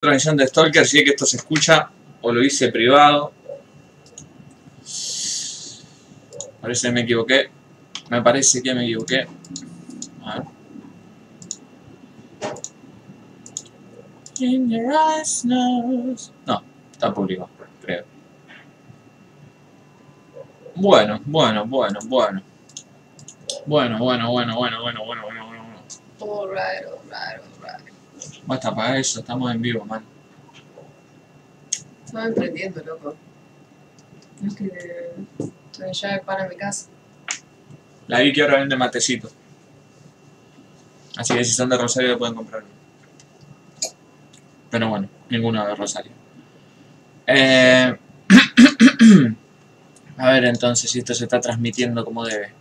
transmisión de Stalker, si es que esto se escucha o lo hice privado. Parece que me equivoqué. Me parece que me equivoqué. A ver. In your eyes knows. No, está público, creo. Bueno, bueno, bueno, bueno. Bueno, bueno, bueno, bueno, bueno, bueno, bueno, bueno. Alright, alright, alright. Basta para eso, estamos en vivo, man. Estaba emprendiendo, loco. Es que estoy ya para mi casa. La vi que ahora vende matecito. Así que si son de Rosario pueden comprar. Pero bueno, ninguno de Rosario. Eh... A ver entonces si esto se está transmitiendo como debe.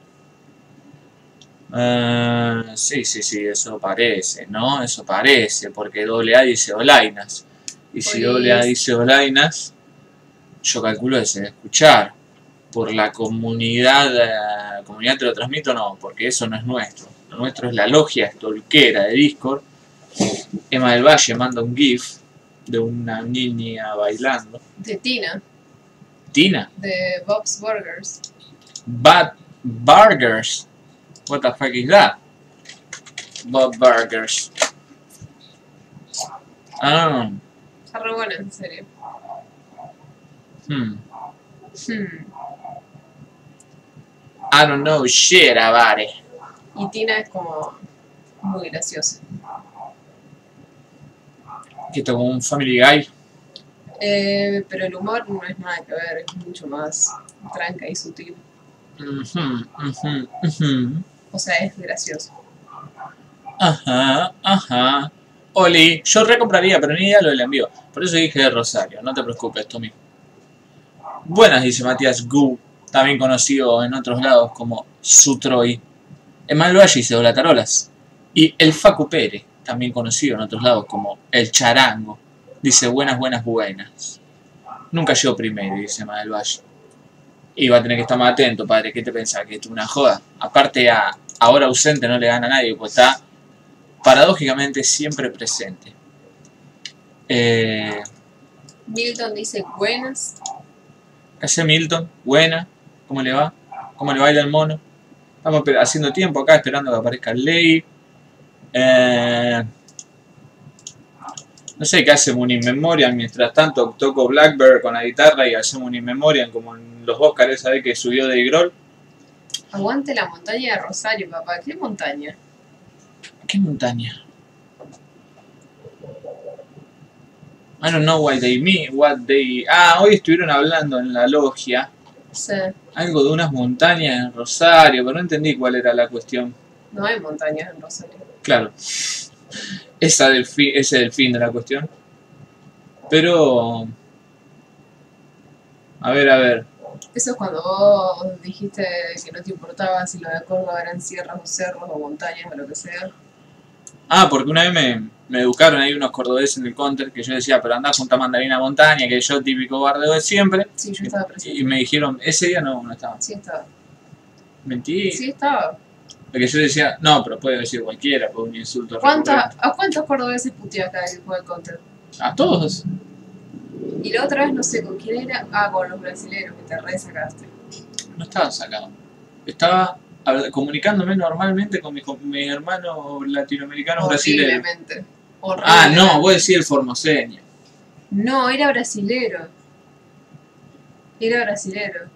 Eh, sí, sí, sí, eso parece, ¿no? Eso parece, porque AA dice Olainas. Y si AA dice Olainas, yo calculo que se debe escuchar. Por la comunidad, eh, comunidad te lo transmito, no, porque eso no es nuestro. Lo nuestro es la logia estolquera de Discord. Emma del Valle manda un GIF de una niña bailando. De Tina, Tina, de Bob's Burgers. Bad Burgers. What the fuck is that? Bob Burgers. Ah, Está re buena, en serio. hmm. Hmm. I don't know shit about it. Y Tina es como muy graciosa. Que como un Family Guy. Eh, pero el humor no es nada que ver, es mucho más tranca y sutil. Ujú, ujú, ujú. O sea, es gracioso. Ajá, ajá. Oli, yo recompraría, pero ni idea lo del envío. Por eso dije de Rosario, no te preocupes, Tommy. Buenas, dice Matías Gu, también conocido en otros lados como Sutroy. Emal Valle dice Hola Tarolas. Y el Facu Pérez, también conocido en otros lados como El Charango. Dice buenas, buenas, buenas. Nunca llegó primero, dice Emal Valle. Y va a tener que estar más atento, padre. ¿Qué te pensás? ¿Que esto es una joda? Aparte, a ahora ausente no le gana a nadie, pues está paradójicamente siempre presente. Eh, Milton dice buenas. ¿Qué hace Milton? Buena. ¿Cómo le va? ¿Cómo le baila el mono? Estamos haciendo tiempo acá esperando que aparezca Ley. Eh, no sé qué hace un in memoriam. Mientras tanto toco Blackbird con la guitarra y hacemos un in memoriam como en los Oscars esa vez que subió de Grohl. Aguante la montaña de Rosario, papá. ¿Qué montaña? ¿Qué montaña? I don't know what they mean, what they... Ah, hoy estuvieron hablando en la logia sea, algo de unas montañas en Rosario, pero no entendí cuál era la cuestión. no hay montañas en Rosario. Claro, esa del fi- ese es el fin de la cuestión. Pero... A ver, a ver. Eso es cuando vos dijiste que no te importaba si lo de Córdoba eran sierras o cerros o montañas o lo que sea. Ah, porque una vez me, me educaron ahí unos cordobeses en el counter que yo decía, pero andá junta mandarina a montaña, que yo típico bardeo de siempre. Sí, yo estaba presente. Y me dijeron, ese día no, no estaba. Sí estaba. Mentí. Sí estaba. Porque yo decía, no, pero puede decir cualquiera, fue un insulto. ¿Cuánta- recurrente. ¿A cuántos cordobeses puteé acá en el juego de Counter? A todos. Y la otra vez no sé con quién era. Ah, con los brasileños que te re sacaste. No estaban sacados. Estaba comunicándome normalmente con mis, mis hermanos latinoamericanos brasileños. Ah, no, vos decís el formoseño. No, era brasilero. Era brasilero.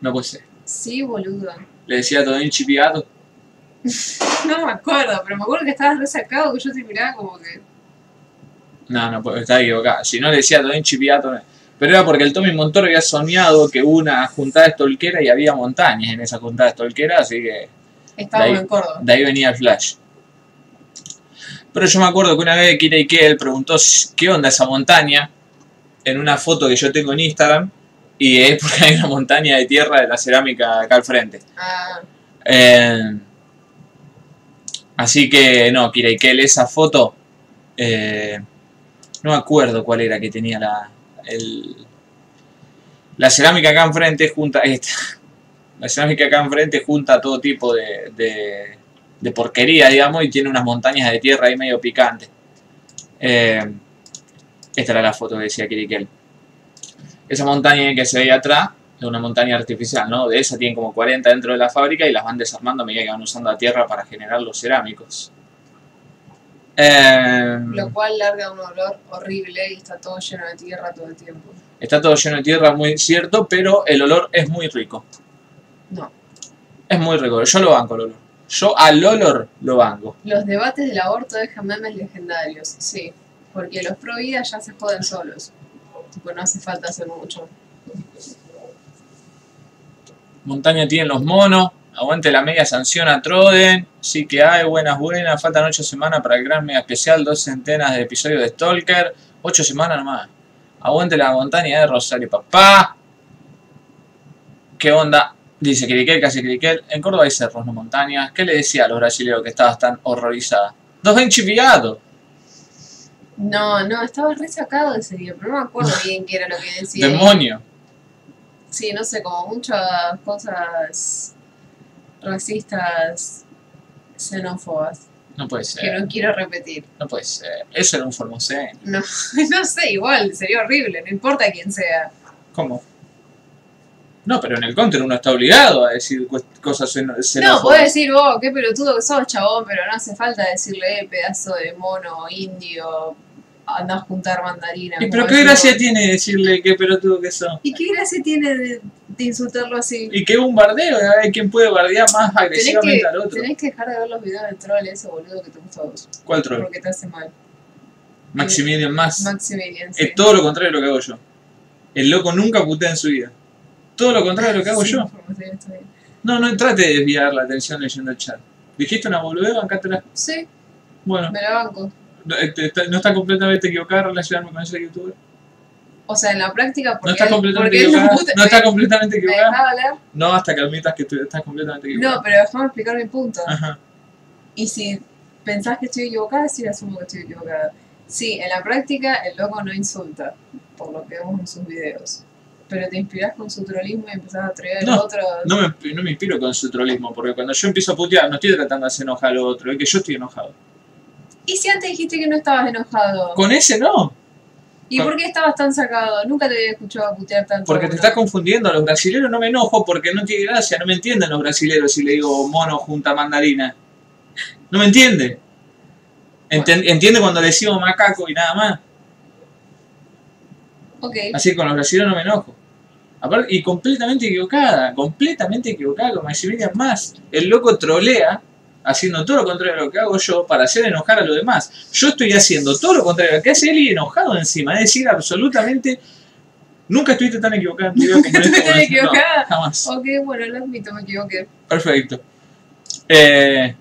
No puede ser. Sí, boludo. Le decía todo en chipiado. No me acuerdo, pero me acuerdo que estabas resacado que yo te miraba como que. No, no, puede- estaba equivocado. Si no le decía chipiado. no. Pero era porque el Tommy Montoro había soñado que hubo una juntada estolquera y había montañas en esa juntada estolquera, así que Estábamos ahí- en Córdoba. De ahí venía el flash. Pero yo me acuerdo que una vez Kira Ikel preguntó qué onda esa montaña en una foto que yo tengo en Instagram y es porque hay una montaña de tierra de la cerámica acá al frente. Ah, Eh, así que no, Kira Ikel, esa foto eh, no me acuerdo cuál era que tenía la el- la cerámica acá enfrente junta esta la cerámica acá enfrente junta todo tipo de, de, de porquería, digamos, y tiene unas montañas de tierra ahí medio picantes. Eh, Esta era la foto que decía Kirikel. Esa montaña que se veía atrás es una montaña artificial, ¿no? De esa tienen como 40 dentro de la fábrica y las van desarmando a medida que van usando la tierra para generar los cerámicos. Eh, Lo cual larga un olor horrible y está todo lleno de tierra todo el tiempo. está todo lleno de tierra, muy cierto, pero el olor es muy rico. No. Es muy rico. Yo lo banco el olor. Yo al olor lo banco. Los debates del aborto dejan memes legendarios, sí. Porque los pro vida ya se joden solos. Tipo, no hace falta hacer mucho. Montaña tienen los monos. Aguante la media sanción a Troden. Sí que hay, buenas, buenas. Faltan 8 semanas para el gran mega especial. Dos centenas de episodios de Stalker. 8 semanas nomás. Aguante la montaña de Rosario, papá. ¿Qué onda? Dice Kirikel, casi Kirikel. En Córdoba hay cerros, no montañas. ¿Qué le decía a los brasileños que estabas tan horrorizada? ¡Dos ven! No, no, estaba re sacado ese día, pero no me acuerdo bien qué era lo que decía. ¡Demonio! Sí, no sé, como muchas cosas racistas, xenófobas, No puede que ser. no quiero repetir. No puede ser. Eso era un formoseño. No, no sé, igual, sería horrible, no importa quién sea. ¿Cómo? No, pero en el counter uno está obligado a decir cosas xeno- No, xenófobas. podés decir, vos, qué pelotudo que sos, chabón, pero no hace falta decirle, eh, pedazo de mono, indio, andás a juntar mandarinas. ¿Y pero qué gracia vos. tiene decirle qué pelotudo que son? ¿Y qué gracia tiene de, de insultarlo así? Y que un bardeo, hay quien puede bardear más agresivamente que, al otro. tenés que dejar de ver los videos del troll ese boludo que te gusta a vos, ¿Cuál troll? porque te hace mal. Maximilian Más. Maximilian, sí. Es todo lo contrario de lo que hago yo. El loco nunca putea en su vida. Todo lo contrario de lo que hago Sí, yo. No, no trate de desviar la atención leyendo el chat. ¿Dijiste una boludez? Bancátela. Sí, Bueno, me la banco. No, este, está- no está completamente equivocada relacionarme con ese youtuber. O sea, en la práctica, porque No está completamente no equivocada. puta- No está me- completamente ¿Me equivocada. No hasta que admitas que tú estás completamente equivocada. No, pero déjame explicar mi punto. Ajá. Y si pensás que estoy equivocada, sí asumo que estoy equivocada. Sí, en la práctica el loco no insulta, por lo que vemos en sus videos. Pero te inspirás con su trollismo y empezás a traer No, a otros. No me, no me inspiro con su trolismo, porque cuando yo empiezo a putear, no estoy tratando de hacer enojar al otro, es que yo estoy enojado. ¿Y si antes dijiste que no estabas enojado? Con ese no, ¿Y por qué estabas tan sacado? Nunca te había escuchado putear tanto. porque te uno. estás confundiendo. A los brasileros no me enojo porque no tiene gracia, no me entienden los brasileros si le digo mono junta mandarina. No me entiende. Entiende cuando le decimos macaco y nada más. Ok. Así que con los brasileños no me enojo. Aparte, y completamente equivocada, completamente equivocada con Maximilian Más. El loco trolea haciendo todo lo contrario de lo que hago yo para hacer enojar a los demás. Yo estoy haciendo todo lo contrario a lo que hace él y enojado encima. Es decir, absolutamente... Nunca estuviste tan equivocada Nunca este estuve momento. No, equivocada. jamás. Ok, bueno, lo admito, me equivoqué. Perfecto. Eh,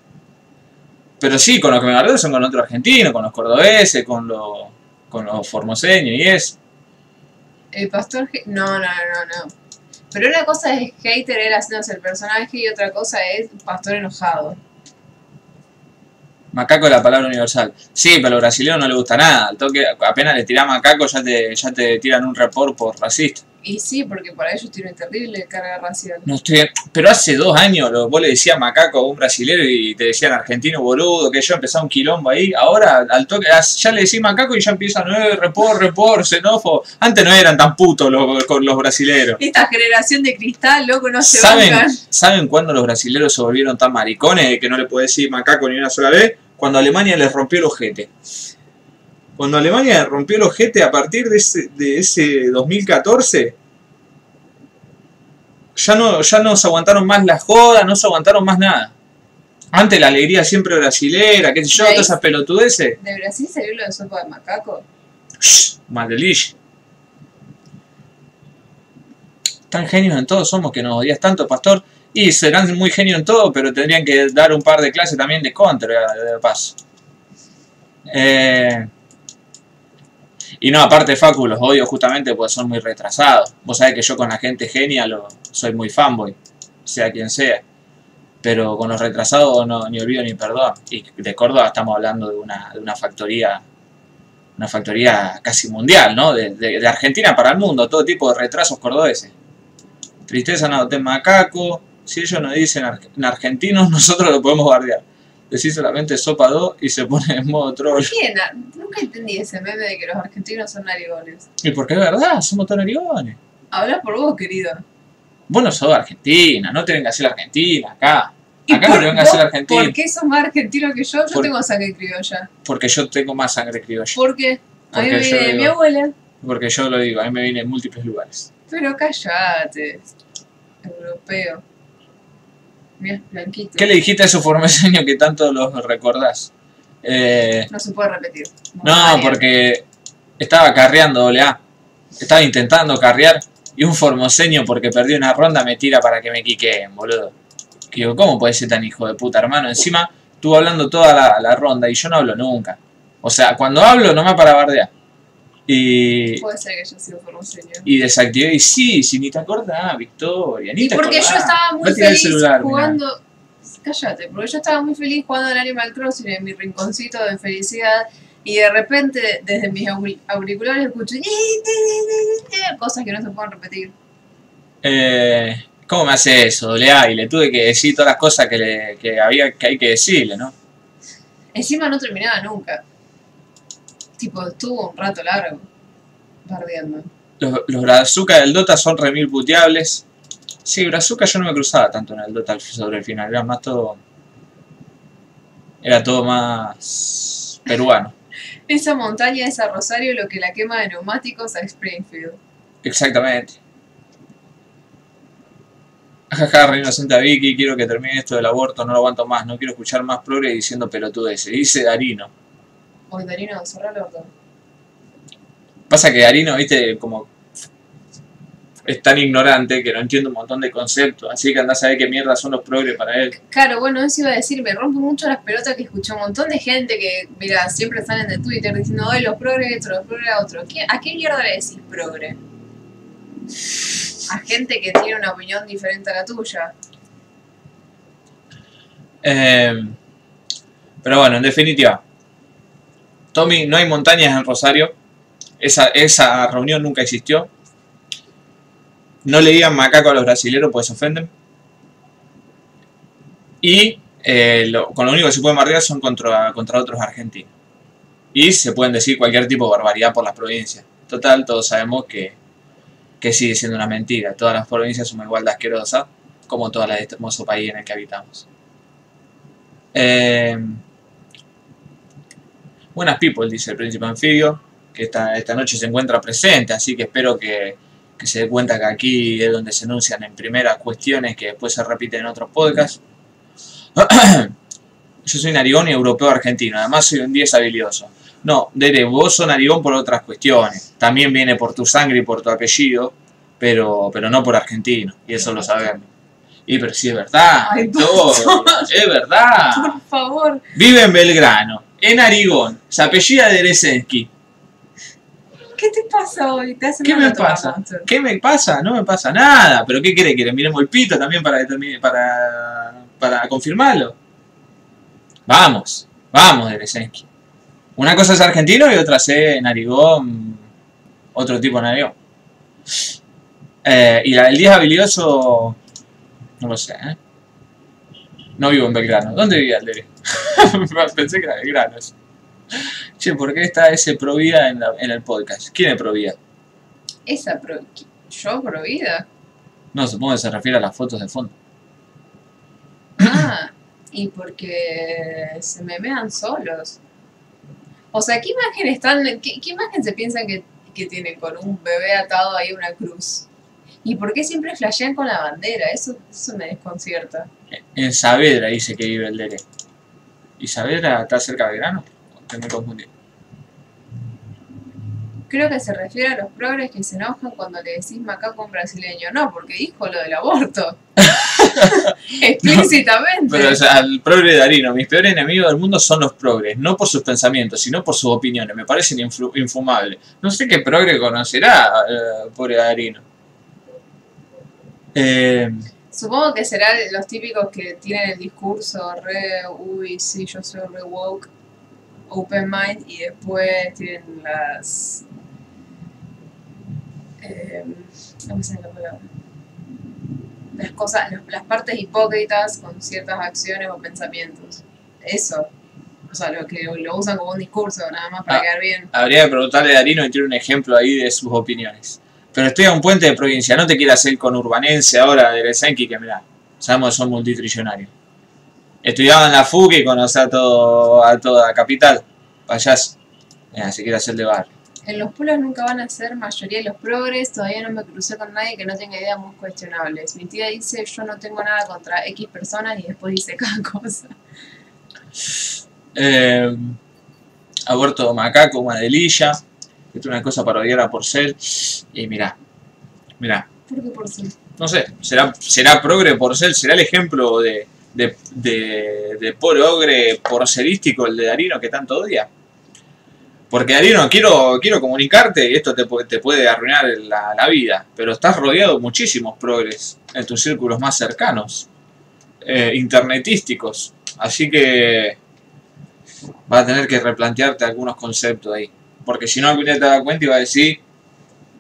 pero sí, con lo que me bardeo son con otros argentinos, con los cordobeses, con los, con los formoseños y eso. El pastor. No, no, no, no. Pero una cosa es hater él haciéndose el personaje y otra cosa es pastor enojado. Macaco es la palabra universal. Sí, pero a los brasileños no les gusta nada. Al toque, apenas le tirás macaco ya te, ya te tiran un report por racista. Y sí, porque para ellos tiene terrible carga racial. No estoy, pero hace dos años lo- vos le decías macaco a un brasilero y te decían argentino boludo, que yo empezaba un quilombo ahí. Ahora al toque ah, ya le decís macaco y ya empiezan, eh, report, report, xenófobo. Antes no eran tan putos los, con los brasileros. Esta generación de cristal, loco, no se ¿Saben, bancan. ¿Saben cuándo los brasileros se volvieron tan maricones que no le puede decir macaco ni una sola vez? Cuando Alemania les rompió el ojete. Cuando Alemania rompió el ojete a partir de ese, de ese 2014, ya no, ya no se aguantaron más las jodas, no se aguantaron más nada. Antes la alegría siempre brasilera, qué sé yo, todas esas pelotudeces. ¿De Brasil salió lo de sopa de macaco? Shh, Maldelich. Tan genios en todo somos que nos odias tanto, pastor. Y serán muy genios en todo, pero tendrían que dar un par de clases también de contra, de paso. Eh, y no, aparte Facu, los odio justamente porque son muy retrasados. Vos sabés que yo con la gente genia soy muy fanboy, sea quien sea. Pero con los retrasados no, ni olvido ni perdón. Y de Córdoba estamos hablando de una, de una factoría una factoría casi mundial, ¿no? De, Argentina para el mundo, todo tipo de retrasos cordobeses. Tristeza no macaco, si ellos nos dicen ar- en argentinos, nosotros lo podemos guardiar. decís solamente sopa 2 y se pone en modo troll. ¿Quién? Ah, Nunca entendí ese meme de que los argentinos son narigones. Y porque es verdad, somos todos narigones. Habla por vos, querido. Vos no sos Argentina, no te vengas a ser Argentina acá. ¿Y Acá no por- te vengas a ser Argentina. ¿Por qué sos más argentino que yo? Yo Por- tengo sangre criolla. Porque yo tengo más sangre criolla. ¿Por qué? A mí me viene mi abuela. Porque yo lo digo, a mí me viene en múltiples lugares. Pero callate. Europeo. Mira, blanquito. ¿Qué le dijiste a esos formeseños que tanto los recordás? Eh, No se puede repetir. no, porque estaba carreando doble A. Estaba intentando carrear y un formoseño porque perdí una ronda me tira para que me quiqueen, boludo. Que digo, ¿cómo puede ser tan hijo de puta, hermano? Encima estuvo hablando toda la, la ronda y yo no hablo nunca. O sea, cuando hablo no me para bardear. Y, Puede ser que haya sido formoseño. y desactivé y sí, si ni te acordás, Victoria, ni Y te porque yo estaba muy feliz celular, mirá. jugando. Cállate, porque yo estaba muy feliz jugando al Animal Crossing en mi rinconcito de felicidad. Y de repente, desde mis auri- auriculares, escucho cosas que no se pueden repetir. Eh, ¿Cómo me hace eso, doble? Y le tuve que decir todas las cosas que, le, que, había, que hay que decirle, ¿no? Encima no terminaba nunca. Tipo, estuvo un rato largo. Bardeando. Los, los brazucas del Dota son remil puteables. Sí, brazuca yo no me cruzaba tanto en el Dota sobre el final, era más todo... Era todo más peruano. Esa montaña es a Rosario lo que la quema de neumáticos a Springfield. Exactamente. Jaja, re inocente a Vicky, quiero que termine esto del aborto, no lo aguanto más, no quiero escuchar más progres diciendo pelotudeces. Dice Darino. Oye, Darino, cerrá el orto. Pasa que Darino, viste, como es tan ignorante que no entiende un montón de conceptos, así que andás a ver qué mierda son los progres para él. Claro, bueno, eso iba a decir, me rompe mucho las pelotas que escuché un montón de gente que, mira, siempre salen de Twitter diciendo, ay, los progres esto, los progres otro. ¿Qué- ¿A qué mierda le decís progre? A gente que tiene una opinión diferente a la tuya. Eh, pero bueno, en definitiva, Tommy, no hay montañas en Rosario, esa, esa reunión nunca existió. No le digan macaco a los brasileros, pues se ofenden. Y eh, lo- con lo único que se puede marcar son contra, contra otros argentinos. Y se pueden decir cualquier tipo de barbaridad por las provincias. Total, todos sabemos que, que sigue siendo una mentira. Todas las provincias son igual de asquerosas como la de este hermoso país en el que habitamos. Eh, buenas people, dice el príncipe anfibio, que esta, esta noche se encuentra presente, así que espero que, que se dé cuenta que aquí es donde se enuncian en primera cuestiones que después se repiten en otros podcasts. Yo soy narigón y europeo argentino, además soy un 10 habilidoso. No, Dere, vos sos narigón por otras cuestiones. También viene por tu sangre y por tu apellido, pero, pero no por argentino, y eso lo sabemos. Y pero sí es verdad, Ay, todo, es verdad. Por favor. Vive en Belgrano, en Arigón, se apellida Deresensky. ¿Qué te pasa hoy? ¿Te hace ¿Qué me pasa? ¿Qué me pasa? No me pasa nada. ¿Pero qué quiere que le miremos el pito también para, para, para confirmarlo? Vamos, vamos, Deresensky. Una cosa es argentino y otra es en Arigón, otro tipo de Narigón. Eh, y la del 10 habilidoso, no lo sé, ¿eh? No vivo en Belgrano. ¿Dónde vivía el Dere? Pensé que era Belgrano. eso. Che, ¿por qué está ese Provida en, la- en el podcast? ¿Quién es Provida? Esa pro... ¿Yo pro vida? No, supongo que se refiere a las fotos de fondo. Ah, y porque se me vean solos. O sea, ¿qué imagen están, qué, qué imagen se piensan que, que tienen con un bebé atado ahí a una cruz? ¿Y por qué siempre flashean con la bandera? Eso, eso me desconcierta. En Saavedra dice que vive el Dere. ¿Y Saavedra está cerca de Belgrano? Que me confundí. Creo que se refiere a los progres que se enojan cuando le decís macaco a un brasileño. No, porque dijo lo del aborto. Explícitamente. Pero o sea, el progre de Darino, mis peores enemigos del mundo son los progres, no por sus pensamientos, sino por sus opiniones. Me parecen infumables. No sé qué progre conocerá, eh, pobre Darino. Eh, Supongo que serán los típicos que tienen el discurso re, uy, sí, yo soy re woke, open mind, y después tienen las... Eh, no me sale la palabra. Las cosas, las, las partes hipócritas con ciertas acciones o pensamientos. eso. O sea, lo que lo usan como un discurso, nada más para Ah. quedar bien. Habría que preguntarle a Darino y tiene un ejemplo ahí de sus opiniones. Pero estoy a un puente de provincia, no te quieras hacer con urbanense ahora de Helsinki, que mirá, sabemos que son multitrillonarios. Estudiaba en la FUC y conoce a, todo, a toda capital. Vayas, mira, si quieres hacer de barrio. En los pueblos nunca van a ser mayoría de los progres, todavía no me crucé con nadie que no tenga ideas muy cuestionables. Mi tía dice yo no tengo nada contra X personas y después dice cada cosa. Eh, aborto macaco, Madelilla. Esto es una cosa para odiar a Porcel. Y mirá, mirá, ¿Por qué no sé, será, será progre Porcel, será el ejemplo de, de, de, de progre porcelístico el de Darino que tanto odia. Porque Darino, quiero, quiero comunicarte, y esto te, te puede arruinar la, la vida, pero estás rodeado de muchísimos progres en tus círculos más cercanos, eh, internetísticos. Así que vas a tener que replantearte algunos conceptos ahí. Porque si no, algún día te das cuenta y va a decir,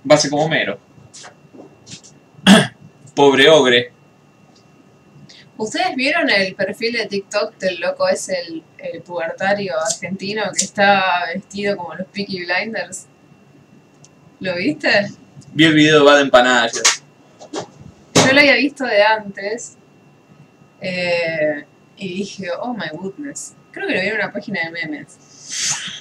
va a ser como mero. Pobre ogre. ¿Ustedes vieron el perfil de TikTok del loco ese, el, el pubertario argentino que está vestido como los Peaky Blinders? ¿Lo viste? Vi el video de Bad Empanada ayer. Yo lo había visto de antes eh, y dije, oh my goodness. Creo que lo vi en una página de memes.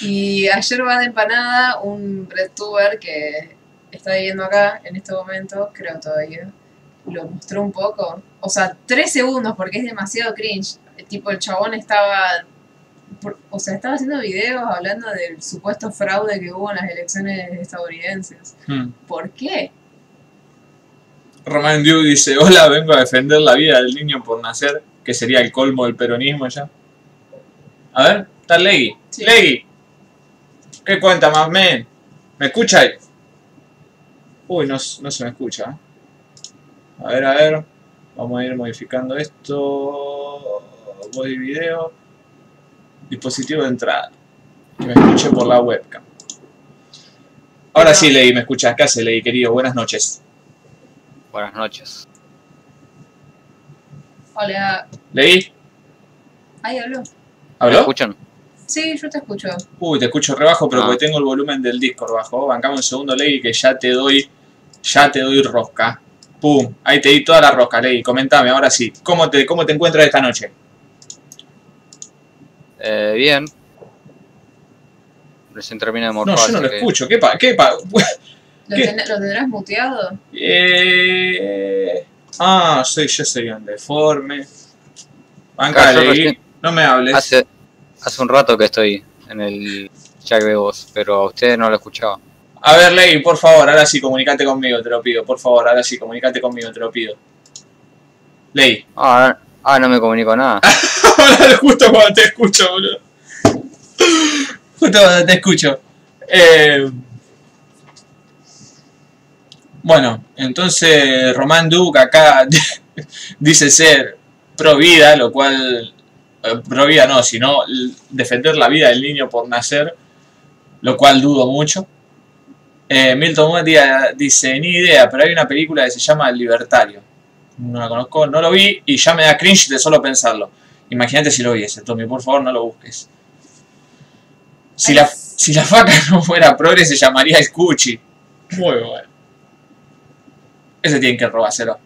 Y ayer va de empanada un redtuber que está viviendo acá en este momento, creo todavía, lo mostró un poco. O sea, tres segundos porque es demasiado cringe. Tipo, el chabón estaba... por- O sea, estaba haciendo videos hablando del supuesto fraude que hubo en las elecciones estadounidenses. Hmm. ¿Por qué? Román Diu dice, hola, vengo a defender la vida del niño por nacer, que sería el colmo del peronismo ya. A ver, está Legui. Sí. Legui. ¿Qué cuenta más, men? ¿Me escucha ahí? Uy, no, no se me escucha. ¿eh? A ver, a ver. Vamos a ir modificando esto. Voz y video. Dispositivo de entrada. Que me escuche por la webcam. Ahora sí, Legui, me escuchas. ¿Qué hace, Legui, querido? Buenas noches. Buenas noches. Hola. ¿Leí? Ahí habló. ¿Me ¿Habló? escuchan? Sí, yo te escucho. Uy, te escucho rebajo, pero Ah. porque tengo el volumen del Discord bajo. Bancame un segundo, Ley, que ya te doy, ya te doy rosca. Pum, ahí te di toda la rosca, Ley. Comentame, ahora sí. ¿Cómo te, cómo te encuentras esta noche? Eh, bien. Recién terminé de No, morfar, yo no lo que- escucho. ¿Qué pa? ¿Qué pa? ¿Lo, ten- ¿Lo tendrás muteado? Eh... Ah, soy, yo soy un deforme. Banca, Claro, yo Ley. recién- No me hables. Hace, hace un rato que estoy en el chat de voz, pero a ustedes no lo escuchaba. A ver, Ley, por favor, ahora sí, comunicate conmigo, te lo pido. Por favor, ahora sí, comunicate conmigo, te lo pido. Ley. Ah, ah, no me comunico nada. Justo cuando te escucho, boludo. Justo cuando te escucho. Eh, bueno, entonces Román Duke acá dice ser pro vida, lo cual. Eh, pro vida no, sino defender la vida del niño por nacer, lo cual dudo mucho. Eh, Milton Modia dice, ni idea, pero hay una película que se llama El Libertario. No la conozco, no lo vi y ya me da cringe de solo pensarlo. Imagínate si lo viese, Tommy, por favor no lo busques. Si la, si faca no fuera progre se llamaría Scucci. Muy bueno. Ese tienen que robárselo.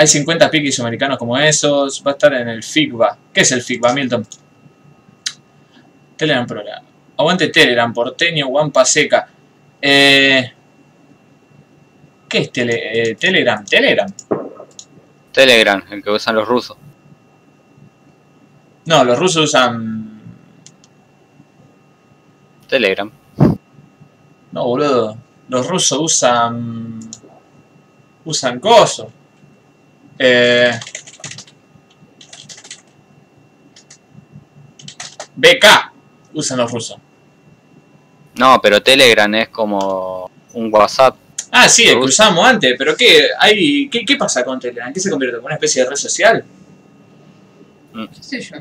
Hay 50 piquis americanos como esos. Va a estar en el FIGBA. ¿Qué es el FIGBA, Milton? Telegram Programa. Aguante Telegram, porteño, guampa seca. Eh, ¿Qué es tele, eh, Telegram? Telegram. Telegram, el que usan los rusos. No, los rusos usan. Telegram. No, boludo. Los rusos usan. Usan coso. Eh. BK usan los rusos. No, pero Telegram es como un WhatsApp. Ah, sí, el que Ruso. usábamos antes, pero ¿qué, hay, qué, ¿qué pasa con Telegram? ¿Qué se convierte en una especie de red social? ¿Qué sé yo?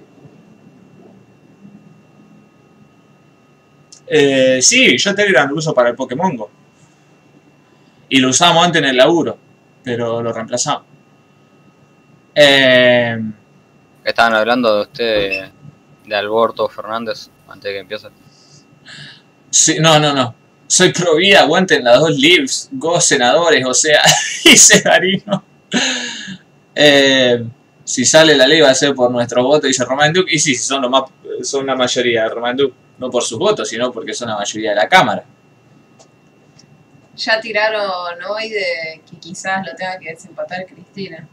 Eh, sí, yo Telegram lo uso para el Pokémon Go. Y lo usábamos antes en el laburo, pero lo reemplazamos. Eh, estaban hablando de usted, de, Alberto Fernández, antes de que empiece. Sí, no, no, no. Soy pro vida, aguanten las dos lives, go senadores, o sea, y Severino. Eh, si sale la ley va a ser por nuestro voto, dice Román Duke. Y sí, son, lo más, son la mayoría de Román Duke. No por sus votos, sino porque son la mayoría de la Cámara. Ya tiraron hoy de que quizás lo tenga que desempatar Cristina.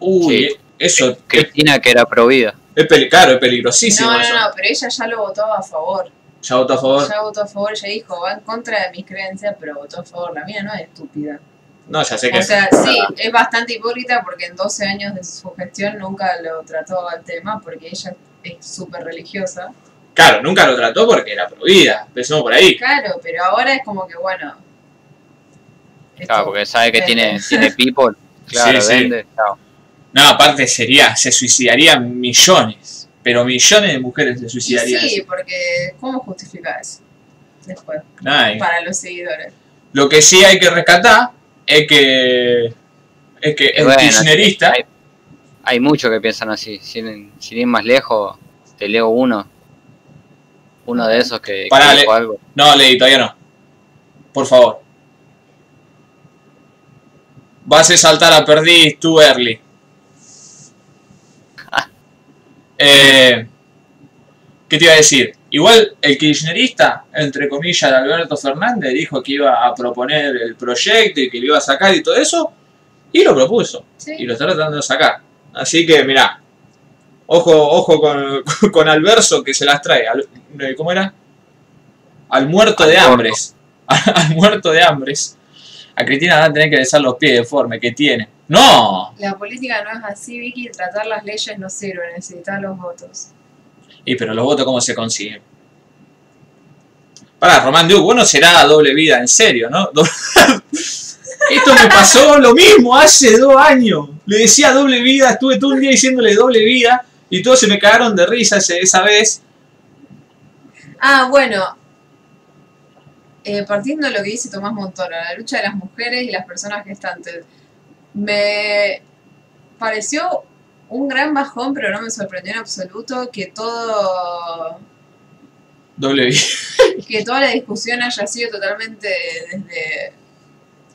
Uy, Sí. eso es, Cristina, que era pro vida. es peli- claro, es peligrosísimo No, no, eso. no, pero ella ya lo votó a favor. Ya votó a favor. Ya votó a favor, ella dijo, va en contra de mis creencias, pero votó a favor. La mía no es estúpida. No, ya sé que O sea, sí, es bastante hipócrita porque en 12 años de su gestión nunca lo trató al tema porque ella es súper religiosa. Claro, nunca lo trató porque era pro vida. Empezamos por ahí. Claro, pero ahora es como que, bueno... Claro, porque sabe que tiene, tiene people. Claro, Sí, sí. vende. No, aparte sería, se suicidarían millones. Pero millones de mujeres se Y suicidarían. sí, porque ¿cómo justifica eso? Después, Ay. para los seguidores. Lo que sí hay que rescatar es que es que el Bueno, kirchnerista, Hay, hay muchos que piensan así. Sin, sin ir más lejos, te leo uno. Uno de esos que, que Pará, dijo le- algo. no, Ley, todavía no. Por favor. Vas a saltar a perdiz too early. Eh, ¿Qué te iba a decir? Igual el kirchnerista, entre comillas, de Alberto Fernández, dijo que iba a proponer el proyecto y que lo iba a sacar y todo eso, y lo propuso. Sí. y lo está tratando de sacar. Así que, mirá, ojo, ojo con, con Alverso que se las trae. Al- eh, ¿Cómo era? Al muerto Al de gordo. hambres. Al muerto de hambres. A Cristina van a tener que besar los pies deformes que tiene. ¡No! La política no es así, Vicky. Tratar las leyes no sirve, necesitas los votos. Y pero los votos, ¿cómo se consiguen? Pará, Román Duke, vos no será doble vida, en serio, ¿no? Esto me pasó lo mismo hace dos años. Le decía doble vida, estuve todo un día diciéndole doble vida y todos se me cagaron de risa ese- esa vez. Ah, bueno. Eh, partiendo de lo que dice Tomás Montoro, la lucha de las mujeres y las personas gestantes. Me pareció un gran bajón, pero no me sorprendió en absoluto que todo Doble que toda la discusión haya sido totalmente desde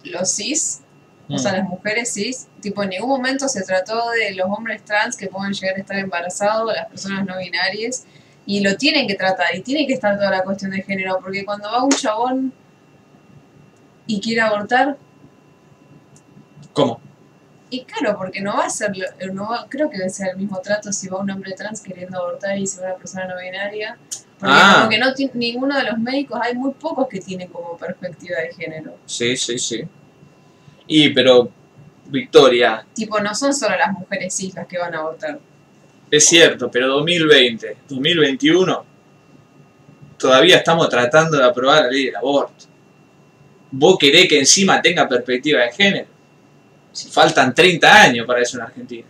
los cis, o sea, las mujeres cis, tipo en ningún momento se trató de los hombres trans que pueden llegar a estar embarazados, las personas no binarias, y lo tienen que tratar, y tiene que estar toda la cuestión de género, porque cuando va un chabón y quiere abortar, ¿Cómo? y claro, porque no va a ser, lo- no va- creo que ser el mismo trato si va un hombre trans queriendo abortar y si va una persona no binaria, porque Ah. como que no ninguno de los médicos, hay muy pocos que tienen como perspectiva de género. Sí, sí, sí. Y, pero, Victoria, Tipo, no son solo las mujeres cis las que van a abortar. es cierto, pero 2020, 2021, todavía estamos tratando de aprobar la ley del aborto. ¿Vos querés que encima tenga perspectiva de género? Faltan 30 años para eso en Argentina.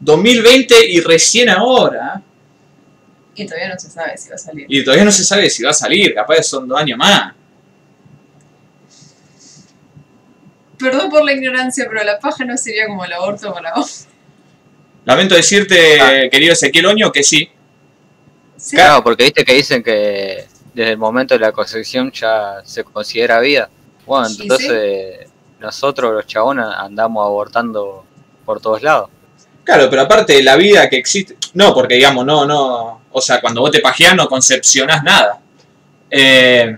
2020 y recién ahora. ¿eh? Y todavía no se sabe si va a salir. Y todavía no se sabe si va a salir, capaz son dos años más. Perdón por la ignorancia, pero la paja no sería como el aborto para vos. Lamento decirte, querido Ezequiel Oño, que sí. Sí. Claro, porque viste que dicen que desde el momento de la concepción ya se considera vida. Bueno, Sí, entonces nosotros los chabones andamos abortando por todos lados. Claro, pero aparte la vida que existe. No, porque digamos, no, no. O sea, cuando vos te pajeás no concepcionás nada. Eh,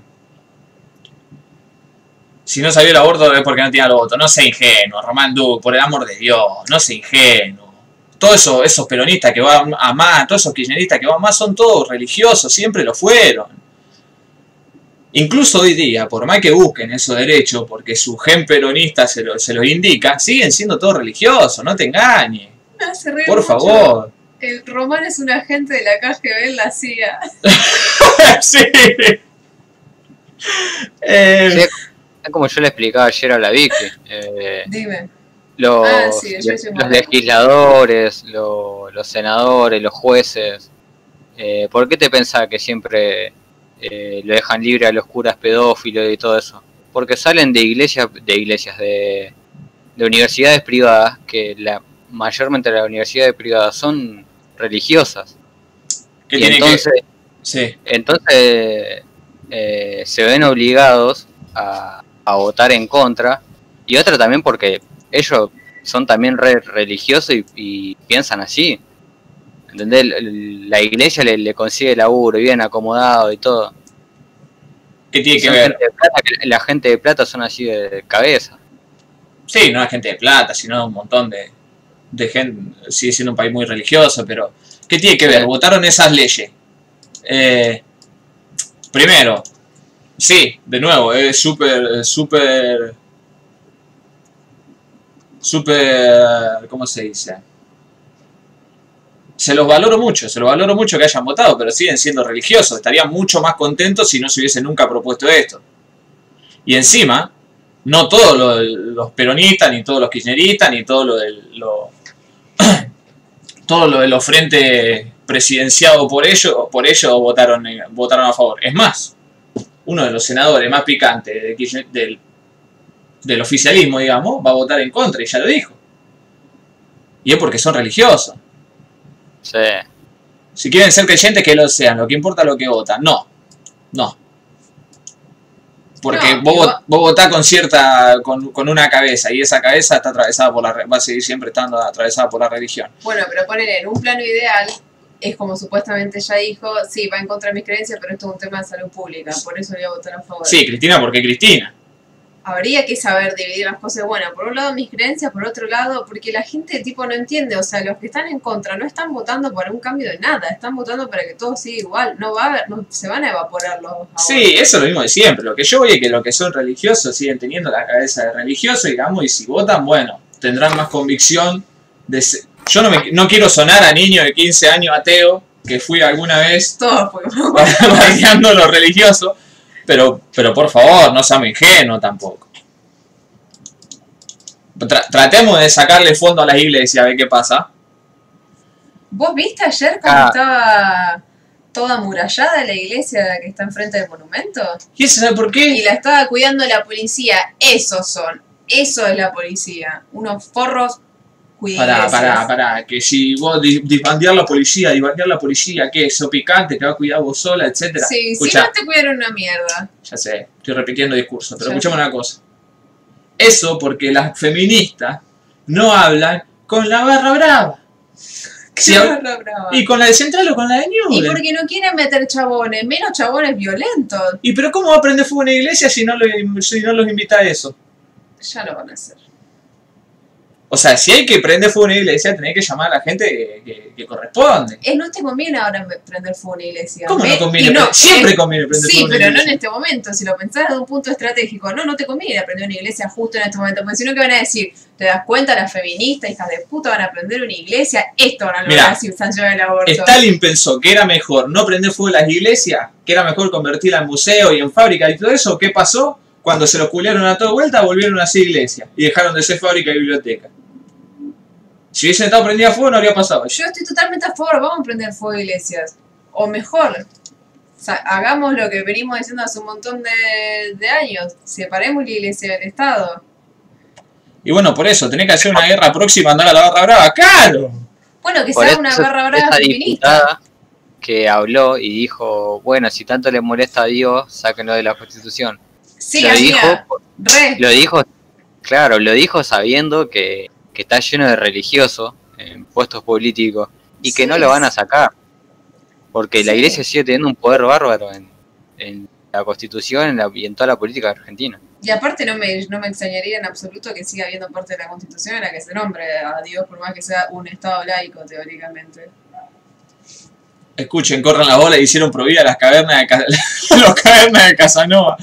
si no salió el aborto es porque no tenía el voto. No sea ingenuo, Román Duque, por el amor de Dios. No sea ingenuo. Todos esos, esos peronistas que van a más, todos esos kirchneristas que van más, son todos religiosos, siempre lo fueron. Incluso hoy día, por más que busquen esos derechos, porque su gen peronista se lo, se lo indica, siguen siendo todos religiosos, no te engañes. Me hace reír Por mucho. favor. El Román es un agente de la KGB en la CIA. sí. Eh, Sí, como yo le explicaba ayer a la Vicky. eh, Dime. los, Ah, sí, los legisladores, lo- los senadores, los jueces. eh, ¿Por qué te pensás que siempre eh, lo dejan libre a los curas pedófilos y todo eso? Porque salen de iglesias, de iglesias, de, de universidades privadas, que la mayormente las universidades privadas son religiosas. ¿Qué y entonces, que...? Sí. entonces eh, se ven obligados a, a votar en contra. Y otra también porque ellos son también re religiosos y, y piensan así. ¿Entendés? La iglesia le, le consigue laburo, y bien acomodado y todo. ¿Qué tiene que Son ver? plata, la gente de plata son así de cabeza. Sí, no es gente de plata, sino un montón de, de gente. Sigue siendo un país muy religioso, pero ¿qué tiene que ver? Votaron esas leyes. Eh, primero, sí, de nuevo, es súper, súper, súper, ¿cómo se dice? Se los valoro mucho, se los valoro mucho que hayan votado, pero siguen siendo religiosos. Estarían mucho más contentos si no se hubiese nunca propuesto esto. Y encima, no todos los, peronistas, ni todos los kirchneristas, ni todo lo del lo, todo lo de los frentes presidenciados por ellos, por ellos votaron, eh, votaron a favor. Es más, uno de los senadores más picantes de del, del oficialismo, digamos, va a votar en contra, y ya lo dijo. Y es porque son religiosos. Sí. Si quieren ser creyentes, que lo sean. Lo que importa es lo que votan. No. No. Porque No, vos, vos votás con cierta. Con, con una cabeza. Y esa cabeza está atravesada por la. Va a seguir siempre estando atravesada por la religión. Bueno, pero ponele en un plano ideal, es como supuestamente ya dijo, sí, va en contra de mis creencias, pero esto es un tema de salud pública, por eso voy a votar a favor. Sí, Cristina, porque Cristina. Habría que saber dividir las cosas. Bueno, por un lado mis creencias, por otro lado, porque la gente tipo no entiende, o sea, los que están en contra no están votando por un cambio de nada, están votando para que todo siga igual, no va a haber, no, se van a evaporar los abortos. Sí, eso es lo mismo de siempre. Lo que yo voy es que los que son religiosos siguen teniendo la cabeza de religioso, digamos, y si votan, bueno, tendrán más convicción de se- Yo no, me, no quiero sonar a niño de 15 años ateo, que fui alguna vez Todos fuimos. bardeando lo religioso, pero, pero por favor, no seamos ingenuos tampoco. Tra- tratemos de sacarle fondo a las iglesias, a ver qué pasa. ¿Vos viste ayer cómo Ah. estaba toda amurallada la iglesia que está enfrente del monumento? ¿Y eso sabe por Y qué? la estaba cuidando la policía. Esos son. Eso es la policía. Unos forros Pará, pará, pará, que si vos di- disbandear la policía, disbandear la policía, ¿qué? Eso picante, te va a cuidar vos sola, etcétera. Sí, si no te cuidaron una mierda. ya sé, estoy repitiendo discurso, pero sé. una cosa. Eso porque las feministas no hablan con la barra brava. Brava. ¿Y con la de Central o con la de Y Newell? porque no quieren meter chabones, menos chabones violentos. ¿Y pero cómo va a prender fuego una iglesia si no, lo- si no los invita a eso? Ya lo van a hacer. O sea, si hay que prender fuego una iglesia, tenés que llamar a la gente que, que- que corresponde. Es, no te conviene ahora prender fuego a una iglesia. ¿Cómo no conviene? no, Pre- Siempre es- conviene prender Sí, fuego una pero no en iglesia. este momento. Si lo pensás desde un punto estratégico, no, no te conviene prender una iglesia justo en este momento. Porque si no, ¿qué van a decir? ¿Te das cuenta? Las feministas, hijas de puta, van a prender una iglesia. Esto van a lograr si sancionan el aborto. Stalin pensó que era mejor no prender fuego las iglesias, que era mejor convertirla en museo y en fábrica y todo eso. ¿Qué pasó? Cuando se los culiaron a toda vuelta, volvieron a ser iglesias y dejaron de ser fábrica y biblioteca. Si hubiesen estado prendida a fuego, no habría pasado. Yo estoy totalmente a favor, vamos a prender fuego a iglesias. O mejor, o sea, hagamos lo que venimos diciendo hace un montón de, de años. Separemos la iglesia del Estado. Y bueno, por eso, tenés que hacer una guerra próxima, andar a la barra brava. ¡Claro! Bueno, que Por sea una barra brava feminista. diputada que habló y dijo, bueno, si tanto le molesta a Dios, sáquenlo de la Constitución. Sí, lo dijo, amiga, re. lo dijo, claro, lo dijo sabiendo que, que está lleno de religiosos en puestos políticos y que Sí, no lo van a sacar. Porque la iglesia sigue teniendo un poder bárbaro en, en la constitución en la- y en toda la política argentina. Y aparte no me, no me extrañaría en absoluto que siga habiendo parte de la Constitución en la que se nombre a Dios por más que sea un Estado laico, teóricamente. Escuchen, corran la bola y hicieron prohibida las cavernas de, las cavernas de Casanova.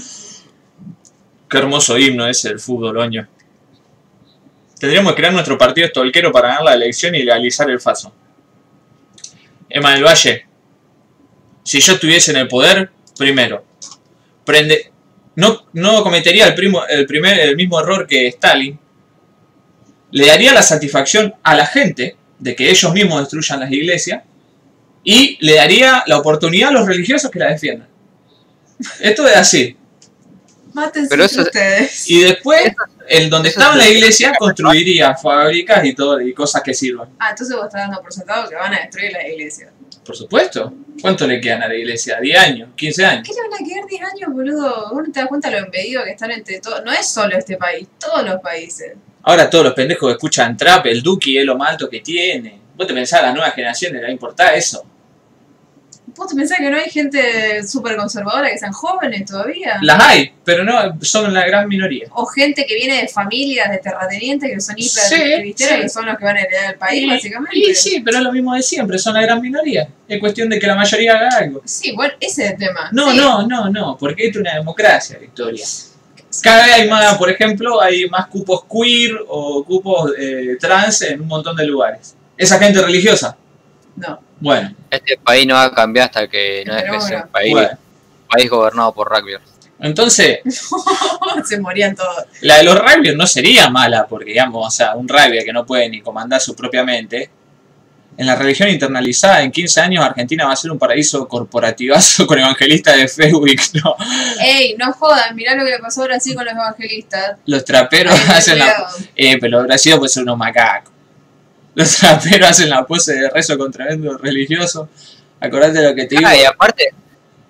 Qué hermoso himno ese del fútbol, oño. Tendríamos que crear nuestro partido estolquero para ganar la elección y legalizar el faso. Emma del Valle, si yo estuviese en el poder, primero, prende, no, no cometería el, primo, el, primer, el mismo error que Stalin, le daría la satisfacción a la gente de que ellos mismos destruyan las iglesias y le daría la oportunidad a los religiosos que la defiendan. Esto es así. Mátense Pero eso- ustedes. Y después, el donde eso estaba es la iglesia, construiría fábricas y todo, y cosas que sirvan. Ah, entonces vos estás dando por sentado que van a destruir la iglesia. Por supuesto. ¿Cuánto le quedan a la iglesia? ¿10 años? ¿15 años? ¿Qué le van a quedar 10 años, boludo? Vos no te das cuenta lo impedido que están entre todos. No es solo este país, todos los países. Ahora todos los pendejos que escuchan trap, el Duki es lo más alto que tiene. ¿Vos te pensás a las nuevas generaciones le va a importar eso? ¿Vos pensás que no hay gente súper conservadora que sean jóvenes todavía? Las hay, pero no son la gran minoría. O gente que viene de familias de terratenientes que son hiper Sí, sí. que son los que van a heredar el país, Y- básicamente. Y sí, pero es lo mismo de siempre, son la gran minoría. Es cuestión de que la mayoría haga algo. Sí, bueno, ese es el tema. No, Sí. no, no, no, porque esto es una democracia, Victoria. Cada vez hay más, por ejemplo, hay más cupos queer o cupos eh, trans en un montón de lugares. ¿Esa gente religiosa? No. Bueno, Este país no va a cambiar hasta que no deje ser un país, bueno. país gobernado por rugby. Entonces, Se morían todos. la de los rugby no sería mala, porque digamos, o sea, un rugby que no puede ni comandar su propia mente. En la religión internalizada, en 15 años, Argentina va a ser un paraíso corporativazo con evangelistas de Facebook. No, Ey, no jodan, mirá lo que le pasó a Brasil con los evangelistas. los traperos hacen la. Eh, pero Brasil puede ser unos macacos. Los traperos hacen la pose de rezo con tremendo religioso. Acordate de lo que te digo. Ah, y aparte,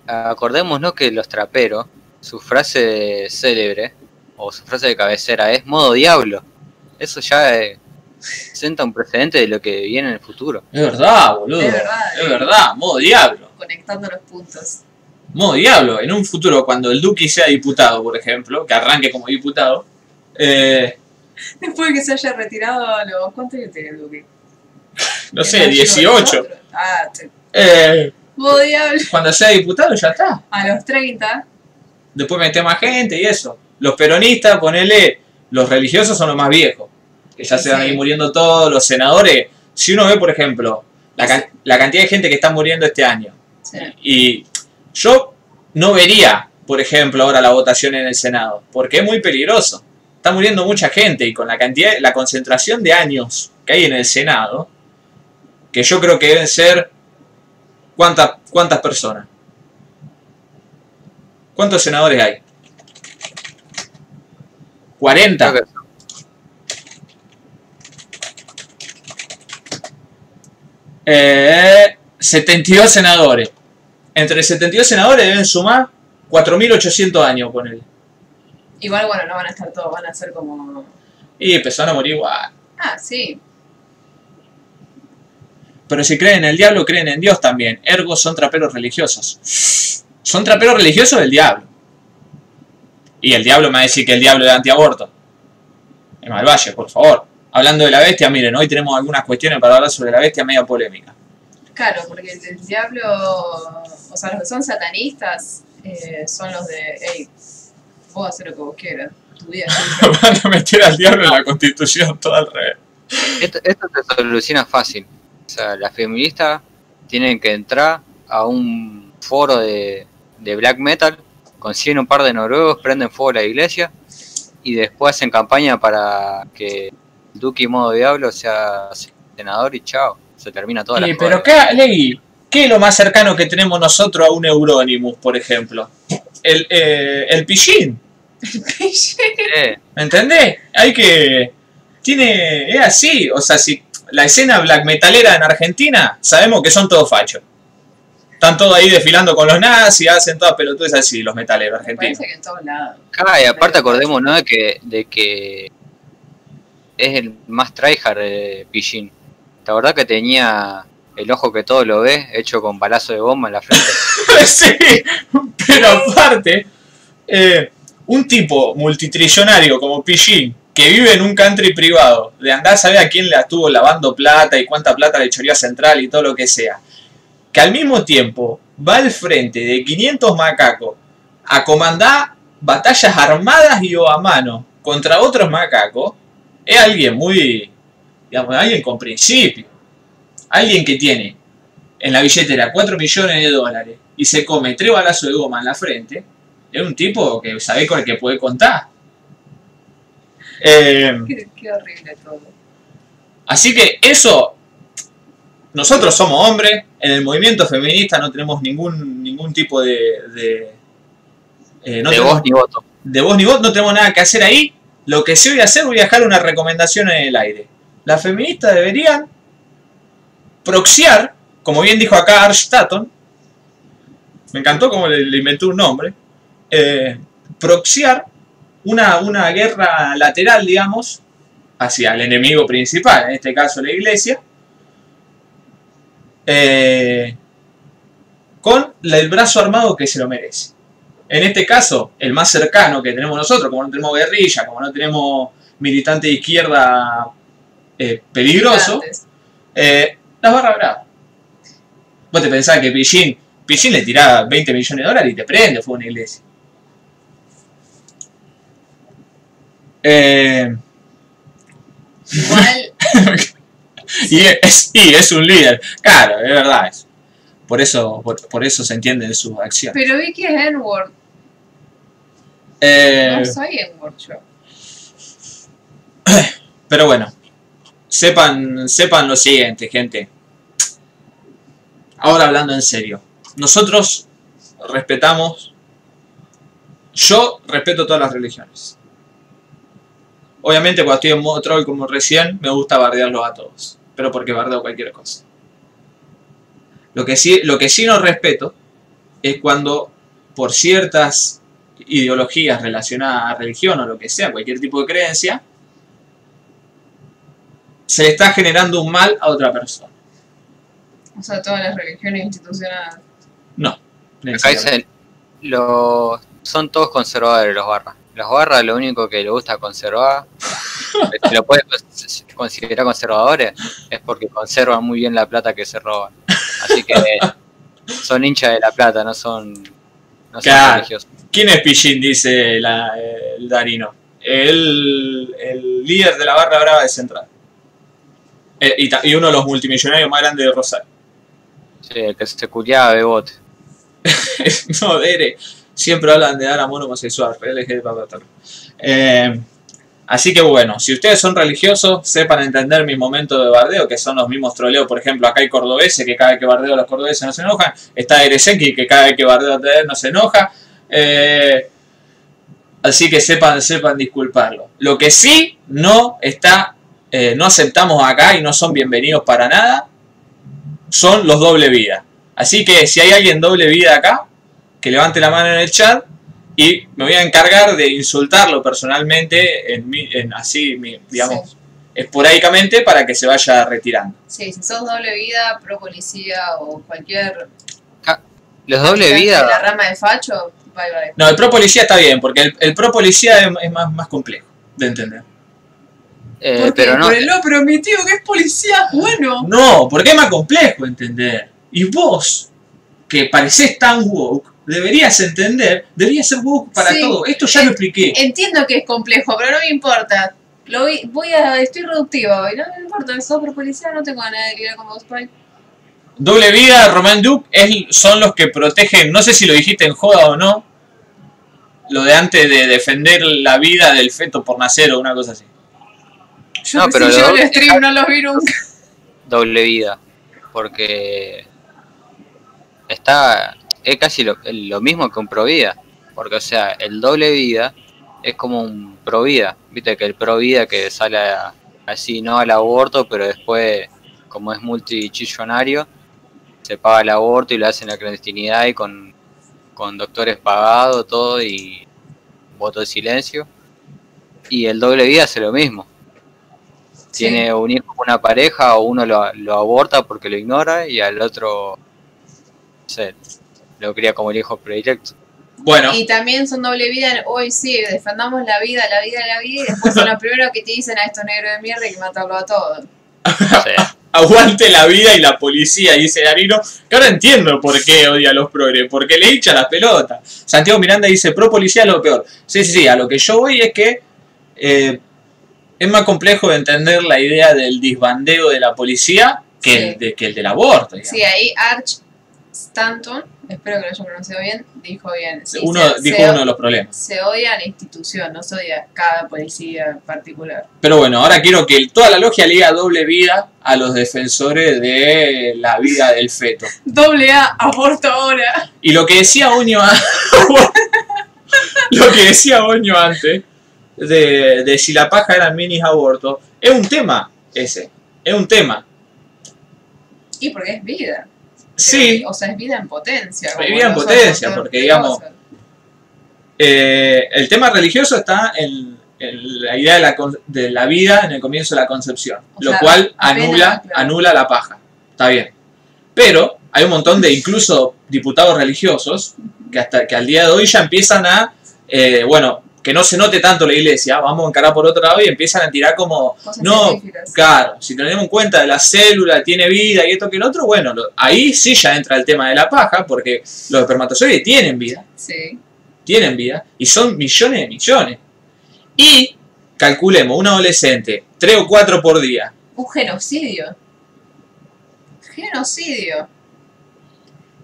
acordémonos que los traperos, su frase célebre, o su frase de cabecera, es modo diablo. Eso ya eh, senta un precedente de lo que viene en el futuro. Es verdad, boludo. Es verdad, Es eh. verdad, modo diablo. Conectando los puntos. Modo diablo. En un futuro, cuando el Duque sea diputado, por ejemplo, que arranque como diputado, eh, Después de que se haya retirado a los... ¿Cuántos años tiene el Duque? no ¿El sé, mayor de 18. nosotros? Ah. Eh, diablo. cuando sea diputado, ya está. A los 30. Después mete más gente y eso. Los peronistas, ponele, los religiosos son los más viejos. Que ya se van a ir muriendo todos, los senadores. Si uno ve, por ejemplo, la, la cantidad de gente que está muriendo este año. Sí. Y yo no vería, por ejemplo, ahora la votación en el Senado, porque es muy peligroso. Está muriendo mucha gente y con la cantidad, la concentración de años que hay en el Senado, que yo creo que deben ser cuántas cuántas personas. ¿Cuántos senadores hay? 40. Creo que- Eh, 72 senadores. Entre 72 senadores deben sumar 4.800 años, con él. Igual, bueno, no van a estar todos, van a ser como... Y empezaron a morir igual. Ah, sí. Pero si creen en el diablo, creen en Dios también. Ergo son traperos religiosos. Son traperos religiosos del diablo. Y el diablo me va a decir que el diablo es antiaborto. En Malvalle, por favor. Hablando de la bestia, miren, hoy tenemos algunas cuestiones para hablar sobre la bestia media polémica. Claro, porque el, el diablo, o sea, los que son satanistas eh, son los de, hey, vos hacer lo que vos quieras, tu vida. Van a meter al diablo en la constitución, todo al revés. Esto, esto se soluciona fácil. O sea, las feministas tienen que entrar a un foro de, de black metal, consiguen un par de noruegos, prenden fuego a la iglesia y después hacen campaña para que Duque modo diablo sea senador y chao. Se termina toda la Sí, pero ¿qué, Legui, ¿qué es lo más cercano que tenemos nosotros a un Euronymous, por ejemplo? El, eh, el pillín. Eh, ¿Me entendés? Hay que. Tiene. Es así. O sea, si la escena black metalera en Argentina, sabemos que son todos fachos. Están todos ahí desfilando con los nazis, hacen todas pelotudes así, los metaleros Me argentinos. parece que en todos lados. Ah, y aparte acordémonos de que, de que es el más tryhard de Pijín. La verdad que tenía el ojo que todo lo ve, hecho con balazo de bomba en la frente. sí, pero aparte, eh, un tipo multitrillonario como Pijín, que vive en un country privado, de andar a saber a quién le estuvo lavando plata y cuánta plata le choreó a Central y todo lo que sea, que al mismo tiempo va al frente de 500 macacos a comandar batallas armadas y o a mano contra otros macacos, es alguien muy, digamos, alguien con principio, alguien que tiene en la billetera 4 millones de dólares y se come tres balazos de goma en la frente, es un tipo que sabe con el que puede contar. Eh, Qué, qué horrible todo. así que eso, nosotros somos hombres, en el movimiento feminista no tenemos ningún, ningún tipo de... de, eh, no de tenemos- voz ni voto. de vos ni vos, no tenemos nada que hacer ahí. Lo que sí voy a hacer, voy a dejar una recomendación en el aire. Las feministas deberían proxiar, como bien dijo acá Arch Tatton, me encantó como le, le inventó un nombre, eh, proxiar una, una guerra lateral, digamos, hacia el enemigo principal, en este caso la iglesia, eh, con el brazo armado que se lo merece. En este caso, el más cercano que tenemos nosotros, como no tenemos guerrilla, como no tenemos militante de izquierda eh, peligroso, eh, las barras bravas. Vos te pensás que Pichín, Pichín le tiraba 20 millones de dólares y te prende, fue una iglesia. Eh, Igual, y, es, y es un líder, claro, es verdad eso. Por eso, por, por eso se entienden sus acciones. pero vi que es N-word. Eh, No soy N-word yo. Pero bueno, sepan, sepan lo siguiente, gente. Ahora hablando en serio. Nosotros respetamos. Yo respeto todas las religiones. Obviamente cuando estoy en modo troll como recién, me gusta bardearlos a todos. Pero porque bardeo cualquier cosa. Lo que sí, lo que sí no respeto es cuando por ciertas ideologías relacionadas a religión o lo que sea, cualquier tipo de creencia, se le está generando un mal a otra persona. O sea, todas las religiones institucionales. No. Acá dicen, lo, son todos conservadores los barras. Los barras lo único que le gusta conservar, si lo puedes cons- considerar conservadores, es porque conservan muy bien la plata que se roban. Así que son hinchas de la plata, no son, no son religiosos. ¿Quién es Pichín? Dice la- el Darino. El, el líder de la barra brava de Central. Eh, y, uno de los multimillonarios más grandes de Rosario. Sí, el que se culiaba bebote. no, Dere. Siempre hablan de dar amor homosexual. Pa. Eh, así que bueno, si ustedes son religiosos, sepan entender mi momento de bardeo, que son los mismos troleos. Por ejemplo, acá hay cordobeses que cada vez que bardeo a los cordobeses no se enojan. Está Eresenki que cada vez que bardeo a no se enoja. Eh, así que sepan, sepan disculparlo. Lo que sí no está, eh, no aceptamos acá y no son bienvenidos para nada, son los doble vida. Así que si hay alguien doble vida acá, que levante la mano en el chat y me voy a encargar de insultarlo personalmente, en mi- en así, mi- digamos, esporádicamente para que se vaya retirando. Sí, si sos doble vida, pro policía o cualquier. Los doble de La vida, rama de facho, bye bye. No, el pro policía está bien, porque el, el pro policía es, es más, más complejo de entender. Eh, ¿Por qué? pero no, Por el no, pero mi tío que es policía, bueno. No, porque es más complejo entender. Y vos, que parecés tan woke, deberías entender, deberías ser woke para Sí. todo. Esto ya lo expliqué. Entiendo que es complejo, pero no me importa. Lo vi- voy a, estoy reductiva hoy, no me importa, sos pro policía, no tengo ganas de lidiar con vos, bye. Doble vida, Romain Duke, es, son los que protegen, no sé si lo dijiste en joda o no, lo de antes de defender la vida del feto por nacer o una cosa así. Yo No, pero si yo el stream no los vi nunca. doble vida. Porque está. Es casi lo, lo mismo que un pro vida. Porque, o sea, el doble vida es como un pro vida. Viste que el pro vida que sale a- así, no al aborto, pero después, como es multichillonario, se paga el aborto y lo hace en la clandestinidad y con, con doctores pagados, todo y voto de silencio. Y el doble vida hace lo mismo tiene un hijo con una pareja o uno lo, lo aborta porque lo ignora y al otro no sé, lo cría como el hijo predilecto. Bueno, Y también son doble vida, hoy sí, defendamos la vida, la vida, la vida, y después son los primeros que te dicen a estos negros de mierda hay que matarlo a todos. Aguante la vida y la policía, dice Darino. Que ahora entiendo por qué odia a los progres, porque le hincha las pelotas. Santiago Miranda dice, pro policía es lo peor. Sí, sí, sí, a lo que yo voy es que eh, es más complejo de entender la idea del disbandeo de la policía que, Sí. el, de, que el del aborto. digamos. Sí, ahí Arch Stanton, espero que lo haya pronunciado bien, dijo bien. Sí, uno, se, dijo se- uno de los problemas. se odia a la institución, no se odia a cada policía en particular. Pero bueno, ahora quiero que toda la logia le diga doble vida a los defensores de la vida del feto. Doble A, aborto ahora. Y lo que decía Unio lo que decía Boño antes, de, de si la paja eran minis abortos, es un tema ese, es un tema. Y porque es vida. Sí, O sea, es vida en potencia. Es vida en potencia, porque, digamos, eh, el tema religioso está en, en la idea de la, de la vida en el comienzo de la concepción, O lo sea, cual anula, claro. anula la paja. Está bien. Pero hay un montón de incluso diputados religiosos que hasta que al día de hoy ya empiezan a, eh, bueno, que no se note tanto la iglesia, vamos a encarar por otro lado y empiezan a tirar como, Cosas no, claro, si tenemos en cuenta de la célula, tiene vida y esto que el otro, bueno, lo- ahí sí ya entra el tema de la paja, porque los espermatozoides tienen vida Sí. tienen vida y son millones de millones. Y calculemos, un adolescente, 3 o 4 por día. Un genocidio. Genocidio.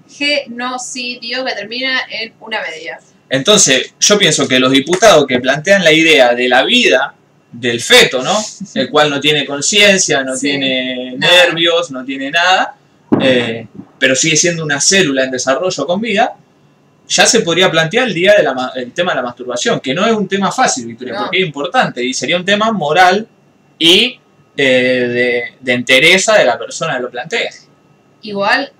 Genocidio que termina en una media. Entonces, yo pienso que los diputados que plantean la idea de la vida del feto, ¿no? El cual no tiene conciencia, no Sí, tiene nervios, no tiene nada, eh, pero sigue siendo una célula en desarrollo con vida, ya se podría plantear el día del el tema de la masturbación, que no es un tema fácil, Victoria, No. porque es importante y sería un tema moral y eh, de, de entereza de la persona que lo plantea. Igual,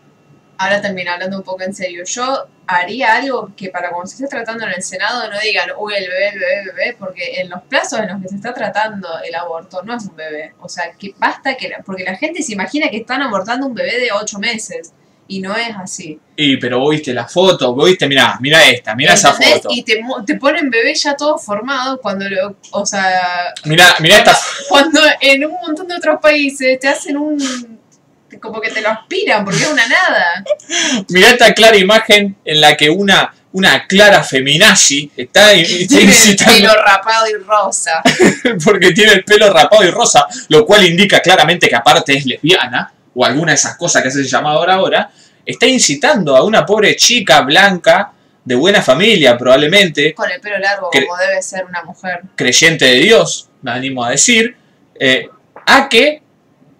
ahora también hablando un poco en serio, yo haría algo que para cuando se esté tratando en el Senado no digan, uy, el bebé, el bebé, el bebé, porque en los plazos en los que se está tratando el aborto no es un bebé. O sea, que basta que... la- porque la gente se imagina que están abortando un bebé de 8 meses y no es así. Y pero vos viste la foto, vos viste, mirá, mirá esta, mirá esa foto. Y te, te ponen bebé ya todo formado cuando lo... O sea, Mirá, mirá esta cuando en un montón de otros países te hacen un... como que te lo aspiran porque es una nada. Mirá esta clara imagen en la que una, una clara feminazi está, está Tiene el pelo rapado y rosa. porque tiene el pelo rapado y rosa, lo cual indica claramente que aparte es lesbiana, o alguna de esas cosas que se llama ahora ahora, está incitando a una pobre chica blanca, de buena familia probablemente, Con el pelo largo, como debe ser una mujer. creyente de Dios, me animo a decir, eh, a que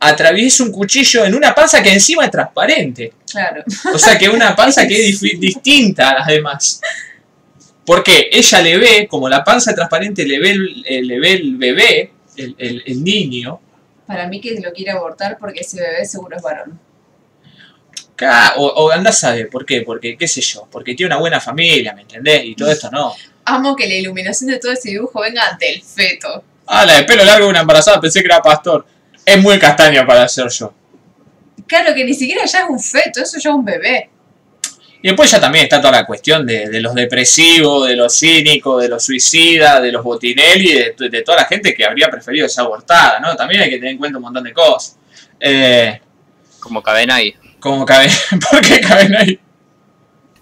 atraviese un cuchillo en una panza que encima es transparente. Claro. O sea que una panza que es distinta a las demás. Porque ella le ve, como la panza transparente le ve el, eh, le ve el bebé, el, el- el niño, Para mí que lo quiere abortar porque ese bebé seguro es varón. o, o anda a saber por qué, porque qué sé yo, porque tiene una buena familia, ¿me entendés? Y todo esto no. Amo que la iluminación de todo ese dibujo venga del feto. Ah, la de pelo largo de una embarazada, pensé que era pastor. Es muy castaña para ser yo. Claro que ni siquiera ya es un feto, eso ya es un bebé. Y después ya también está toda la cuestión de, de los depresivos, de los cínicos, de los suicidas, de los botinelli, de, de toda la gente que habría preferido ser abortada, ¿no? También hay que tener en cuenta un montón de cosas. Eh, Como Cabenay. como cabe, ¿Por qué caben ahí?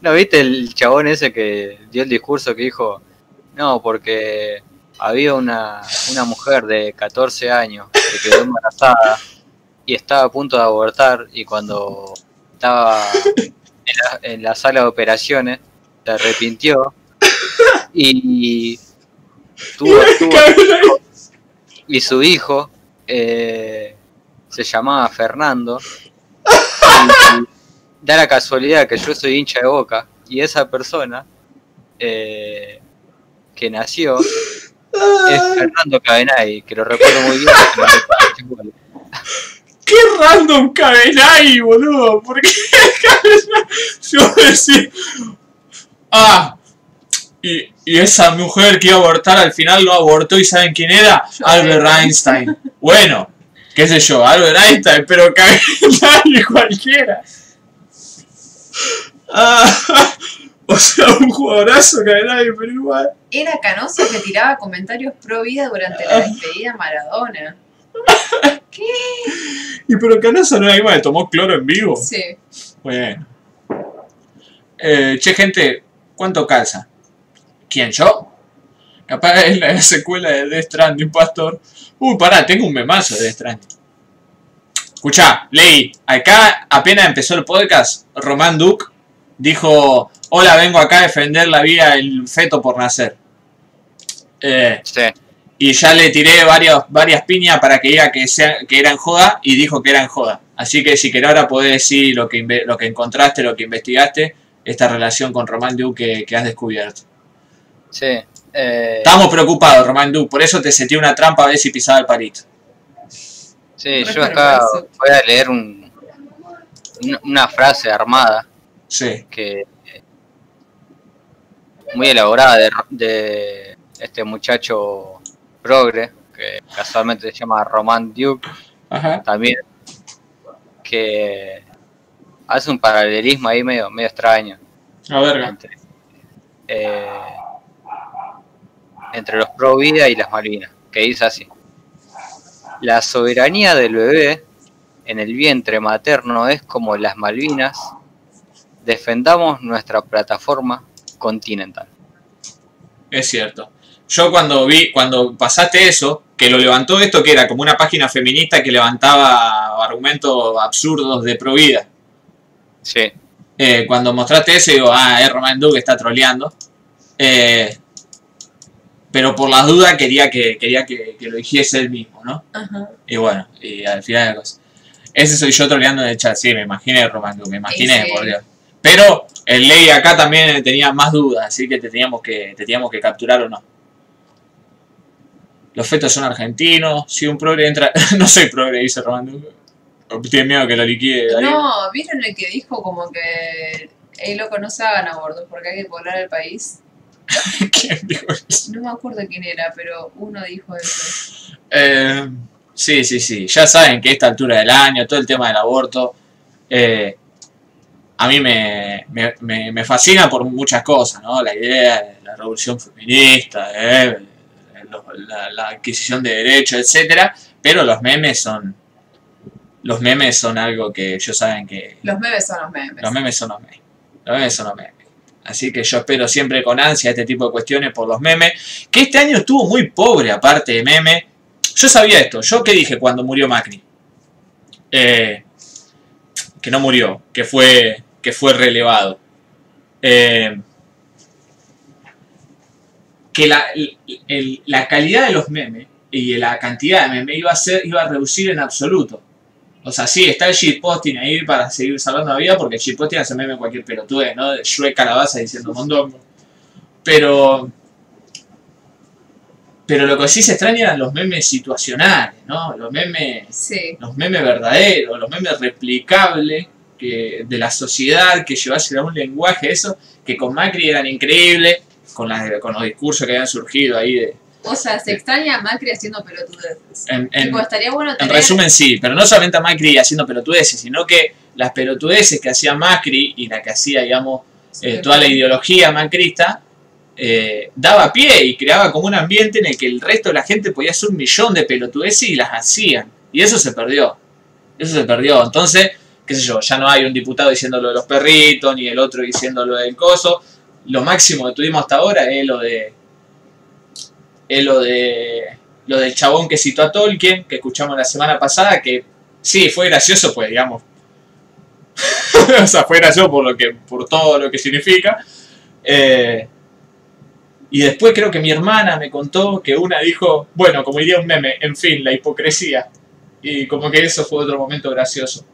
¿No viste el chabón ese que dio el discurso que dijo? No, porque había una, una mujer de 14 años que quedó embarazada y estaba a punto de abortar y cuando estaba en la, en la sala de operaciones se arrepintió y tuvo, tuvo- y su hijo eh, se llamaba Fernando. Y da la casualidad que yo soy hincha de boca y esa persona eh, que nació es Fernando Cabenay, que lo recuerdo muy bien. ¡Qué random caben ahí, boludo! ¿Por qué Yo voy a decir. Ah, y, y esa mujer que iba a abortar al final no abortó y ¿saben quién era? Yo. Albert Einstein. Bueno, qué sé yo, Albert Einstein, pero caben ahí cualquiera. Ah, o sea, un jugadorazo caben ahí, pero igual. Era Canoso que tiraba comentarios pro vida durante la despedida a Maradona. Y pero Canoso no era igual, tomó cloro en vivo. Sí. Bueno. Eh, che, gente, ¿cuánto calza? ¿Quién, yo? Capaz es la secuela de Death Stranding, pastor. Uy, pará, tengo un memazo de Death Stranding. Escuchá, leí, acá apenas empezó el podcast, Román Duke dijo, hola, vengo acá a defender la vida del feto por nacer. Eh, Sí, y ya le tiré varios, varias piñas para que diga que, sea, que eran joda y dijo que eran joda. Así que si querés ahora podés decir lo que, lo que encontraste, lo que investigaste, esta relación con Román Duke que, que has descubierto. Sí. eh, Estamos preocupados, Román Du, por eso te sentí una trampa a ver si pisaba el palito. sí, yo acá voy a leer un, una frase armada Sí. que muy elaborada de, de este muchacho progre, que casualmente se llama Roman Duke, Ajá. también, que hace un paralelismo ahí medio, medio extraño A entre, eh, entre los pro vida y las Malvinas, que dice así. La soberanía del bebé en el vientre materno es como las Malvinas. Defendamos nuestra plataforma continental. Es cierto. Yo cuando vi, cuando pasaste eso, que lo levantó esto, que era como una página feminista que levantaba argumentos absurdos de pro vida. Sí, Eh, cuando mostraste eso, digo, ah, es Román Du que está troleando. Eh, pero por las dudas quería que quería que, que lo dijese él mismo, ¿no? Ajá. Y bueno, y al final de la cosa. Ese soy yo troleando en el chat, sí, me imaginé Román Du, me imaginé, Sí, sí. por Dios. Pero el ley acá también tenía más dudas, así que te teníamos que, te teníamos que capturar o no. Los fetos son argentinos, si un progre entra... no soy progre, dice Román. Tiene miedo que lo liquide. Darío. No, ¿vieron el que dijo como que, hey loco, no se hagan abortos porque hay que poblar el país? ¿Quién dijo eso? No me acuerdo quién era, pero uno dijo eso. Eh, sí, sí, sí. Ya saben que a esta altura del año, todo el tema del aborto, eh, a mí me, me, me- me fascina por muchas cosas, ¿no? La idea de la revolución feminista, eh, la, la adquisición de derechos, etcétera. Pero los memes son. Los memes son algo que ellos saben que. Los memes son los memes. Los memes son los memes. Los memes son los memes. Así que yo espero siempre con ansia este tipo de cuestiones por los memes. Que este año estuvo muy pobre, aparte de meme. Yo sabía esto. ¿Yo qué dije cuando murió Macri? Eh, que no murió, que fue, que fue relevado. Eh, que la, la calidad de los memes y la cantidad de memes iba a, ser, iba a reducir en absoluto. O sea, sí, está el shitposting ahí para seguir salvando la vida, porque el shitposting hace meme cualquier pelotudez, ¿no? De Shrek Calabaza diciendo mondongo. Pero. Pero lo que sí se extraña eran los memes situacionales, ¿no? Los memes. Sí. Los memes verdaderos, los memes replicables que, de la sociedad que llevasen a un lenguaje, eso, que con Macri eran increíbles, con, las- con los discursos que habían surgido ahí de. O sea, se extraña a Macri haciendo pelotudeces. En, en- Tipo, estaría bueno En resumen, sí, pero no solamente a Macri haciendo pelotudeces, sino que las pelotudeces que hacía Macri y la que hacía, digamos, eh, toda la ideología macrista, eh, daba pie y creaba como un ambiente en el que el resto de la gente podía hacer un millón de pelotudeces y las hacían. Y eso se perdió. Eso se perdió. Entonces, qué sé yo, ya no hay un diputado diciendo lo de los perritos, ni el otro diciendo lo del coso. Lo máximo que tuvimos hasta ahora es lo de. Es lo de. Lo del chabón que citó a Tolkien, que escuchamos la semana pasada, que sí, fue gracioso, pues, digamos. o sea, fue gracioso por, lo que, por todo lo que significa. Eh, y después creo que mi hermana me contó que una dijo, bueno, como diría un meme, en fin, la hipocresía. Y como que eso fue otro momento gracioso.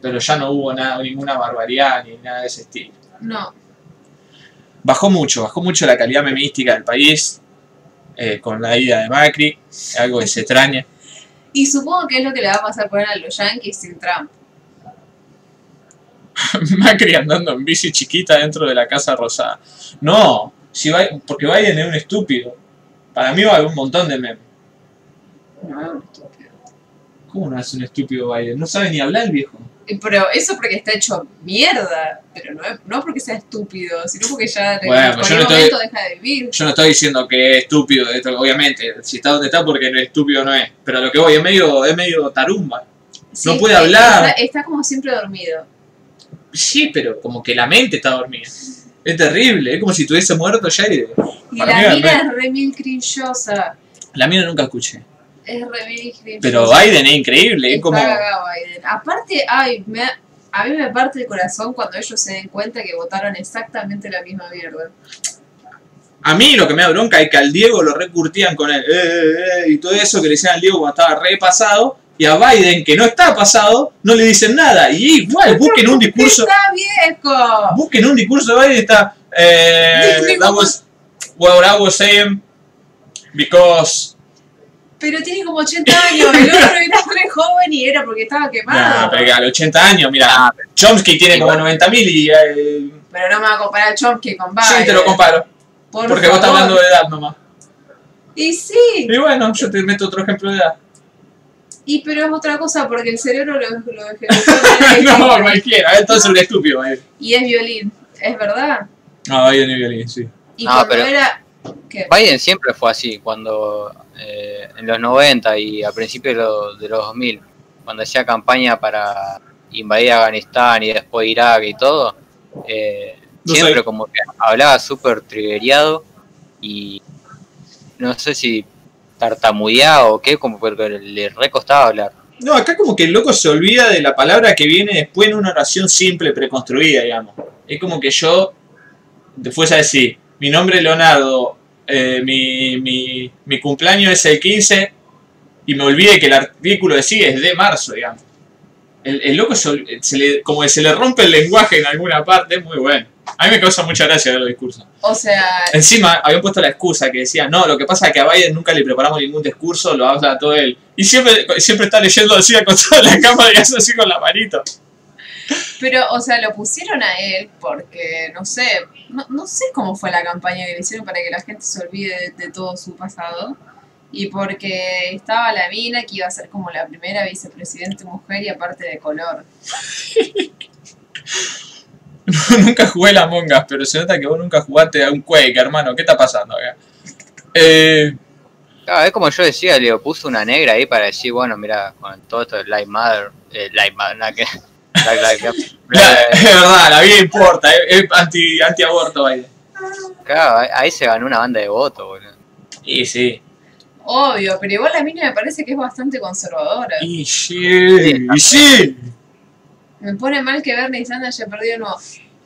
Pero ya no hubo nada, ninguna barbaridad ni nada de ese estilo. No, Bajó mucho, bajó mucho la calidad memística del país eh, con la ida de Macri, algo que se extraña. Y supongo que es lo que le va a pasar por a los Yankees sin Trump. Macri andando en bici chiquita dentro de la Casa Rosada. No, si va, porque Biden es un estúpido. Para mí va a haber un montón de memes. No, es un estúpido. ¿Cómo no es un estúpido Biden? No sabe ni hablar el viejo. Y Pero eso porque está hecho mierda. Pero no, es- no porque sea estúpido, sino porque ya en Bueno, pues yo no estoy- deja de vivir. Yo no estoy diciendo que es estúpido, obviamente, si está donde está porque no es estúpido no es. Pero lo que voy es medio, es medio tarumba. no puede hablar. Está, está como siempre dormido. Sí, pero como que la mente está dormida. Es terrible, es como si estuviese muerto ya y... La mina es re mil crinchosa. La mía nunca escuché. Es re mil crinchosa. Pero Biden es increíble, es Está como... cagado Biden. Aparte, ay, me, a mí me parte el corazón cuando ellos se den cuenta que votaron exactamente la misma mierda. A mí lo que me da bronca es que al Diego lo recurtían con el... "Eh, eh, eh", y todo eso que le decían al Diego cuando estaba repasado. Y a Biden, que no está pasado, no le dicen nada. Y igual, busquen un discurso... ¡Está viejo! Busquen un discurso de Biden y está... Eh, that was- what I was saying, because... Pero tiene como 80 años, el otro era re joven y era porque estaba quemado. pero que a los 80 años, mira, Chomsky tiene como Igual. 90.000 y... eh, Pero no me va a comparar Chomsky con Biden. sí, te lo comparo, Por porque vos estás hablando de edad nomás. Y sí, Y bueno, yo te meto otro ejemplo de edad. Y pero es otra cosa porque el cerebro lo, lo manera no, cualquiera, entonces un estúpido. eh. Y es violín, es verdad. No, ahí en el violín, sí. Y No, cuando pero- era. ¿Qué? Biden siempre fue así, cuando eh, en los 90 y a principios de los, de los 2000, cuando hacía campaña para invadir Afganistán y después Irak y todo, eh, No siempre sé. como que hablaba súper triggeriado y no sé si tartamudeaba o qué, como porque le recostaba hablar. No, acá como que el loco se olvida de la palabra que viene después en una oración simple, preconstruida, digamos. Es como que yo te fuese a decir, mi nombre es Leonardo, eh, mi, mi, mi cumpleaños es el 15, y me olvide que el artículo de sí es de marzo, digamos. El, el loco se, se le, como que se le rompe el lenguaje en alguna parte, es muy bueno. A mí me causa mucha gracia ver los discursos. O sea, Encima habían puesto la excusa que decía, no, lo que pasa es que a Biden nunca le preparamos ningún discurso, lo habla todo él. Y siempre, siempre está leyendo así acostado en la cámara y hace así con la manito. pero, o sea, lo pusieron a él porque, no sé, no, no sé cómo fue la campaña que le hicieron para que la gente se olvide de, de todo su pasado. Y porque estaba la mina que iba a ser como la primera vicepresidente mujer y aparte de color. nunca jugué la mongas, pero se nota que vos nunca jugaste a un Quake, hermano. ¿Qué está pasando acá? Eh, Claro, es como yo decía, le puso una negra ahí para decir, bueno, mira, con todo esto de Light Mother, eh, Light Mother, nada que... La- es verdad, la vida importa, es, es anti, anti-aborto Biden. Claro, ahí- ahí se ganó una banda de votos, boludo. Y sí. Obvio, pero igual la mina me parece que es bastante conservadora. Y sí, y sí. Me pone mal que Bernie Sanders haya perdido de nuevo.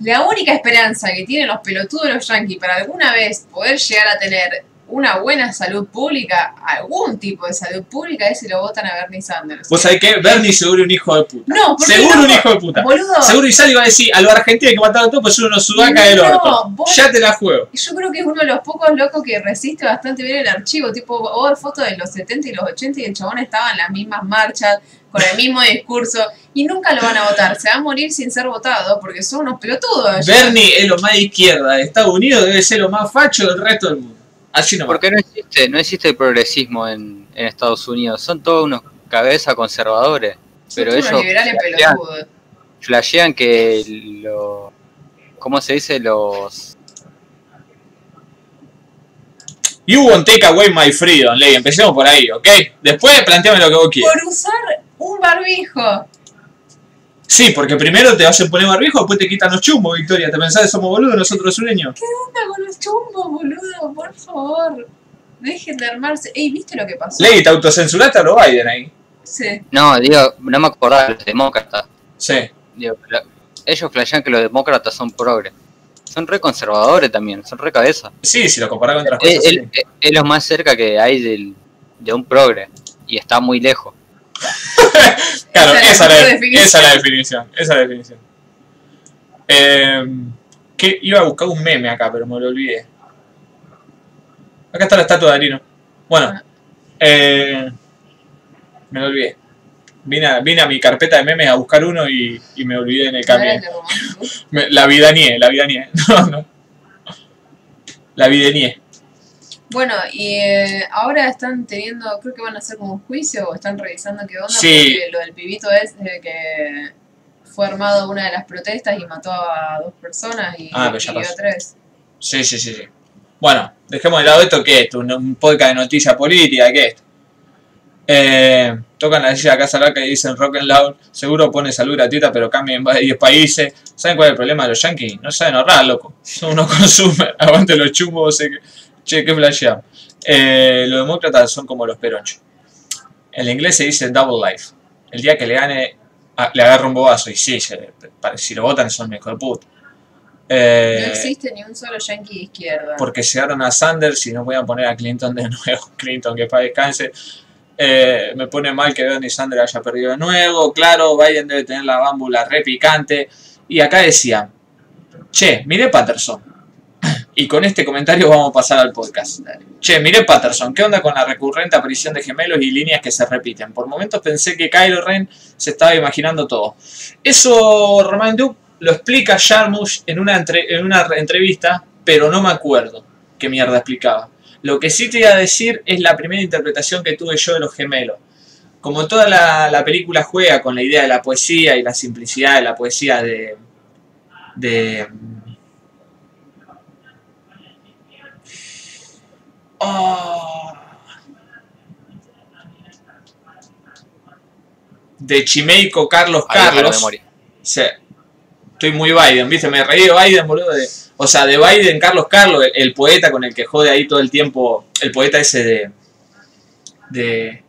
La única esperanza que tienen los pelotudos de los yankees para alguna vez poder llegar a tener una buena salud pública, algún tipo de salud pública, es si lo votan a Bernie Sanders. Vos sabés que Bernie seguro un hijo de puta. No, Seguro no, un hijo de puta. Boludo, Seguro Isali va a decir, a los argentinos que mataron a todos, pues son unos sudacas del No, orto. vos- Ya te la juego. yo creo que es uno de los pocos locos que resiste bastante bien el archivo. Tipo, vos ves fotos de los 70 y los 80 y el chabón estaba en las mismas marchas, con el mismo discurso, y nunca lo van a votar. Se va a morir sin ser votado porque son unos pelotudos. Bernie es lo más de izquierda de Estados Unidos, debe ser lo más facho del resto del mundo. Así nomás. Porque no existe, no existe el progresismo en, en Estados Unidos, son todos unos cabezas conservadores, Son pero ellos liberales flashean, flashean que lo... ¿Cómo se dice? Los... You won't take away my freedom, Ley. Empecemos por ahí, ¿ok? Después planteame lo que vos quieras. Por usar un barbijo. Sí, porque primero te hacen poner barbijo, después te quitan los chumbos, Victoria. ¿Te pensás que somos boludos nosotros sureños? ¿Qué onda con los chumbos, boludo? Por favor. Dejen de armarse. Ey, ¿viste lo que pasó? Ley, te autocensuraste a lo Biden ahí. Sí. No, digo, no me acordaba de los demócratas. Sí. Digo, la- ellos flashean que los demócratas son progres. Son re conservadores también, son re cabeza. Sí, si lo comparás con otras Es, cosas. es- sí. es lo más cerca que hay del, de un progre. Y está muy lejos. Claro, Esa es esa, la la, esa es la definición. Esa es la definición. Eh, que iba a buscar un meme acá, pero me lo olvidé. Acá está la estatua de Arino. Bueno, Ah. eh, me lo olvidé. Vine a, vine a mi carpeta de memes a buscar uno y, y me olvidé en el camino. que romántico. Me- la la vidanié. No, no. La vidanié. Bueno, y eh, ahora están teniendo, creo que van a hacer como un juicio o están revisando qué onda, Sí. porque lo del pibito es que fue armado una de las protestas y mató a dos personas y Ah, a tres. Sí, sí, sí, sí. Bueno, dejemos de lado esto, ¿qué es esto? ¿Un, podcast de noticias políticas? ¿Qué es esto? Eh, tocan la silla de Casa Blanca y dicen rock and loud, seguro pone salud gratuita, pero cambia en 10 países. ¿Saben cuál es el problema de los yankees? No saben ahorrar, loco. Son unos consumers, aguante los chumbos, sé que, che, qué flasheado. Eh, los demócratas son como los peronchos. En inglés se dice double life. El día que le gane, ah, le agarra un bobazo. Y sí, se- si lo votan son mejor de puta. Eh, no existe ni un solo yankee de izquierda. porque llegaron a Sanders y no podían poner a Clinton de nuevo. Clinton, que para descanse. Eh, me pone mal que Bernie Sanders haya perdido de nuevo. Claro, Biden debe tener la bámbula re picante. Y acá decían, che, miré Patterson. Y con este comentario vamos a pasar al podcast. Che, miré Patterson, ¿qué onda con la recurrente aparición de gemelos y líneas que se repiten? Por momentos pensé que Kylo Ren se estaba imaginando todo. Eso, Roman Duke, lo explica Jarmusch en una, en una entrevista, pero no me acuerdo qué mierda explicaba. Lo que sí te iba a decir es la primera interpretación que tuve yo de los gemelos. Como toda la, la película juega con la idea de la poesía y la simplicidad de la poesía de, de Oh. De Chimeiko Carlos Carlos. Sí. Estoy muy Biden, ¿viste? Me reí de Biden, boludo. o sea, de Biden Carlos Carlos, el, poeta con el que jode ahí todo el tiempo. El poeta ese de. de.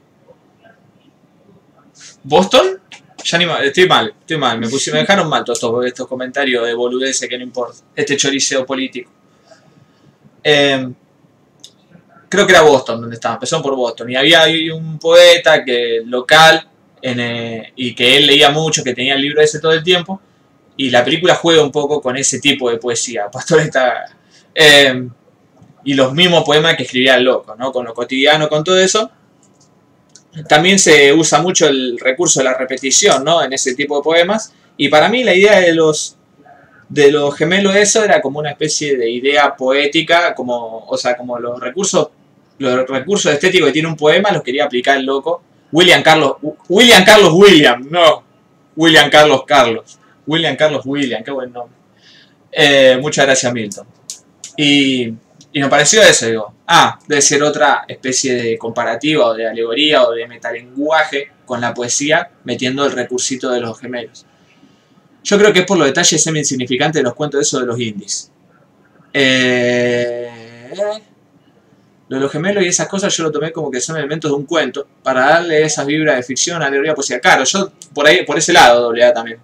¿Boston? Ya ni mal, estoy mal, estoy mal. Me, puse, me dejaron mal todos estos, estos comentarios de boludeces que no importa. Este choriceo político. Eh, creo que era Boston donde estaba, empezó por Boston. Y había un poeta que local eh, y que él leía mucho, que tenía el libro ese todo el tiempo. Y la película juega un poco con ese tipo de poesía. Pastor. Eh, y los mismos poemas que escribía el loco, ¿no? Con lo cotidiano, con todo eso. También se usa mucho el recurso de la repetición, ¿no? En ese tipo de poemas. Y para mí la idea de los de los gemelos eso era como una especie de idea poética, como, o sea, como los recursos los recursos estéticos que tiene un poema los quería aplicar el loco. William Carlos, William Carlos William, no, William Carlos Carlos. William Carlos William, qué buen nombre. Eh, muchas gracias Milton. Y, y me pareció eso, digo, ah, debe ser otra especie de comparativa o de alegoría o de metalenguaje con la poesía metiendo el recursito de los gemelos. Yo creo que es por los detalles semi-insignificantes de los cuentos de eso de los indies. Eh, lo de los gemelos y esas cosas yo lo tomé como que son elementos de un cuento para darle esas vibras de ficción, alegoría, poesía. Claro, yo por ahí, por ese lado doble A también.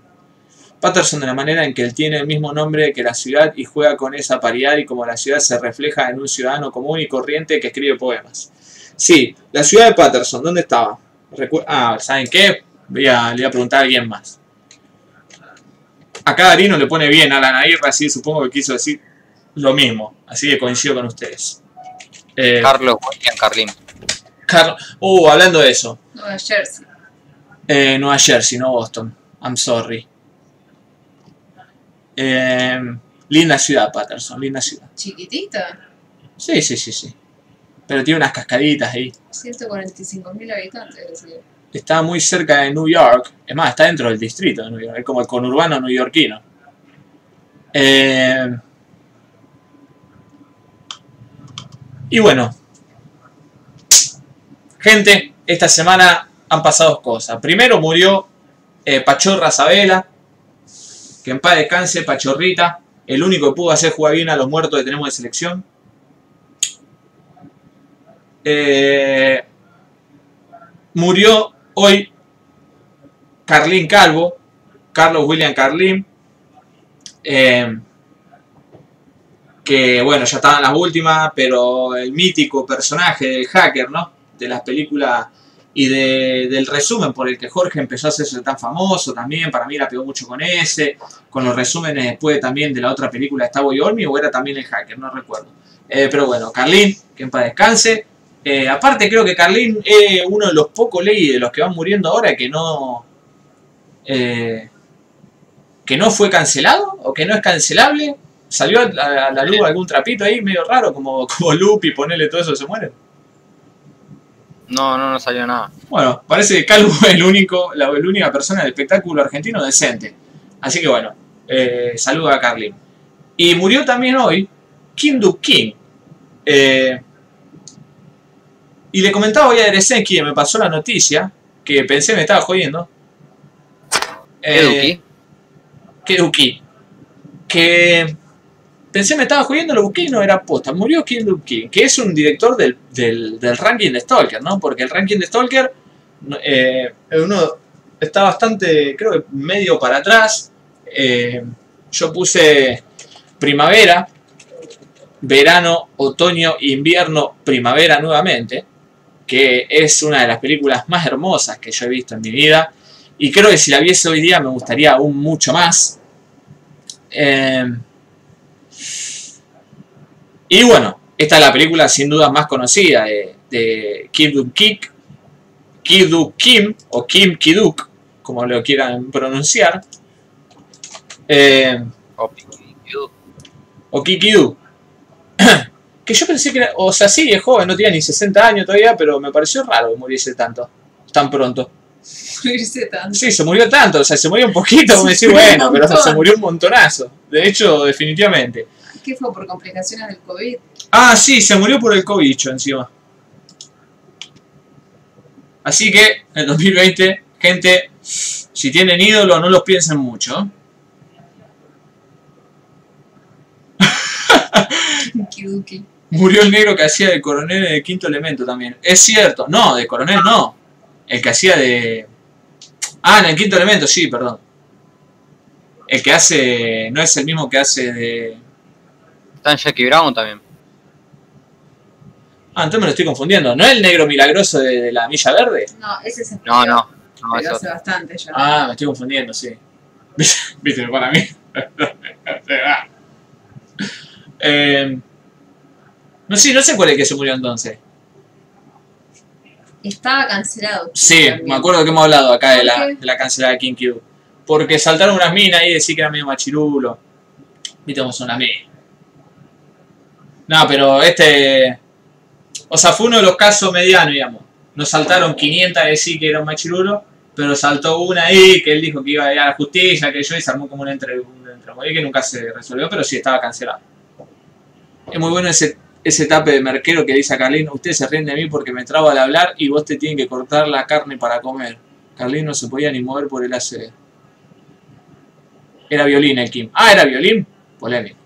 Patterson de la manera en que él tiene el mismo nombre que la ciudad y juega con esa paridad y como la ciudad se refleja en un ciudadano común y corriente que escribe poemas. Sí, la ciudad de Patterson, ¿dónde estaba? ah, ¿saben qué? Voy a, le voy a preguntar a alguien más. Acá Darino le pone bien a la Nairra, así supongo que quiso decir lo mismo. Así que coincido con ustedes. Eh, Carlos William Carlin. uh, hablando de eso. Nueva Jersey. Eh, Nueva Jersey, no Boston. I'm sorry. Eh, linda ciudad, Patterson, linda ciudad. ¿Chiquitita? Sí, sí, sí, sí. Pero tiene unas cascaditas ahí. 145.000 habitantes, Está muy cerca de New York. Es más, está dentro del distrito de New York. Es como el conurbano neoyorquino. Eh, Y bueno, gente, esta semana han pasado cosas. Primero murió eh, Pachorra Sabela, que en paz descanse, Pachorrita, el único que pudo hacer jugar bien a los muertos que tenemos de selección. Eh, murió hoy Carlín Calvo, Carlos William Carlín. Eh, que bueno, ya estaban las últimas, pero el mítico personaje del hacker, ¿no? De las películas y del resumen por el que Jorge empezó a hacerse tan famoso también, para mí la pegó mucho con ese, con los resúmenes después también de la otra película Estaba y Olmi, o era también el hacker, no recuerdo. Eh, pero bueno, Carlín, que en paz descanse. Eh, aparte creo que Carlín es uno de los pocos leyes de los que van muriendo ahora que no... Eh, que no fue cancelado o que no es cancelable ¿Salió a, la luz algún trapito ahí medio raro, como, como Loop y ponerle todo eso se muere? No, no, no salió nada. Bueno, parece que Calvo es el único, la, única persona del espectáculo argentino decente. Así que bueno, eh, saludo a Carlin. Y murió también hoy Kim Duk King. Eh, y le comentaba hoy a Eresenki, que me pasó la noticia, que pensé me estaba jodiendo. Eh, ¿Qué Duki? Que Pensé me estaba jugando, lo busqué y no era posta. Murió Kim King, que es un director del, ranking de Stalker, ¿no? Porque el ranking de Stalker, eh, uno está bastante, creo que medio para atrás. Eh, yo puse primavera, verano, otoño, invierno, primavera nuevamente, que es una de las películas más hermosas que yo he visto en mi vida. Y creo que si la viese hoy día me gustaría aún mucho más. Eh, Y bueno, esta es la película sin duda más conocida de, de Kim Duk-kik, Ki-duk Kim, o Kim Ki-duk, como lo quieran pronunciar. Eh, O Pikidu. o Kiki-duk. Que yo pensé que era, o sea, sí, es joven, no tenía ni 60 años todavía, pero me pareció raro que muriese tanto, tan pronto. Morirse tanto. Sí, se murió tanto, o sea, se murió un poquito, Se murió bueno, pero se murió un montonazo. De hecho, definitivamente. ¿Qué fue por complicaciones del COVID? Ah, sí, se murió por el COVID encima. Así que, en el 2020, gente, si tienen ídolo, no los piensen mucho. Kiduki. Murió el negro que hacía de coronel en el quinto elemento también. Es cierto, no, de coronel no. El que hacía de... Ah, en el quinto elemento, sí, perdón. El que hace... No es el mismo que hace de... Está en Jackie Brown también. Ah, entonces me lo estoy confundiendo. ¿No es el negro milagroso de, de la Milla Verde? No, ese se No, no. No, es Pero hace bastante ya. Ah, me estoy confundiendo, sí. Viste, para mí. eh, no sé, no sé cuál es el que se murió entonces. Estaba cancelado. Sí, también. me acuerdo que hemos hablado acá de la, de la cancelada de King Q. Porque saltaron unas minas ahí y decían que era medio machirulo. Viste cómo son las minas. No, pero este. O sea, fue uno de los casos medianos, digamos. Nos saltaron 500 a decir que era un machirulo, pero saltó una ahí que él dijo que iba a ir a la justicia, que yo, y se armó como un entre, un entremodí que nunca se resolvió, pero sí estaba cancelado. Es muy bueno ese, ese tape de merquero que dice a Carlín, usted se ríen de mí porque me trabo al hablar y vos te tienen que cortar la carne para comer. Carlín no se podía ni mover por el ACD. Era violín el Kim. Ah, era violín. Polémico.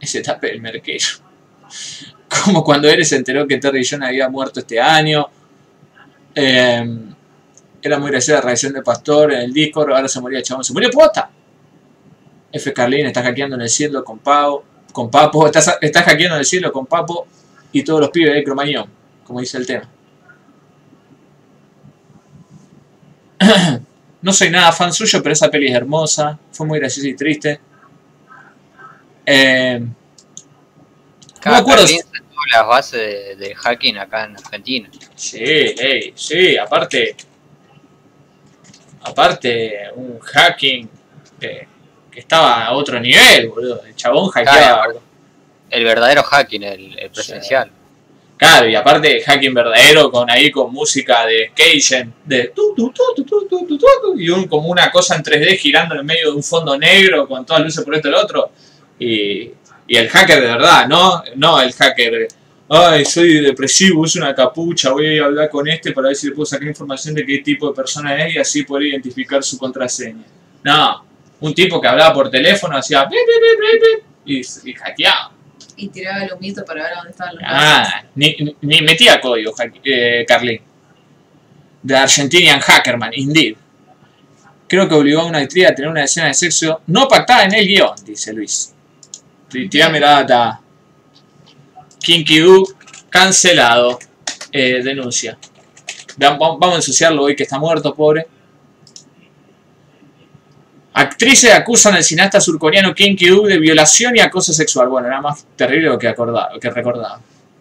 Ese tape del merquero. Como cuando Eres se enteró que Terry John había muerto este año. Eh, era muy graciosa la reacción de Pastor en el Discord. Ahora se moría el chabón. ¡Se murió posta! F. Carlín está hackeando en el cielo con Pau. Con Papo. Está, está hackeando en el cielo con Papo y todos los pibes de Cromañón. Como dice el tema. No soy nada fan suyo, pero esa peli es hermosa. Fue muy graciosa y triste. Eh, no me acuerdo. Las bases de- del hacking acá en Argentina. Sí, ey, sí, aparte. Aparte, un hacking que, porque estaba a otro nivel, boludo. El chabón hackeaba. El verdadero hacking, el, presencial. Claro, y aparte hacking verdadero con ahí con música de Cajun, de tu, tu, tu, tu, tu, tu, y un como una cosa en 3D girando en medio de un fondo negro con todas luces por esto y el otro. Y, y el hacker de verdad, no, no el hacker ay, soy depresivo, uso una capucha, voy a hablar con este para ver si le puedo sacar información de qué tipo de persona es y así poder identificar su contraseña. No, un tipo que hablaba por teléfono, hacía y, y hackeaba. Y tiraba el humito para ver a dónde estaban los Ah, ni, ni- metía código, eh, Carlín. The Argentinian Hackerman, indeed. Creo que obligó a una actriz a tener una escena de sexo no pactada en el guion, dice Luis. Tírame la data. Kinky Doo, cancelado. Eh, denuncia. Vamos a ensuciarlo hoy que está muerto, pobre. Actrices acusan al cineasta surcoreano Kim Ki-duk de violación y acoso sexual. Bueno, era más terrible lo que, acordaba, lo que recordaba.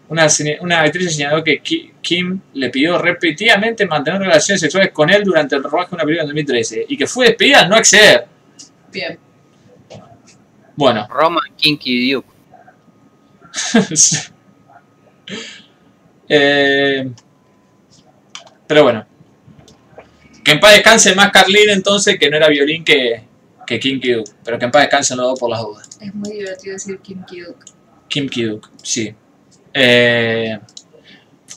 Una, actriz señaló que Ki- Kim le pidió repetidamente mantener relaciones sexuales con él durante el rodaje de una película en 2013 y que fue despedida al no acceder. Bien. Bueno, Roman Kinky Duke. Eh, pero bueno. Que en paz descanse más Carlín entonces, que no era violín que, que Kim Ki-duk. Pero que en paz descanse los dos por las dudas. Es muy divertido decir Kim Ki-duk. Kim Ki-duk, sí. Eh,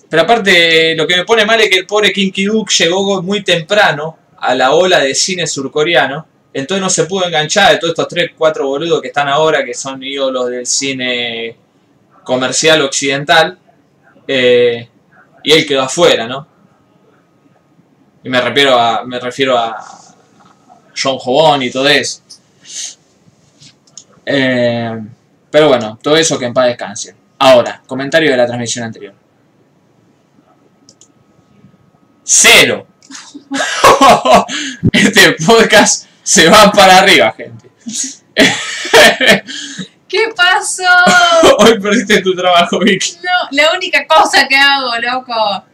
pero aparte, lo que me pone mal es que el pobre Kim Ki-duk llegó muy temprano a la ola de cine surcoreano. Entonces no se pudo enganchar de todos estos 3, 4 boludos que están ahora, que son ídolos del cine comercial occidental. Eh, y él quedó afuera, ¿no? Y me refiero a, me refiero a John Hobon y todo eso. Eh, pero bueno, todo eso que en paz descanse. Ahora, comentario de la transmisión anterior. Cero. este podcast se va para arriba, gente. ¿Qué pasa? Hoy perdiste tu trabajo, Vicky. No, la única cosa que hago, loco.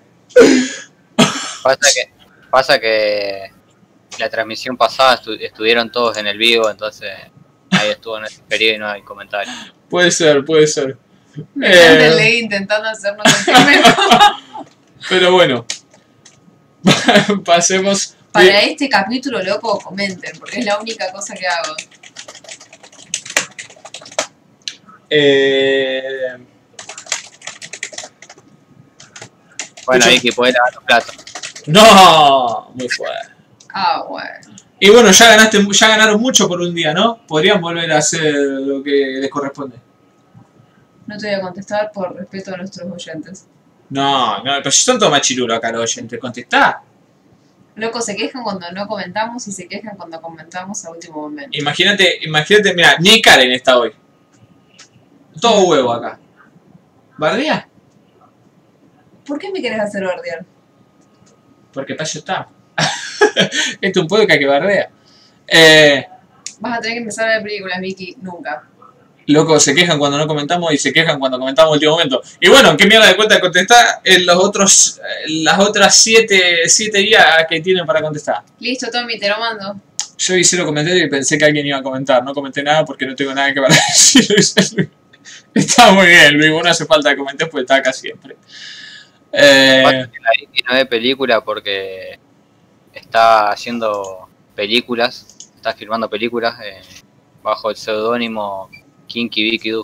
Pasa que, pasa que la transmisión pasada estu- estuvieron todos en el vivo, entonces ahí estuvo en ese periodo y no hay comentarios. Puede ser, puede ser. Eh. ley intentando hacernos. Pero bueno. Pasemos. Para este capítulo, loco, comenten, porque es la única cosa que hago. Eh, Bueno. Vicky, podés lavar los platos. No, muy fuerte. Ah, bueno. Y bueno, ya ganaste, ya ganaron mucho por un día, ¿no? Podrían volver a hacer lo que les corresponde. No te voy a contestar por respeto a nuestros oyentes. No, no, pero si son todos machirulos acá los oyentes, contestá. Loco, se quejan cuando no comentamos y se quejan cuando comentamos a último momento. Imagínate, imagínate, mira, ni Karen está hoy. Todo huevo acá. ¿Bardía? ¿Por qué me querés hacer bardear? Porque para eso está. este es un podcast que bardea. Eh, Vas a tener que empezar a ver películas, Vicky. Nunca. loco, se quejan cuando no comentamos y se quejan cuando comentamos en último momento. Y bueno, ¿qué mierda de cuenta contestar en los otros, eh, las otras siete, siete días que tienen para contestar? Listo, Tommy, te lo mando. Yo hice los comentarios y pensé que alguien iba a comentar. No comenté nada porque no tengo nada que para decir. Está muy bien, Luis. No hace falta que comentes porque está acá siempre. Eh, no ve película porque está haciendo películas, está filmando películas eh, bajo el seudónimo Kinky Vicky Du.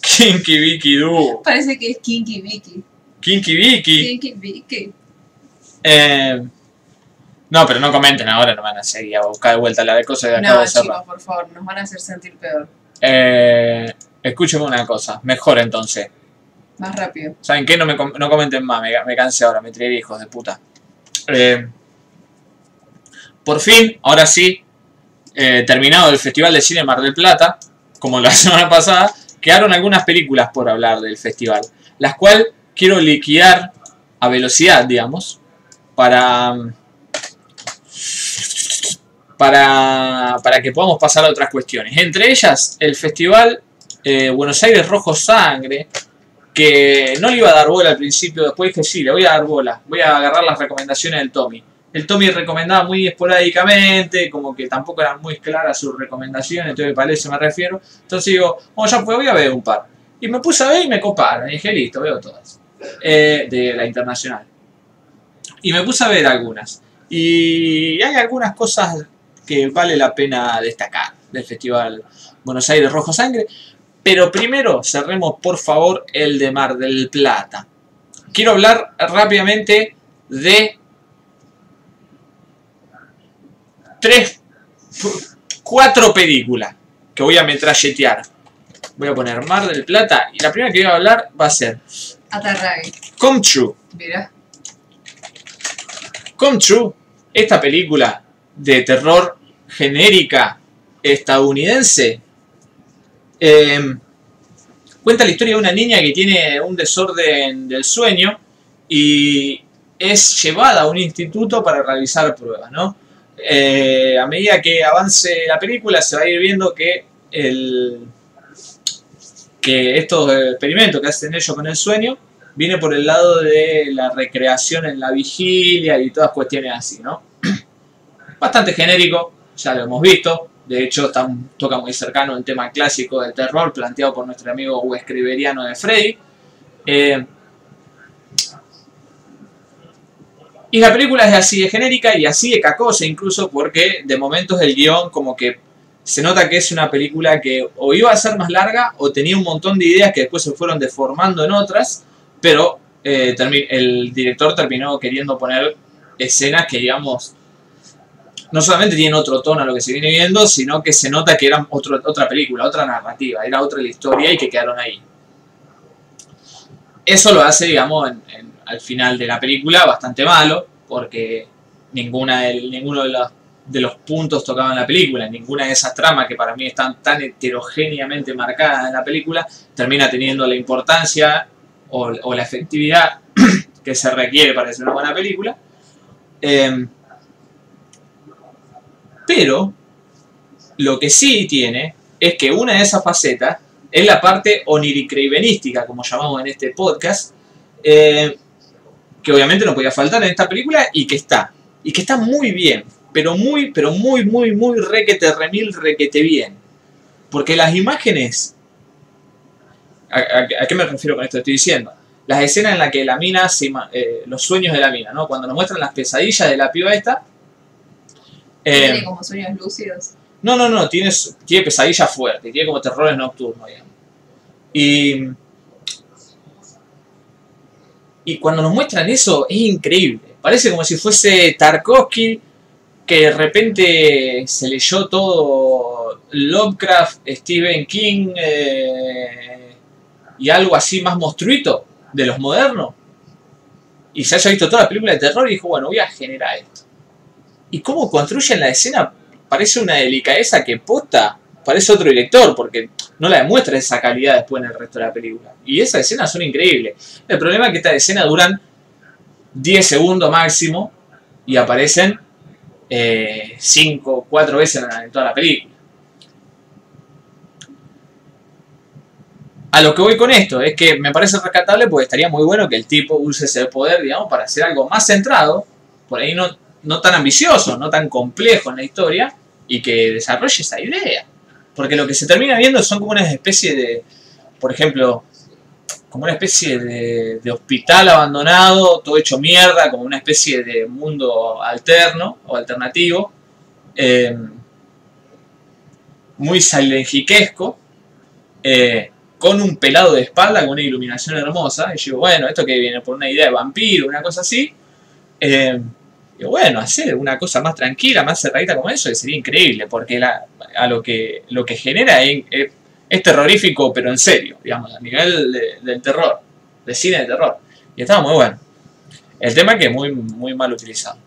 Kinky Vicky Du. Parece que es Kinky Vicky. Kinky Vicky. Kinky Vicky. Eh, no, pero no comenten ahora, no van a seguir a buscar de vuelta la de cosas que acabo No, de chicos, por favor, nos van a hacer sentir peor. Eh, escúcheme una cosa, mejor entonces. Más rápido. ¿Saben qué? No, me, com- no comenten más, me, me cansé ahora, me tiré hijos de puta. Eh, por fin, ahora sí, eh, terminado el Festival de Cine Mar del Plata, como la semana pasada, quedaron algunas películas por hablar del festival, las cuales quiero liquidar a velocidad, digamos, para, para, para que podamos pasar a otras cuestiones. Entre ellas, el Festival eh, Buenos Aires Rojo Sangre, que no le iba a dar bola al principio, después dije sí, le voy a dar bola, voy a agarrar las recomendaciones del Tommy. El Tommy recomendaba muy esporádicamente, como que tampoco eran muy claras sus recomendaciones, entonces para eso me refiero. Entonces digo, bueno, ya pues voy a ver un par. Y me puse a ver y me coparon, y dije, listo, veo todas. Eh, de la internacional. Y me puse a ver algunas. Y hay algunas cosas que vale la pena destacar del Festival Buenos Aires Rojo Sangre. Pero primero cerremos por favor el de Mar del Plata. Quiero hablar rápidamente de tres, cuatro películas que voy a metralletear. Voy a poner Mar del Plata y la primera que voy a hablar va a ser Atarrague. Come True. Mira. Come True, esta película de terror genérica estadounidense, eh, cuenta la historia de una niña que tiene un desorden del sueño y es llevada a un instituto para realizar pruebas, ¿no? Eh, a medida que avance la película se va a ir viendo que el que estos experimentos que hacen ellos con el sueño viene por el lado de la recreación en la vigilia y todas cuestiones así, ¿no? Bastante genérico, ya lo hemos visto. De hecho, toca muy cercano el tema clásico del terror planteado por nuestro amigo Wes Criberiano de Freddy. Eh, y la película es así de genérica y así de cacosa incluso porque de momentos el guion como que se nota que es una película que o iba a ser más larga o tenía un montón de ideas que después se fueron deformando en otras pero eh, el director terminó queriendo poner escenas que, digamos, no solamente tienen otro tono a lo que se viene viendo, sino que se nota que eran otro, otra película, otra narrativa, era otra la historia y que quedaron ahí. Eso lo hace, digamos, al final de la película bastante malo, porque ninguna de- ninguno de los, de los puntos tocaba en la película, ninguna de esas tramas que para mí están tan heterogéneamente marcadas en la película, termina teniendo la importancia o, la efectividad que se requiere para hacer una buena película. Eh, pero lo que sí tiene es que una de esas facetas es la parte oniricreivenística, como llamamos en este podcast, eh, que obviamente no podía faltar en esta película y que está. Y que está muy bien, pero muy, pero muy, muy, muy requete, remil, requete bien. Porque las imágenes... ¿A, qué me refiero con esto estoy diciendo? Las escenas en las que la mina, se eh, los sueños de la mina, ¿no? Cuando nos muestran las pesadillas de la piba esta. Eh, Tiene como sueños lúcidos. no, no, no, tiene, tiene pesadillas fuertes, tiene como terrores nocturnos, digamos. Y, y cuando nos muestran eso, es increíble. Parece como si fuese Tarkovsky, que de repente se leyó todo Lovecraft, Stephen King eh, y algo así más monstruito de los modernos. Y se haya visto toda la película de terror y dijo, bueno, voy a generar esto. Y cómo construyen la escena parece una delicadeza que posta parece otro director, porque no la demuestra esa calidad después en el resto de la película. Y esas escenas son increíbles. El problema es que estas escenas duran 10 segundos máximo y aparecen 5, 4 veces en toda la película. A lo que voy con esto es que me parece rescatable porque estaría muy bueno que el tipo use ese poder, digamos, para hacer algo más centrado, por ahí no, no tan ambicioso, no tan complejo en la historia, y que desarrolle esa idea. Porque lo que se termina viendo son como una especie de, por ejemplo, como una especie de, de hospital abandonado, todo hecho mierda, como una especie de mundo alterno o alternativo, eh, muy silenjiquesco, eh, con un pelado de espalda, con una iluminación hermosa. Y yo digo, bueno, esto que viene por una idea de vampiro, una cosa así. Eh, y bueno, hacer una cosa más tranquila, más cerradita como eso, sería increíble, porque la- a lo que, lo que genera es, es- es terrorífico, pero en serio, digamos, a nivel de- del terror, de cine de terror. Y estaba muy bueno. El tema es que es muy, muy mal utilizado.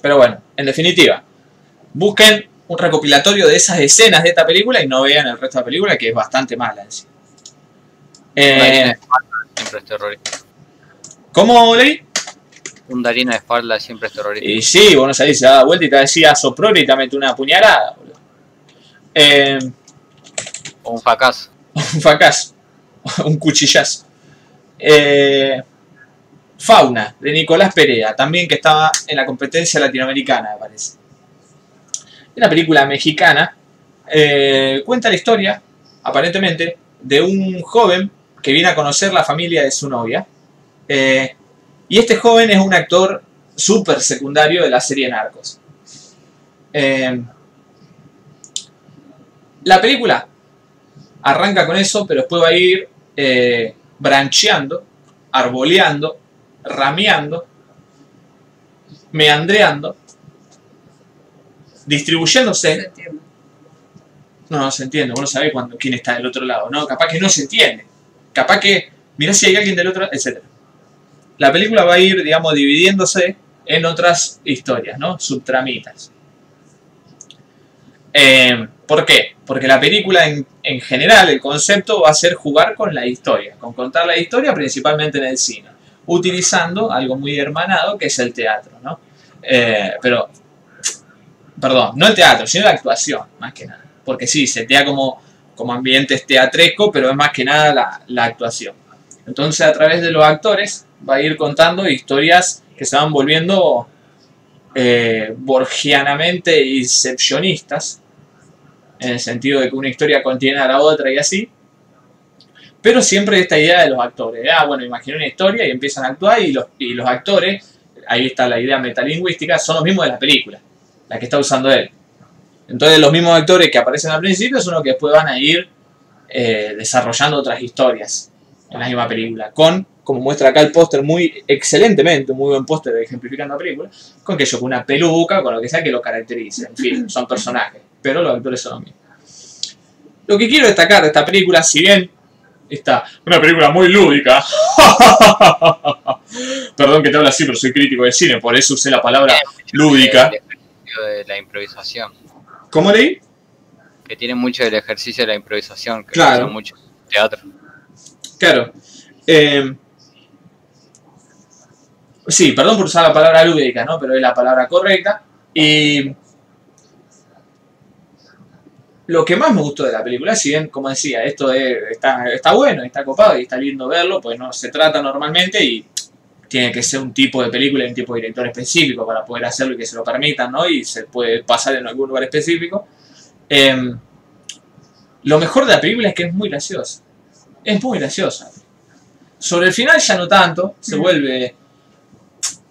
Pero bueno, en definitiva, busquen un recopilatorio de esas escenas de esta película y no vean el resto de la película, que es bastante mala en sí. Eh. ¿Cómo leí? Un Darina de espalda siempre es terrorífico. Y sí, vos no salís, se da vuelta y te decía soprole y te mete una puñalada. boludo. Eh, O un fracaso. un fracaso, un cuchillazo. Eh, Fauna, de Nicolás Perea, también que estaba en la competencia latinoamericana, me parece. Una película mexicana, eh, cuenta la historia, aparentemente, de un joven que viene a conocer la familia de su novia. Eh, y este joven es un actor súper secundario de la serie Narcos. Eh, la película arranca con eso, pero después va a ir eh, brancheando, arboleando, rameando, meandreando, Se distribuyéndose. No, no se entiende, vos no sabés cuándo, quién está del otro lado, ¿no? Capaz que no se entiende. Capaz que, mirá si hay alguien del otro lado, etc. La película va a ir, digamos, dividiéndose en otras historias, ¿no? Subtramitas. Eh, ¿Por qué? Porque la película en, en general, el concepto va a ser jugar con la historia, con contar la historia principalmente en el cine, utilizando algo muy hermanado que es el teatro, ¿no? Eh, pero, perdón, no el teatro, sino la actuación, más que nada. Porque sí, se tea como, ambientes teatresco, pero es más que nada la, la actuación. Entonces, a través de los actores, va a ir contando historias que se van volviendo eh, borgianamente incepcionistas, en el sentido de que una historia contiene a la otra y así, pero siempre esta idea de los actores. Ah, bueno, imaginen una historia y empiezan a actuar y los, y los actores, ahí está la idea metalingüística, son los mismos de la película, la que está usando él. Entonces los mismos actores que aparecen al principio son los que después van a ir eh, desarrollando otras historias en la misma película, con, como muestra acá el póster muy excelentemente, un muy buen póster ejemplificando la película, con que yo con una peluca, con lo que sea que lo caracterice, en fin, son personajes, pero los actores son los mismos. Lo que quiero destacar de esta película, si bien está una película muy lúdica, perdón que te hablo así, pero soy crítico de cine, por eso usé la palabra lúdica. Ejercicio de la improvisación. ¿Cómo leí? Que tiene mucho del ejercicio de la improvisación. Que Claro. mucho teatro. Claro. Eh, sí, perdón por usar la palabra lúdica, ¿no? Pero es la palabra correcta. Y lo que más me gustó de la película, si bien, como decía, esto es- está, bueno, está copado y está lindo verlo, pues no se trata normalmente y tiene que ser un tipo de película y un tipo de director específico para poder hacerlo y que se lo permitan, ¿no? Y se puede pasar en algún lugar específico. Em, lo mejor de la película es que es muy graciosa. Es muy graciosa. Sobre el final ya no tanto, se Mm. vuelve,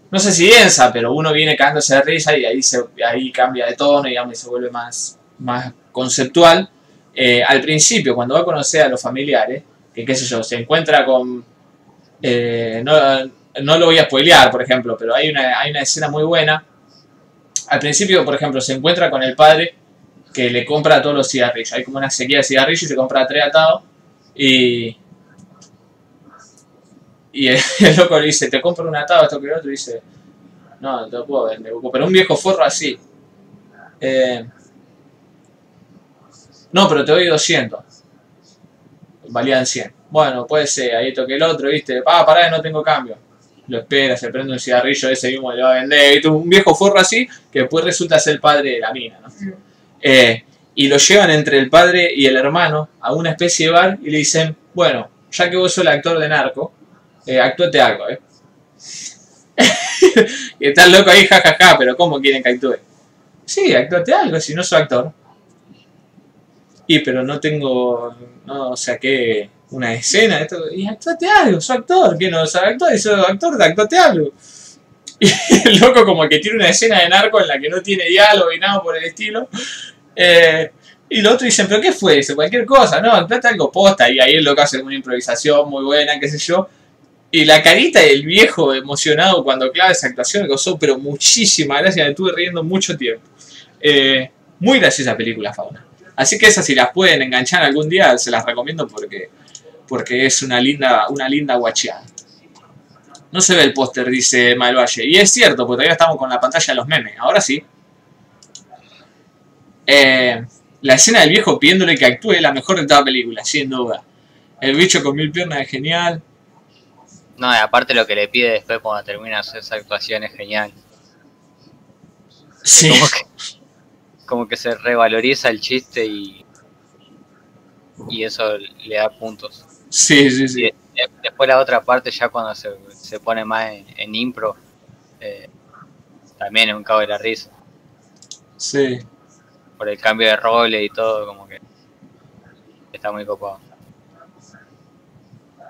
no sé si densa, pero uno viene cagándose de risa y ahí, se, ahí cambia de tono, digamos, y se vuelve más, más conceptual. Eh, al principio, cuando va a conocer a los familiares, que qué sé yo, se encuentra con... eh, no, no lo voy a spoilear, por ejemplo, pero hay una, hay una escena muy buena. Al principio, por ejemplo, se encuentra con el padre que le compra todos los cigarrillos. Hay como una sequía de cigarrillos y se compra tres atados. Y, y el, el loco le dice, te compro un atado, esto que otro. Y dice, no, no te lo puedo vender. Pero un viejo forro así. Eh, no, pero te doy 200. Valían 100. Bueno, puede ser, ahí toque el otro, ¿viste? Ah, pará, no tengo cambio. Lo espera, se prende un cigarrillo, ese mismo le va a vender. ¿viste? Un viejo forro así, que después resulta ser el padre de la mina, ¿no? Mm. Eh, y lo llevan entre el padre y el hermano a una especie de bar y le dicen, bueno, ya que vos sos el actor de narco, eh, actúate algo, ¿eh? y está el loco ahí, jajaja, pero ¿cómo quieren que actúe? Sí, actúate algo, si no soy actor. Y pero no tengo, no saqué una escena, esto, y actúate algo, soy actor, que no soy actor, y soy actor, actúate algo. Y el loco como que tiene una escena de narco en la que no tiene diálogo y nada por el estilo. Eh, y los otros dicen, ¿pero qué fue eso? Cualquier cosa, no, trata algo posta. Y ahí el loco hace una improvisación muy buena, qué sé yo. Y la carita del viejo emocionado cuando clava esa actuación me gozó, pero muchísima gracia, me estuve riendo mucho tiempo. Eh, muy graciosa película, Fauna. Así que esas si las pueden enganchar algún día, se las recomiendo porque, porque es una linda, una linda guacheada. No se ve el póster, dice Malvalle. Y es cierto, porque todavía estamos con la pantalla de los memes. Ahora sí. Eh, la escena del viejo pidiéndole que actúe es la mejor de toda la película, sin duda. El bicho con mil piernas es genial. No, y aparte lo que le pide después cuando termina esa actuación es genial. Sí. Como que, como que se revaloriza el chiste y, y eso le da puntos. Sí, sí, Y sí. de- después la otra parte ya cuando se, se pone más en, en impro, eh, también es un cago de la risa. Sí. Por el cambio de roles y todo, como que está muy copado.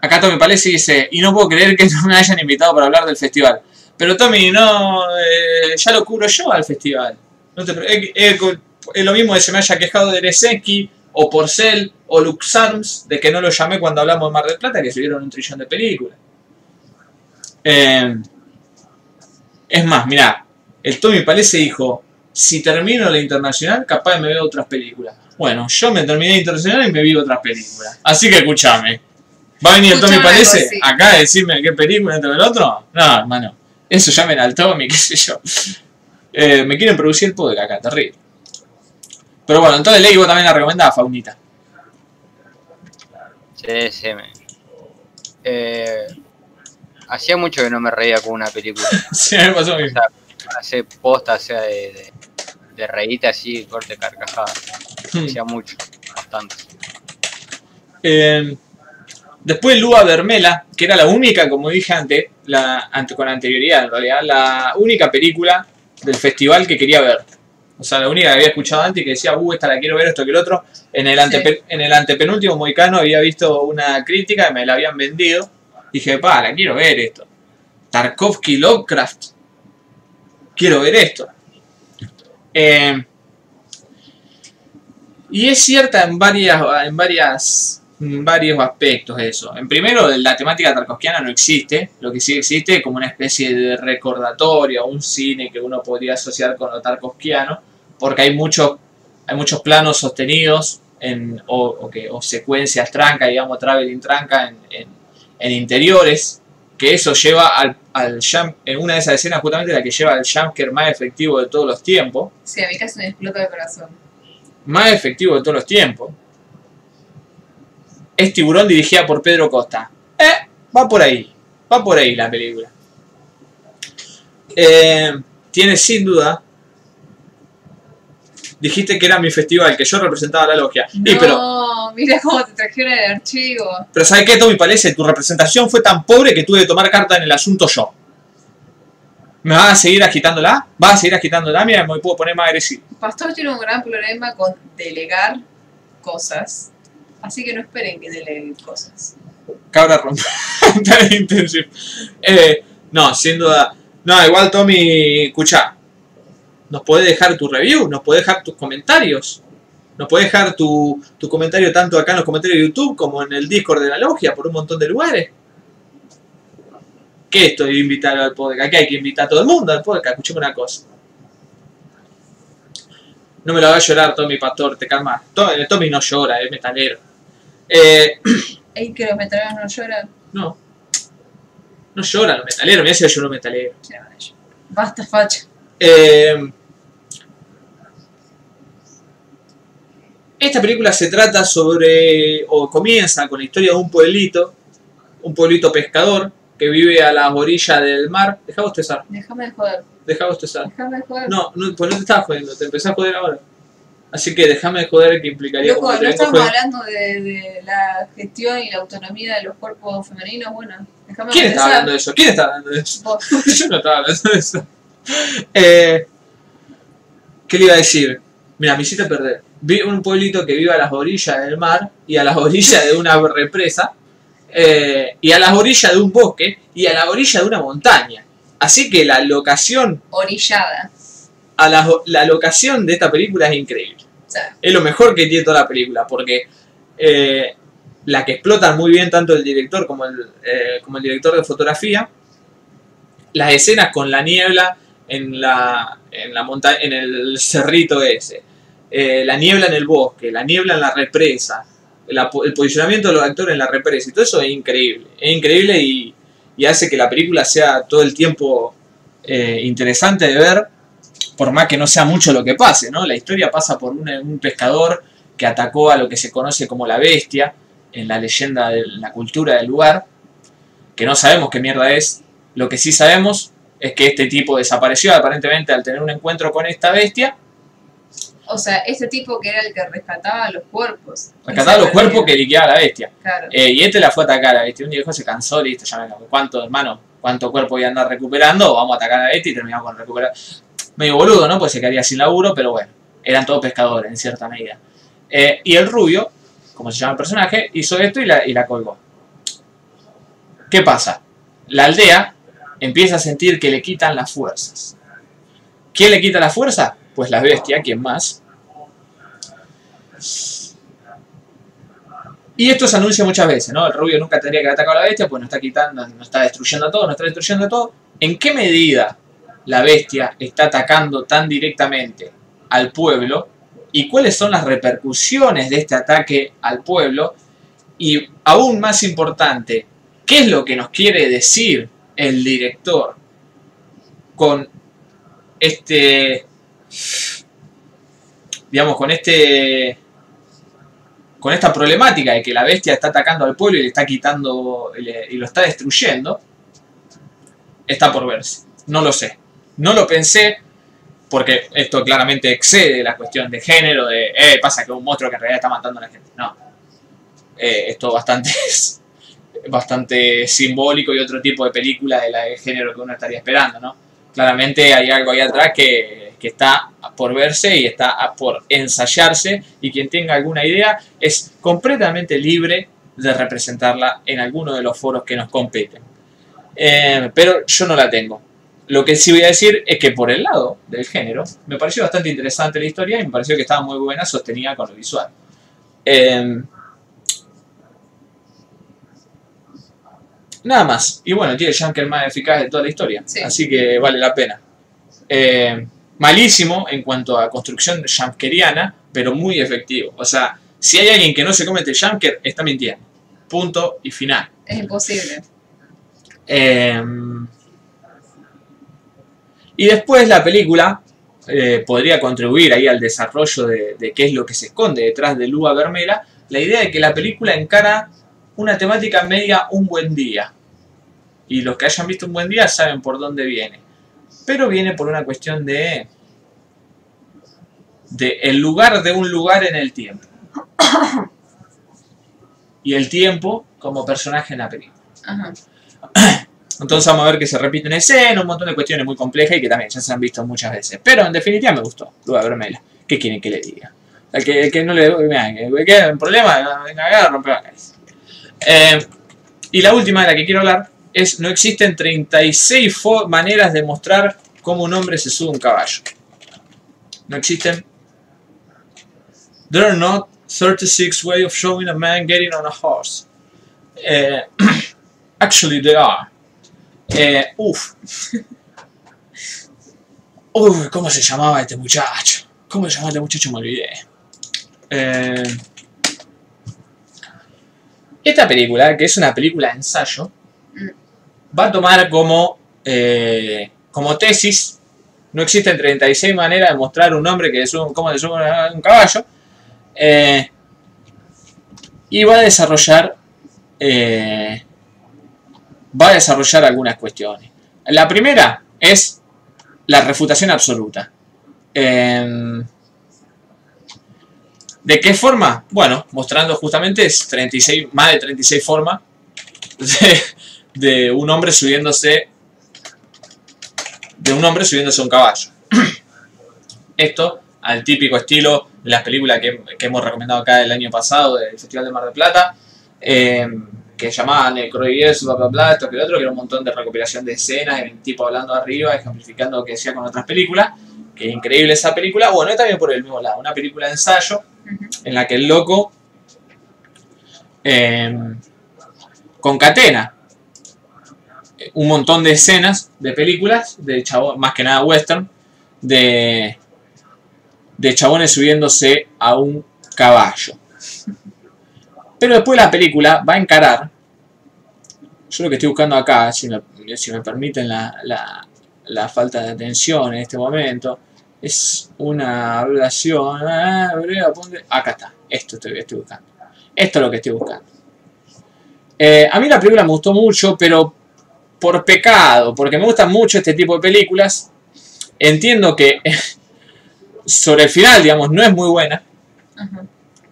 Acá Tommy Palesi dice, y no puedo creer que no me hayan invitado para hablar del festival. Pero Tommy, no, eh, ya lo cubro yo al festival. No eh, eh, lo mismo de se me haya quejado de Reseki, o Porcel, o Luxarms, de que no lo llamé cuando hablamos de Mar del Plata, que se vieron un trillón de películas. Es más, mirá, el Tommy Palesi dijo, si termino la internacional, capaz me veo otras películas. Bueno, yo me terminé la internacional y me vi otras películas. Así que escúchame. ¿Va a venir el Tommy algo así. acá a decirme qué película entre el otro? No, hermano. Eso llamen al Tommy, qué sé yo. Eh, me quieren producir el podcast acá, terrible. Pero bueno, entonces Ley vos también la recomendaba, Faunita. Sí, sí, me... Eh, hacía mucho que no me reía con una película. Sí, me pasó lo mismo. Hacer posta, o sea, de, de, de reírte así, corte carcajada. Hmm. Hacía mucho, bastante. Eh, después Lua Bermela, que era la única, como dije antes, la, ante, con anterioridad en realidad, la única película del festival que quería ver. O sea, la única que había escuchado antes y que decía, uh, esta la quiero ver, esto que el otro. En el, antepe- en el antepenúltimo Moicano había visto una crítica y me la habían vendido. Dije, pa, la quiero ver esto. Tarkovsky Lovecraft. Quiero ver esto. Eh, y es cierta en varias, en varias varios aspectos eso. En primero, la temática tarkovskiana no existe. Lo que sí existe es como una especie de recordatorio, un cine que uno podría asociar con lo tarkovskiano, porque hay muchos hay muchos planos sostenidos en, o, que, o secuencias tranca, digamos, traveling tranca en- en interiores, que eso lleva al, al jump, en una de esas escenas justamente la que lleva al jumpscare más efectivo de todos los tiempos Sí, a mí casi me explota el corazón. más efectivo de todos los tiempos. Es Tiburón dirigida por Pedro Costa. Eh, va por ahí. Va por ahí la película. Eh, tiene sin duda dijiste que era mi festival, que yo representaba la logia. No, Y pero, mira cómo te trajeron el archivo. pero ¿sabes qué, Tommy Palese? Tu representación fue tan pobre que tuve que tomar carta en el asunto yo. ¿Me vas a seguir agitándola? ¿Vas a seguir agitándola? Mira, me puedo poner más agresivo. Pastor tiene un gran problema con delegar cosas. Así que no esperen que deleguen cosas. Cabra rompe. Tan intensivo. Eh, no, sin duda. No, igual Tommy, escucha. Nos podés dejar tu review, nos podés dejar tus comentarios. Nos podés dejar tu, tu comentario tanto acá en los comentarios de YouTube como en el Discord de la logia por un montón de lugares. ¿Qué esto de invitar al podcast? Aquí hay que invitar a todo el mundo al podcast. Escuchame una cosa. No me lo hagas llorar, Tommy Pastor, te calma. Tommy, Tommy no llora, es metalero. Eh, Ey, que los metaleros no lloran. no. No lloran los metaleros, me decía yo los metaleros. Vaya. Basta, facha. Eh, esta película se trata sobre, o comienza con la historia de un pueblito, un pueblito pescador que vive a las orillas del mar. Deja bostezar, Déjame de joder. deja bostezar. Déjame de joder. No, no, pues no te estaba jodiendo, te empecé a joder ahora. Así que déjame de joder que implicaría Loco, no estamos hablando de, de la gestión y la autonomía de los cuerpos femeninos. Bueno, déjame ¿Quién está empezar. hablando de eso? ¿Quién está hablando de eso? Vos. Yo no estaba hablando de eso. Eh, ¿Qué le iba a decir? Mira, me hiciste perder. Vi un pueblito que vive a las orillas del mar y a las orillas de una represa eh, y a las orillas de un bosque y a la orilla de una montaña. Así que la locación, Orillada. a la, la locación de esta película es increíble. Es lo mejor que tiene toda la película porque eh, la que explotan muy bien tanto el director como el, eh, como el director de fotografía, las escenas con la niebla en la, en la monta en el cerrito ese, eh, la niebla en el bosque, la niebla en la represa, el posicionamiento de los actores en la represa y todo eso es increíble, es increíble y, y hace que la película sea todo el tiempo eh, interesante de ver, por más que no sea mucho lo que pase, ¿no? La historia pasa por un, un pescador que atacó a lo que se conoce como la bestia en la leyenda de la cultura del lugar, que no sabemos qué mierda es, lo que sí sabemos es que este tipo desapareció aparentemente al tener un encuentro con esta bestia, o sea, este tipo que era el que rescataba los cuerpos. rescataba los Ese cuerpos que liquidaba la bestia. Claro. Eh, y este la fue a atacar a la bestia. Un viejo se cansó, listo, ya me ¿Cuánto, hermano? ¿Cuánto cuerpo voy a andar recuperando? Vamos a atacar a la bestia y terminamos con recuperar. Medio boludo, ¿no? Pues se quedaría sin laburo, pero bueno, eran todos pescadores en cierta medida. Eh, y el rubio, como se llama el personaje, hizo esto y la, y la colgó. ¿Qué pasa? La aldea empieza a sentir que le quitan las fuerzas. ¿Quién le quita la fuerza? Pues la bestia, ¿quién más? Y esto se anuncia muchas veces, ¿no? El rubio nunca tendría que haber atacado a la bestia, pues nos está quitando, nos está destruyendo todo, nos está destruyendo todo. ¿En qué medida la bestia está atacando tan directamente al pueblo? ¿Y cuáles son las repercusiones de este ataque al pueblo? Y aún más importante, ¿qué es lo que nos quiere decir el director con este, digamos, con este con esta problemática de que la bestia está atacando al pueblo y le está quitando y, lo está destruyendo, está por verse. No lo sé. No lo pensé porque esto claramente excede la cuestión de género, de, eh, pasa que un monstruo que en realidad está matando a la gente. No. Eh, esto bastante es bastante simbólico y otro tipo de película de la género que uno estaría esperando, ¿no? Claramente hay algo ahí atrás que, que está por verse y está por ensayarse y quien tenga alguna idea es completamente libre de representarla en alguno de los foros que nos competen. Eh, pero yo no la tengo. Lo que sí voy a decir es que por el lado del género me pareció bastante interesante la historia y me pareció que estaba muy buena sostenida con lo visual. Eh, nada más. Y bueno, tiene el más eficaz de toda la historia. Sí. Así que vale la pena. Eh, malísimo en cuanto a construcción junkeriana, pero muy efectivo. O sea, si hay alguien que no se comete el junker, está mintiendo. Punto y final. Es imposible. Eh, y después la película eh, podría contribuir ahí al desarrollo de, de qué es lo que se esconde detrás de Lua Vermela. La idea de que la película encara una temática media un buen día. Y los que hayan visto un buen día saben por dónde viene. Pero viene por una cuestión de de el lugar de un lugar en el tiempo. Y el tiempo como personaje en la película. Ajá. Entonces vamos a ver que se repiten escenas, un montón de cuestiones muy complejas y que también ya se han visto muchas veces. Pero en definitiva me gustó, luego de vermela. ¿Qué quieren que le diga? El que, el que no le mira, que queda un problema, venga acá, rompe la cabeza. Eh, y la última de la que quiero hablar no existen 36 fo- maneras de mostrar cómo un hombre se sube a un caballo. No existen. There are not 36 ways of showing a man getting on a horse. Eh, actually, there are. Eh, uf. ¿cómo se llamaba este muchacho? ¿Cómo se llamaba este muchacho? Me olvidé. Eh, esta película, que es una película ensayo, va a tomar como, eh, como tesis. No existen 36 maneras de mostrar un hombre que sube, cómo se sube un caballo. eh, y va a desarrollar. eh, va a desarrollar algunas cuestiones. La primera es la refutación absoluta. Em, ¿De qué forma? Bueno, mostrando justamente es 36, más de 36 formas de, de un hombre subiéndose de un hombre subiéndose a un caballo. Esto al típico estilo de las películas que, que hemos recomendado acá el año pasado del Festival de Mar del Plata, em, que llamaban Necroides, bla bla bla, esto que lo otro, que era un montón de recopilación de escenas, y un tipo hablando arriba, ejemplificando lo que decía con otras películas, que es increíble esa película. Bueno, esta también por el mismo lado, una película de ensayo en la que el loco eh, concatena un montón de escenas de películas, de chabón, más que nada western, de, de chabones subiéndose a un caballo. Pero después la película va a encarar, yo lo que estoy buscando acá, si me, si me permiten la, la- falta de atención en este momento, es una abreviación. ah. Acá está. Esto estoy, estoy buscando. Esto es lo que estoy buscando. Eh, a mí la película me gustó mucho, pero por pecado, porque me gustan mucho este tipo de películas. Entiendo que sobre el final, digamos, no es muy buena, Ajá.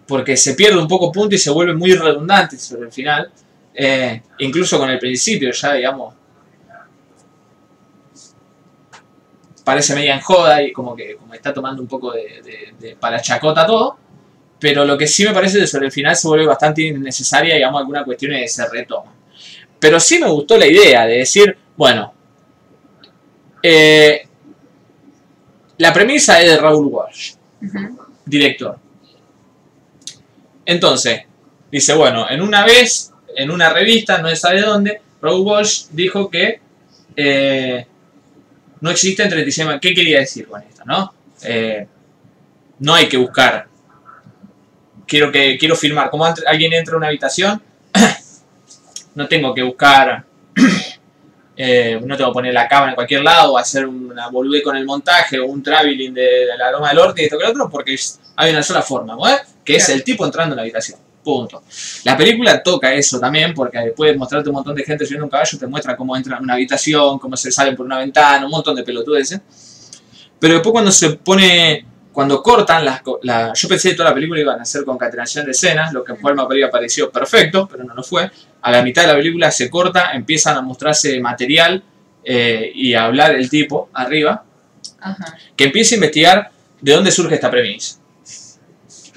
porque se pierde un poco punto y se vuelve muy redundante sobre el final. Eh, incluso con el principio, ya, digamos, parece media en joda y como que como está tomando un poco de, de, de para chacota todo. Pero lo que sí me parece que sobre el final se vuelve bastante innecesaria, digamos, alguna cuestión que se retoma. Pero sí me gustó la idea de decir, bueno, eh, la premisa es de Raúl Walsh, director. Entonces, dice, bueno, en una vez, en una revista, no se sabe dónde, Raúl Walsh dijo que eh, no existen 36 ma- ¿Qué quería decir con esto, no? Eh, no hay que buscar. Quiero que quiero filmar. Como alguien entra a una habitación, no tengo que buscar. eh, no tengo que poner la cámara en cualquier lado o hacer una boludez con el montaje o un traveling de, la Loma del Orte y esto que lo otro, porque es- hay una sola forma, ¿no? que es el tipo entrando en la habitación. Punto. La película toca eso también, porque después de mostrarte un montón de gente subiendo un caballo, te muestra cómo entran en una habitación, cómo se salen por una ventana, un montón de pelotudeces. Pero después cuando se pone, cuando cortan las... la- yo pensé que toda la película iban a hacer concatenación de escenas, lo que en forma habría parecido perfecto, pero no lo fue. A la mitad de la película se corta, empiezan a mostrarse material eh, y a hablar el tipo arriba, Ajá. que empiece a investigar de dónde surge esta premisa.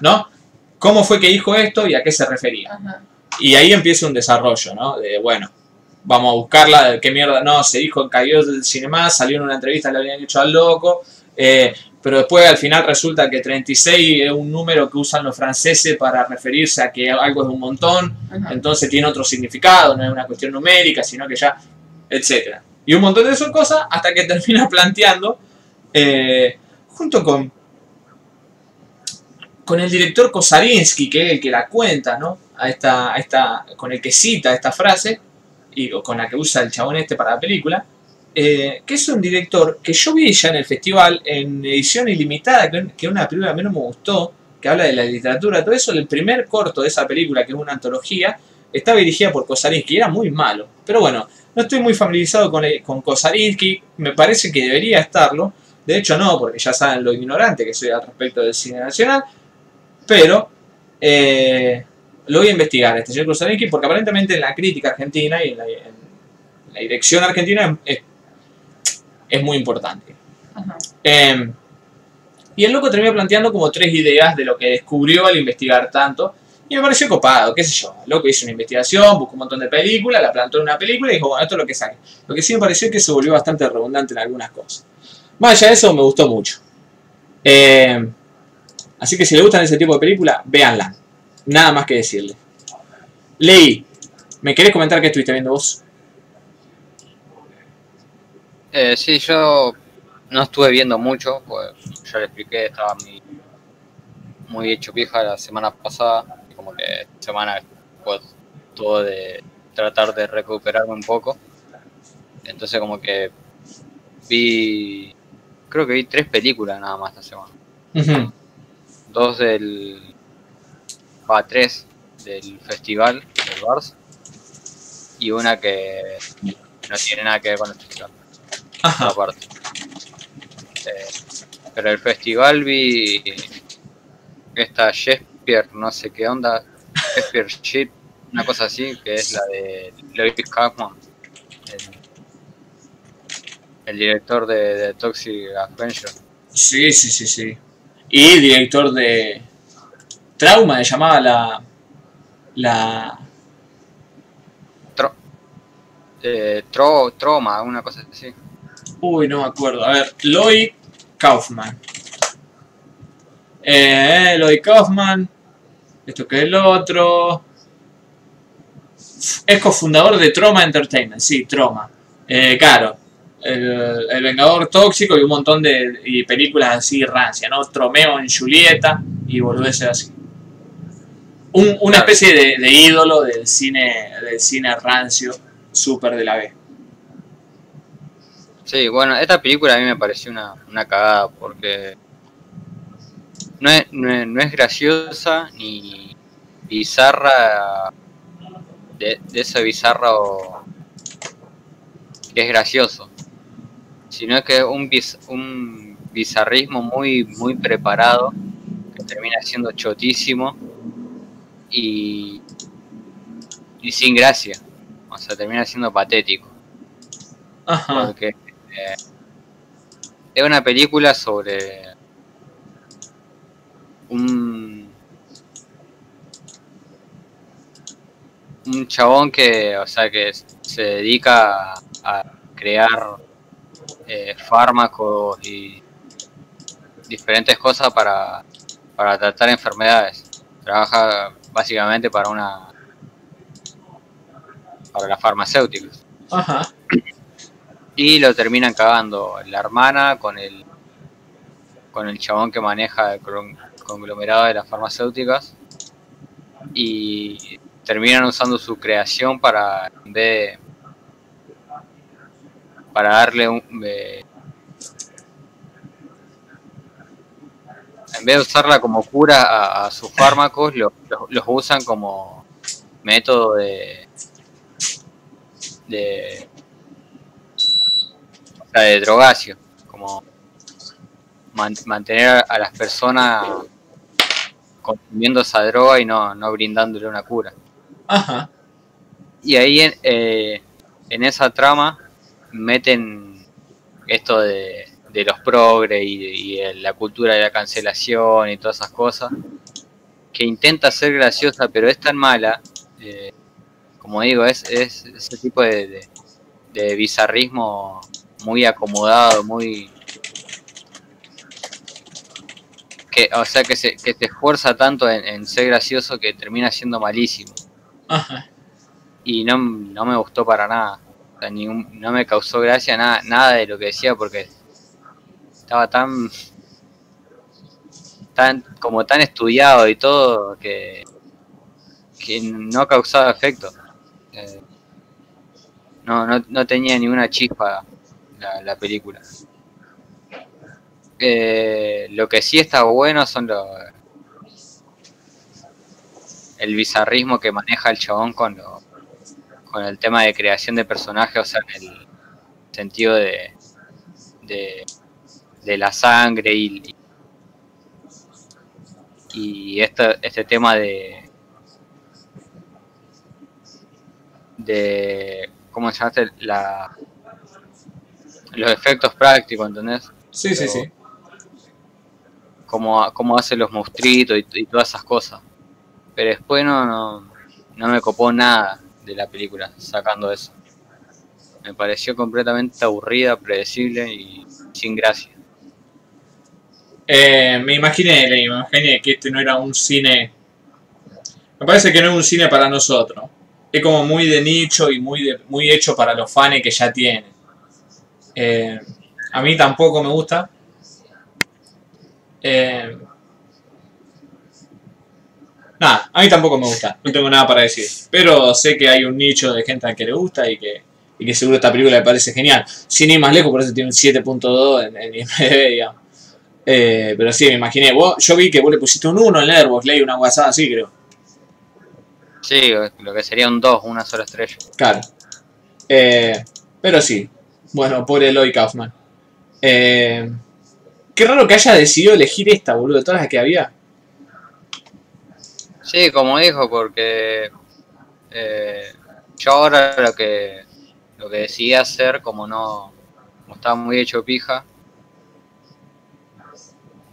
¿No? ¿Cómo fue que dijo esto y a qué se refería? Ajá. Y ahí empieza un desarrollo, ¿no? De, bueno, vamos a buscarla, de qué mierda, no, se dijo, cayó del cinema, salió en una entrevista, le habían hecho al loco, eh, pero después al final resulta que 36 es un número que usan los franceses para referirse a que algo es un montón, Ajá. entonces tiene otro significado, no es una cuestión numérica, sino que ya, etcétera. Y un montón de esas cosas hasta que termina planteando, eh, junto con, con el director Kosarinsky, que es el que la cuenta, ¿no? A esta, a esta, con el que cita esta frase, y o con la que usa el chabón este para la película, eh, que es un director que yo vi ya en el festival en edición ilimitada, que una película a mí no me gustó, que habla de la literatura, todo eso, el primer corto de esa película, que es una antología, estaba dirigida por Kosarinsky, era muy malo. Pero bueno, no estoy muy familiarizado con, el- con Kosarinsky, me parece que debería estarlo. De hecho no, porque ya saben lo ignorante que soy al respecto del cine nacional. Pero eh, lo voy a investigar, este señor Kuzalinski, porque aparentemente en la crítica argentina y en la, en la dirección argentina es, es muy importante. Ajá. Eh, y el loco terminó planteando como tres ideas de lo que descubrió al investigar tanto. Y me pareció copado, qué sé yo. El loco hizo una investigación, buscó un montón de películas, la plantó en una película y dijo, bueno, esto es lo que saque. Lo que sí me pareció es que se volvió bastante redundante en algunas cosas. Más allá de eso, me gustó mucho. Eh, así que si le gustan ese tipo de películas, véanla. Nada más que decirle. Leí, ¿me querés comentar qué estuviste viendo vos? Eh, sí, yo no estuve viendo mucho, pues ya le expliqué, estaba muy, muy hecho pija la semana pasada, y como que esta semana pues todo de tratar de recuperarme un poco. Entonces como que vi, creo que vi tres películas nada más esta semana. Dos del, va, tres del festival del Bars y una que no tiene nada que ver con el festival Ajá. aparte. Eh, pero el festival vi esta Shakespeare, no sé qué onda, Shakespeare Shit, una cosa así, que es la de Lewis Kaufman, el, el director de, de Toxic Avenger. Sí, sí, sí, sí. Y director de Trauma, le llamaba la. La. Tro, eh, Tro- Troma, una cosa así. Uy, no me acuerdo. A ver, Lloyd Kaufman. Eh, Lloyd Kaufman. Esto que es el otro. Es cofundador de Troma Entertainment, sí, Troma. Eh, claro. El, el Vengador Tóxico y un montón de y películas así rancia, ¿no? Tromeo en Julieta y boludeces así. Un- una especie de, de ídolo del cine, del cine rancio, súper de la B. Sí, bueno, esta película a mí me pareció una, una cagada porque no es, no, es, no es graciosa ni bizarra de, de esa bizarro que es gracioso, sino que es un, biz- un bizarrismo muy, muy preparado que termina siendo chotísimo y, y sin gracia, o sea, termina siendo patético Ajá. porque es una película sobre un un chabón que o sea que se dedica a, a crear eh, fármacos y diferentes cosas para, para tratar enfermedades trabaja básicamente para una para las farmacéuticas Ajá. Y lo terminan cagando. La hermana con el con el chabón que maneja el conglomerado de las farmacéuticas y terminan usando su creación para en vez de- para darle un en vez de usarla como cura a, sus fármacos lo- los usan como método de de sea, de drogacio, como man- mantener a las personas consumiendo esa droga y no, no brindándole una cura. Ajá. Y ahí en, eh, en esa trama meten esto de, de los progres y, la cultura de la cancelación y todas esas cosas, que intenta ser graciosa, pero es tan mala, eh, como digo, es, es ese tipo de, de, de bizarrismo muy acomodado, muy... Que, o sea, que se, que te esfuerza tanto en, en ser gracioso que termina siendo malísimo Ajá. y no, no me gustó para nada. O sea, ningún- no me causó gracia nada, nada de lo que decía porque estaba tan, tan como tan estudiado y todo que, que no causaba efecto. Eh, no, no, no tenía ni una chispa la, la película. Eh, lo que sí está bueno son los el bizarrismo que maneja el chabón con lo, con el tema de creación de personajes, o sea, en el sentido de, de de la sangre y, y este, este tema de de cómo se llama este? la los efectos prácticos ¿entendés? Sí, sí, Pero- sí. cómo, cómo hace los monstruitos y, y todas esas cosas pero después no, no no me copó nada de la película sacando eso me pareció completamente aburrida predecible y sin gracia Eh, me imaginé, me imaginé que este no era un cine. Me parece que no es un cine para nosotros. Es como muy de nicho y muy, de- muy hecho para los fans que ya tienen. Eh, a mí tampoco me gusta. Eh, nada, a mí tampoco me gusta. No tengo nada para decir. Pero sé que hay un nicho de gente a que le gusta y que, y que seguro esta película le parece genial. Sin ir más lejos, por eso tiene un 7.2 en, en IMDb, digamos. Eh, pero sí, me imaginé. Vos, yo vi que vos le pusiste un 1 en Letterboxd, leí una WhatsApp así, creo. sí lo que sería un 2 una sola estrella Claro. Eh, pero sí. Bueno, pobre Eloy Kaufman. Eh, qué raro que haya decidido elegir esta, boludo, de todas las que había. Sí, como dijo, porque eh, yo ahora lo que lo que decidí hacer, como no como estaba muy hecho pija,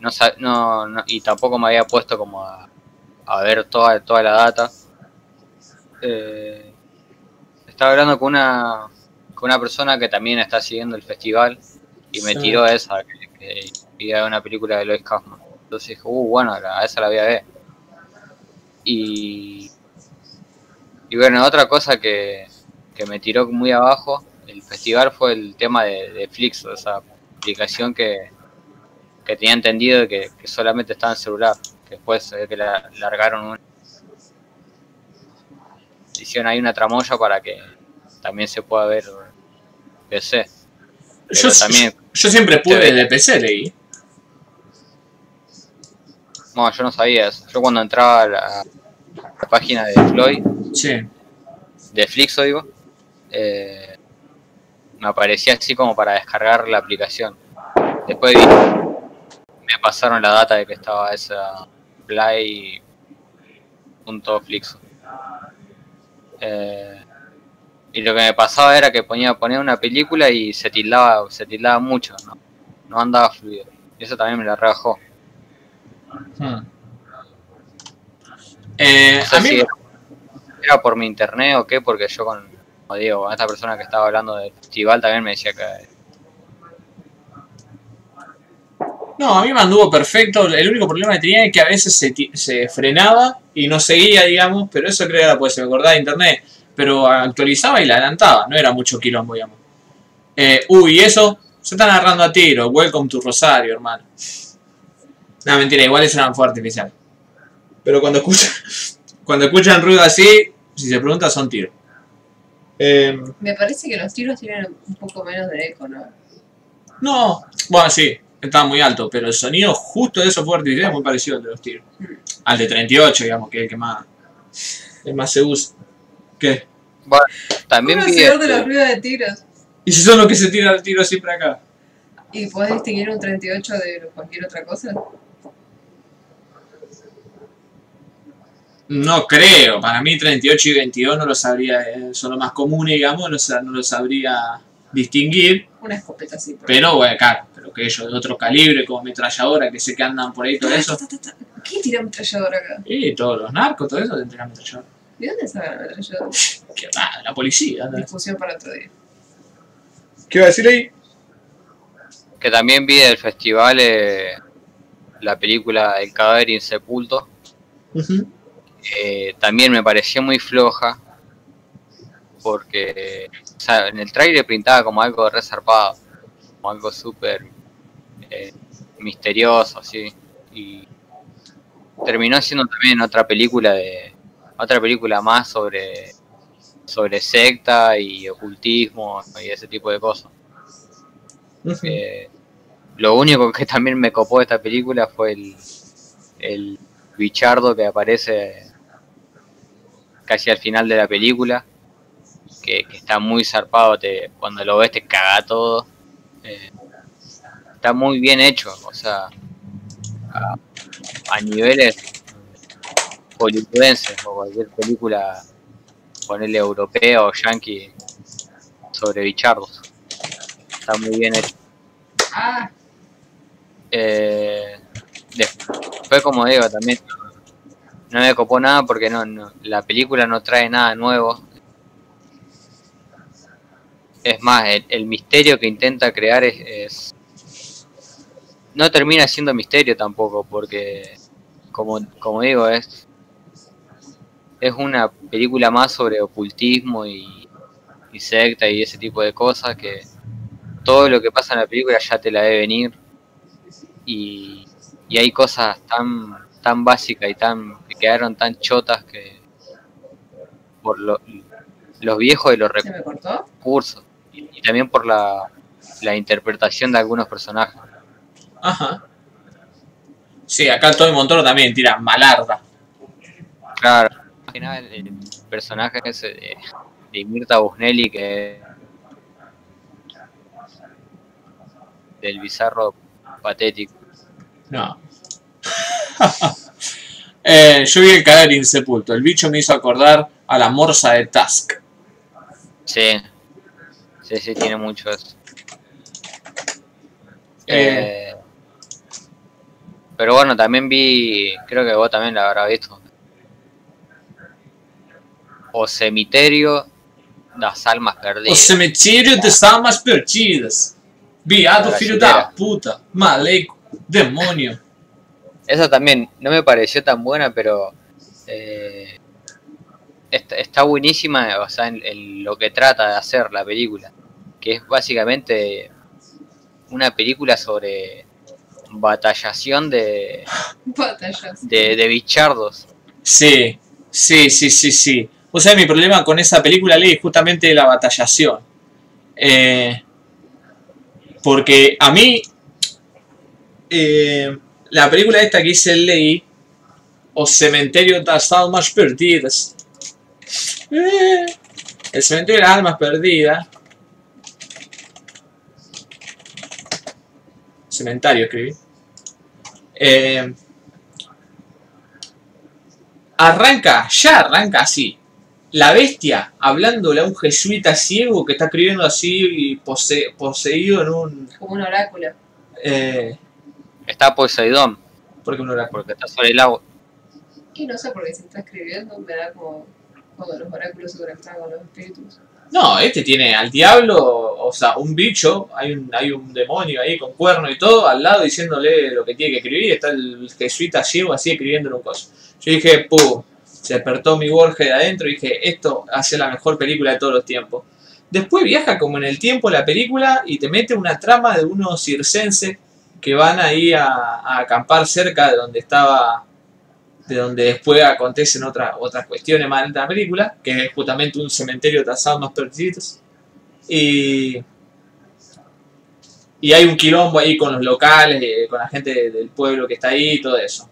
no, no, no- y tampoco me había puesto como a, a ver toda, toda la data. eh, estaba hablando con una con una persona que también está siguiendo el festival y me Sí. tiró esa, que, que iba a ver una película de Lois Kaufman. Entonces dije, uh, bueno, a esa la voy a ver. Y, y bueno, otra cosa que, que me tiró muy abajo el festival fue el tema de, de Flixo, esa aplicación que, que tenía entendido que, que solamente estaba en celular, que después ve que la largaron una hicieron ahí una tramoya para que también se pueda ver PC. Yo, también- yo siempre pude de PC, leí. No, yo no sabía eso. Yo cuando entraba a la, la página de Floyd, Sí. de Flixo digo, eh, me aparecía así como para descargar la aplicación. Después vi, me pasaron la data de que estaba esa play.flixo. Eh, y lo que me pasaba era que ponía poner una película y se tildaba, se tildaba mucho, no, no andaba fluido. Y eso también me la rebajó. Hmm. Eh, No sé a mí, si era, era por mi internet o qué, porque yo con, como digo, con esta persona que estaba hablando del festival también me decía que no, a mí me anduvo perfecto. El único problema que tenía es que a veces se, se frenaba y no seguía, digamos, pero eso creo que era pues se me acordaba de internet. Pero actualizaba y la adelantaba, no era mucho quilombo, digamos. Eh, uy, eso, se están agarrando a tiro. Welcome to Rosario, hermano. No, mentira, igual eso era un fuego artificial. Pero cuando escuchan, cuando escuchan ruido así, si se pregunta, son tiros. Eh, Me parece que los tiros tienen un poco menos de eco, ¿no? no, bueno, sí, estaba muy alto, pero el sonido justo de esos fuegos artificiales es muy parecido al de los tiros. Al de 38, digamos, que es el que más, el más se usa. ¿Qué? también vi Conocedor de los este, ruidos de tiros. ¿Y si son los que se tiran el tiro siempre acá? ¿Y podés distinguir un 38 de cualquier otra cosa? No creo, para mí 38 y 22 no lo sabría, eh, son los más comunes, digamos, no, no lo sabría distinguir, Una escopeta así. por pero bueno, claro, pero que ellos de otro calibre, como ametralladora, que sé que andan por ahí todo eso. ¿Quién tira ametralladora acá? y todos los narcos, todo eso, tendrán ametralladora. ¿De dónde sacan ametralladora? ¿Qué ah, la policía, ¿no? Discusión para otro día. ¿Qué iba a decir ahí? que también vi del festival eh, la película El cadáver insepulto. Ujú. eh, también me pareció muy floja porque o sea, en el trailer pintaba como algo resarpado, como algo súper eh, misterioso, así. Y terminó siendo también otra película de otra película más sobre sobre secta y ocultismo y ese tipo de cosas. Eh, lo único que también me copó de esta película fue el, el bichardo que aparece casi al final de la película, que, que está muy zarpado, te, cuando lo ves te caga todo. Eh, está muy bien hecho, o sea, a, a niveles hollywoodenses o cualquier película, ponerle europeo o yankee sobre bichardos. Está muy bien hecho. Eh, después, como digo, también no me copó nada porque no, la película no trae nada nuevo. Es más, el, el misterio que intenta crear es, es- no termina siendo misterio tampoco porque, como, como digo, es es una película más sobre ocultismo y, y secta y ese tipo de cosas que todo lo que pasa en la película ya te la debe venir y, y hay cosas tan tan básicas y tan que quedaron tan chotas que por lo- los viejos y los recursos y, y también por la, la interpretación de algunos personajes Ajá. Sí, acá Tony Montoro también tira malarda. claro que nada el, el personaje ese de, de Mirta Busnelli que del bizarro patético No. Eh, yo vi el cadáver insepulto. El bicho me hizo acordar a la morsa de Tusk. sí sí sí tiene mucho eso Eh, Eh, pero bueno, también vi, creo que vos también la habrás visto. O Cemiterio das Almas o Perdidas. cemitério das almas perdidas. Viado filho da puta. Maleco. Demonio. Esa también no me pareció tan buena, pero eh, está, está buenísima, o sea, en, en lo que trata de hacer la película. Que es básicamente una película sobre batallación de, Batallas. de, de bichardos. Sí, sí, sí, sí, sí. O sea, mi problema con esa película ley es justamente la batallación. Eh, porque a mí, eh, la película esta que hice ley, o Cementerio de las Almas Perdidas, eh, el Cementerio de las Almas Perdidas, Cementario escribí. Arranca, ya arranca así. La bestia hablándole a un jesuita ciego que está escribiendo así y pose- poseído en un. Como un oráculo. Eh, Está Poseidón, porque un oráculo. porque está sobre el agua. Y no sé por qué se está escribiendo, me da como cuando los oráculos se conectan con los espíritus. No, este tiene al diablo, o sea, un bicho, hay un, hay un demonio ahí con cuerno y todo, al lado diciéndole lo que tiene que escribir, está el jesuita ciego así escribiendo un coso. Yo dije, ¡pum! Se despertó mi Borges de adentro y dije, esto hace la mejor película de todos los tiempos. Después viaja como en el tiempo la película y te mete una trama de unos circenses que van ahí a, acampar cerca de donde estaba, de donde después acontecen otras otras cuestiones más en la película, que es justamente un cementerio de las almas perdidas. Y, y hay un quilombo ahí con los locales, eh, con la gente de- del pueblo que está ahí y todo eso.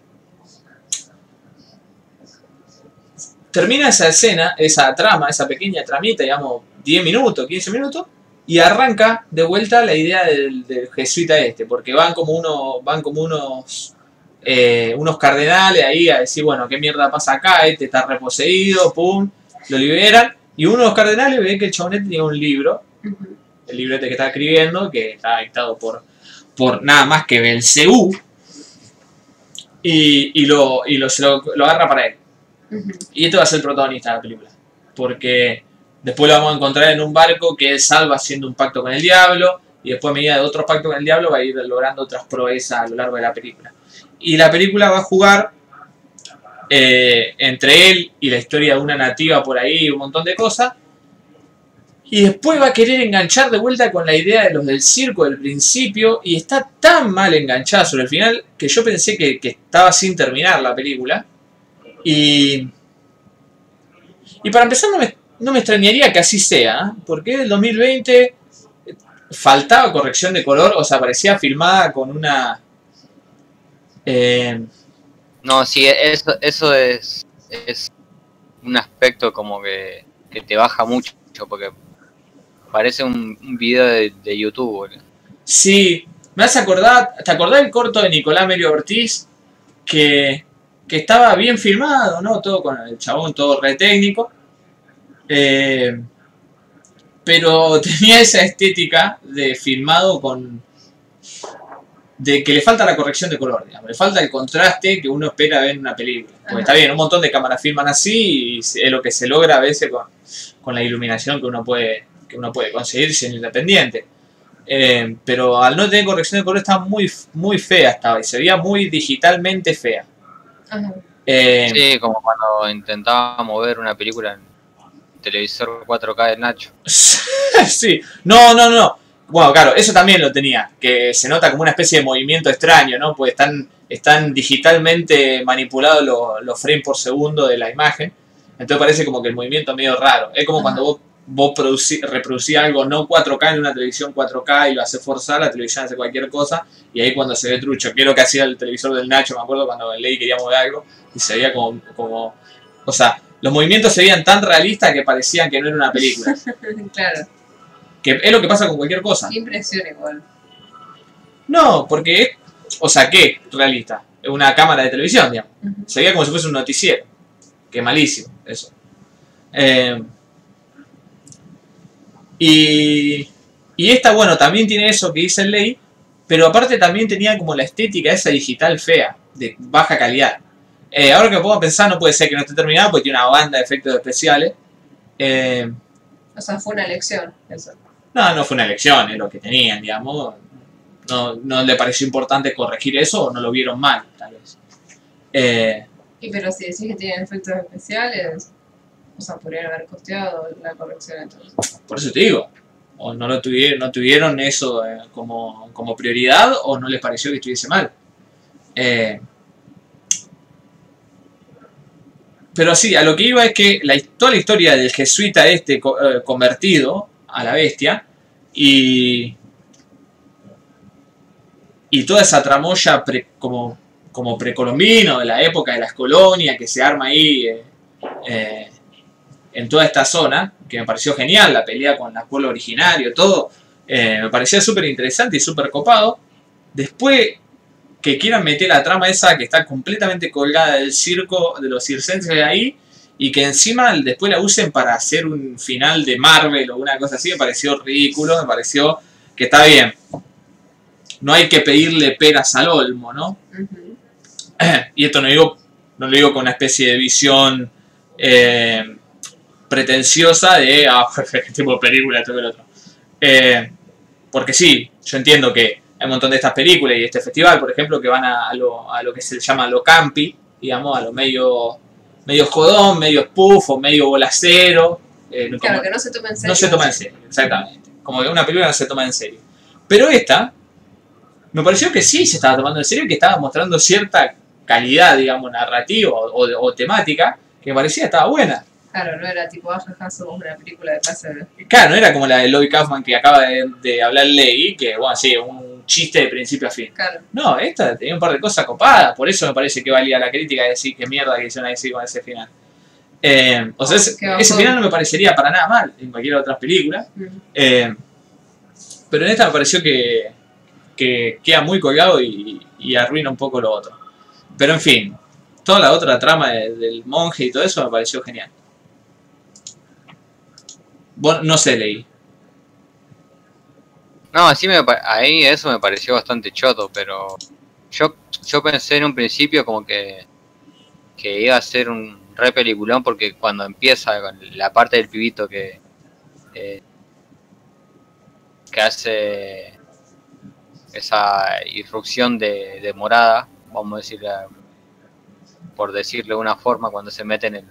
Termina esa escena, esa trama, esa pequeña tramita, digamos, 10 minutos, 15 minutos, y arranca de vuelta la idea del, del jesuita este, porque van como uno, van como unos eh, unos cardenales ahí a decir, bueno, qué mierda pasa acá, este está reposeído, pum, lo liberan, y uno de los cardenales ve que el chabonete tiene un libro, el libro este que está escribiendo, que está dictado por, por nada más que Belcebú, y, y, lo, y lo, se lo, lo agarra para él. Y este va a ser el protagonista de la película. Porque después lo vamos a encontrar en un barco que él salva haciendo un pacto con el diablo. Y después, a medida de otros pactos con el diablo, va a ir logrando otras proezas a lo largo de la película. Y la película va a jugar eh, entre él y la historia de una nativa por ahí, un montón de cosas. Y después va a querer enganchar de vuelta con la idea de los del circo del principio. Y está tan mal enganchada sobre el final que yo pensé que, que estaba sin terminar la película. Y, y para empezar, no me, no me extrañaría que así sea, ¿eh? porque el 2020 faltaba corrección de color, o sea, parecía filmada con una. eh, No, sí, eso, eso es, es un aspecto como que, que te baja mucho, porque parece un, un video de, de YouTube. boludo. sí, Me hace acordar, ¿te acordás del corto de Nicolás Melio Ortiz? Que, que estaba bien filmado, ¿no? Todo con el chabón, todo re técnico. Eh, pero tenía esa estética de filmado con... de que le falta la corrección de color, digamos. Le falta el contraste que uno espera ver en una película. Porque Ajá. está bien, un montón de cámaras filman así y es lo que se logra a veces con, con la iluminación que uno puede, que uno puede conseguir siendo independiente. Eh, pero al no tener corrección de color estaba muy, muy fea estaba y se veía muy digitalmente fea. Eh, Sí, como cuando intentaba mover una película en televisor 4K de Nacho. sí, no, no, no. Bueno, claro, eso también lo tenía, que se nota como una especie de movimiento extraño, ¿no? Pues están, están digitalmente manipulados los, los frames por segundo de la imagen, entonces parece como que el movimiento es medio raro. Es como Ajá. cuando vos, vos producí- reproducís algo no 4K en una televisión 4K y lo haces forzar, la televisión hace cualquier cosa, y ahí cuando se ve trucho, que es lo que hacía el televisor del Nacho, me acuerdo cuando Ley quería mover algo, y se veía como, como o sea, los movimientos se veían tan realistas que parecían que no era una película. claro. Que es lo que pasa con cualquier cosa. Qué impresión igual. No, porque es, o sea, ¿qué? Realista. Es una cámara de televisión, digamos. Se veía como si fuese un noticiero. Que malísimo, eso. Eh, y, y esta, bueno, también tiene eso que dice el ley, pero aparte también tenía como la estética esa digital fea, de baja calidad. Eh, ahora que me pongo a pensar, no puede ser que no esté terminado porque tiene una banda de efectos especiales. Eh, O sea, fue una elección eso. no, no fue una elección, es lo que tenían, digamos. No, no le pareció importante corregir eso o no lo vieron mal, tal vez. Eh, Y pero si decís que tienen efectos especiales, o sea, podrían haber costeado la corrección entonces. por eso te digo, o no lo tuvieron, no tuvieron eso eh, como, como prioridad o no les pareció que estuviese mal. Eh, pero sí, a lo que iba es que la, toda la historia del jesuita este eh, convertido a la bestia y, y toda esa tramoya pre- como, como precolombino de la época de las colonias que se arma ahí en toda esta zona, que me pareció genial, la pelea con el pueblo originario, todo, eh, me parecía súper interesante y súper copado. Después que quieran meter la trama esa que está completamente colgada del circo, de los circenses de ahí, y que encima después la usen para hacer un final de Marvel o una cosa así, me pareció ridículo, me pareció que está bien. No hay que pedirle peras al olmo, ¿no? Y esto no digo, no lo digo con una especie de visión eh, pretenciosa de ah, tipo de película, todo el otro. Eh, porque sí, yo entiendo que hay un montón de estas películas y este festival, por ejemplo, que van a, a lo, a lo que se llama lo campi, digamos, a lo medio, medio jodón, medio spoof o medio bolacero. eh, Claro, como- que no se toma en serio. no se toma en serio, exactamente. Como que una película no se toma en serio. Pero esta, me pareció que sí se estaba tomando en serio y que estaba mostrando cierta calidad, digamos, narrativa o, o- o temática, que me parecía estaba buena. Claro, no era tipo, ah, jaja, somos una película de clase B. Claro, no era como la de Lloyd Kaufman que acaba de, de hablar Ley, que, bueno, sí, un chiste de principio a fin. Claro. No, esta tenía un par de cosas copadas, por eso me parece que valía la crítica de decir qué mierda que hicieron decir con ese final. Eh, o sea, ese, final no me parecería para nada mal en cualquier otra película. Mm. Eh, pero en esta me pareció que, que queda muy colgado y, y arruina un poco lo otro. Pero en fin, toda la otra trama de- del monje y todo eso me pareció genial. Bueno, no sé, leí. No, así me, ahí eso me pareció bastante choto, pero yo, yo pensé en un principio como que, que iba a ser un re peliculón porque cuando empieza con la parte del pibito que, eh, que hace esa irrupción de, de morada, vamos a decirle, por decirle de una forma, cuando se mete en el,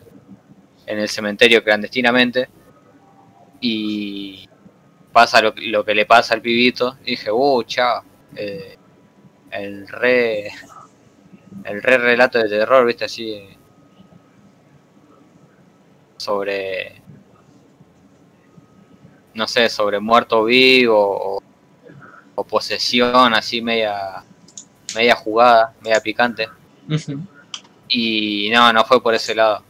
en el cementerio clandestinamente y pasa lo, lo que le pasa al pibito y dije, uh, chao, eh, el re el re relato de terror, viste así sobre no sé, sobre muerto vivo o, o posesión así media media jugada, media picante. Y no, no fue por ese lado.